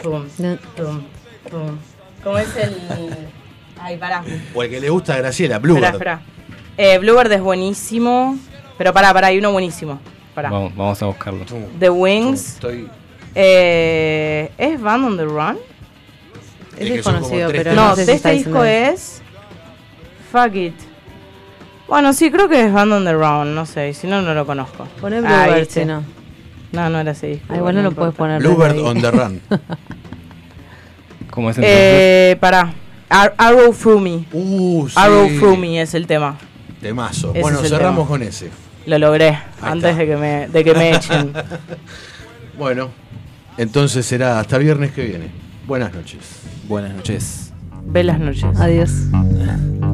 ¿Cómo es el...? Ay, pará.
O el que le gusta a Graciela, Bluebird.
espera. Eh, Bluebird es buenísimo. Pero pará, pará, hay uno buenísimo. Pará.
Vamos, vamos a buscarlo.
The Wings.
Estoy.
Eh, ¿Es Band on the Run?
Es
desconocido, pero
No,
no sé si
este disco es. Fuck it. Bueno, sí, creo que es Band on the Run, no sé, y si no, no lo conozco.
Poné
Ah,
Bluebird, no.
No, no era ese disco.
Ah, igual no lo puedes poner.
Bluebird on the Run.
¿Cómo es entonces?
Eh, pará. Ar- Arrow Through Me.
Uh, sí.
Arrow Through Me es el tema.
Temazo.
Ese
Bueno, cerramos
tema.
con ese.
Lo logré antes
está.
de que me, de que me echen.
Bueno, entonces será hasta viernes que viene. Buenas noches.
Buenas noches.
Velas noches.
Adiós.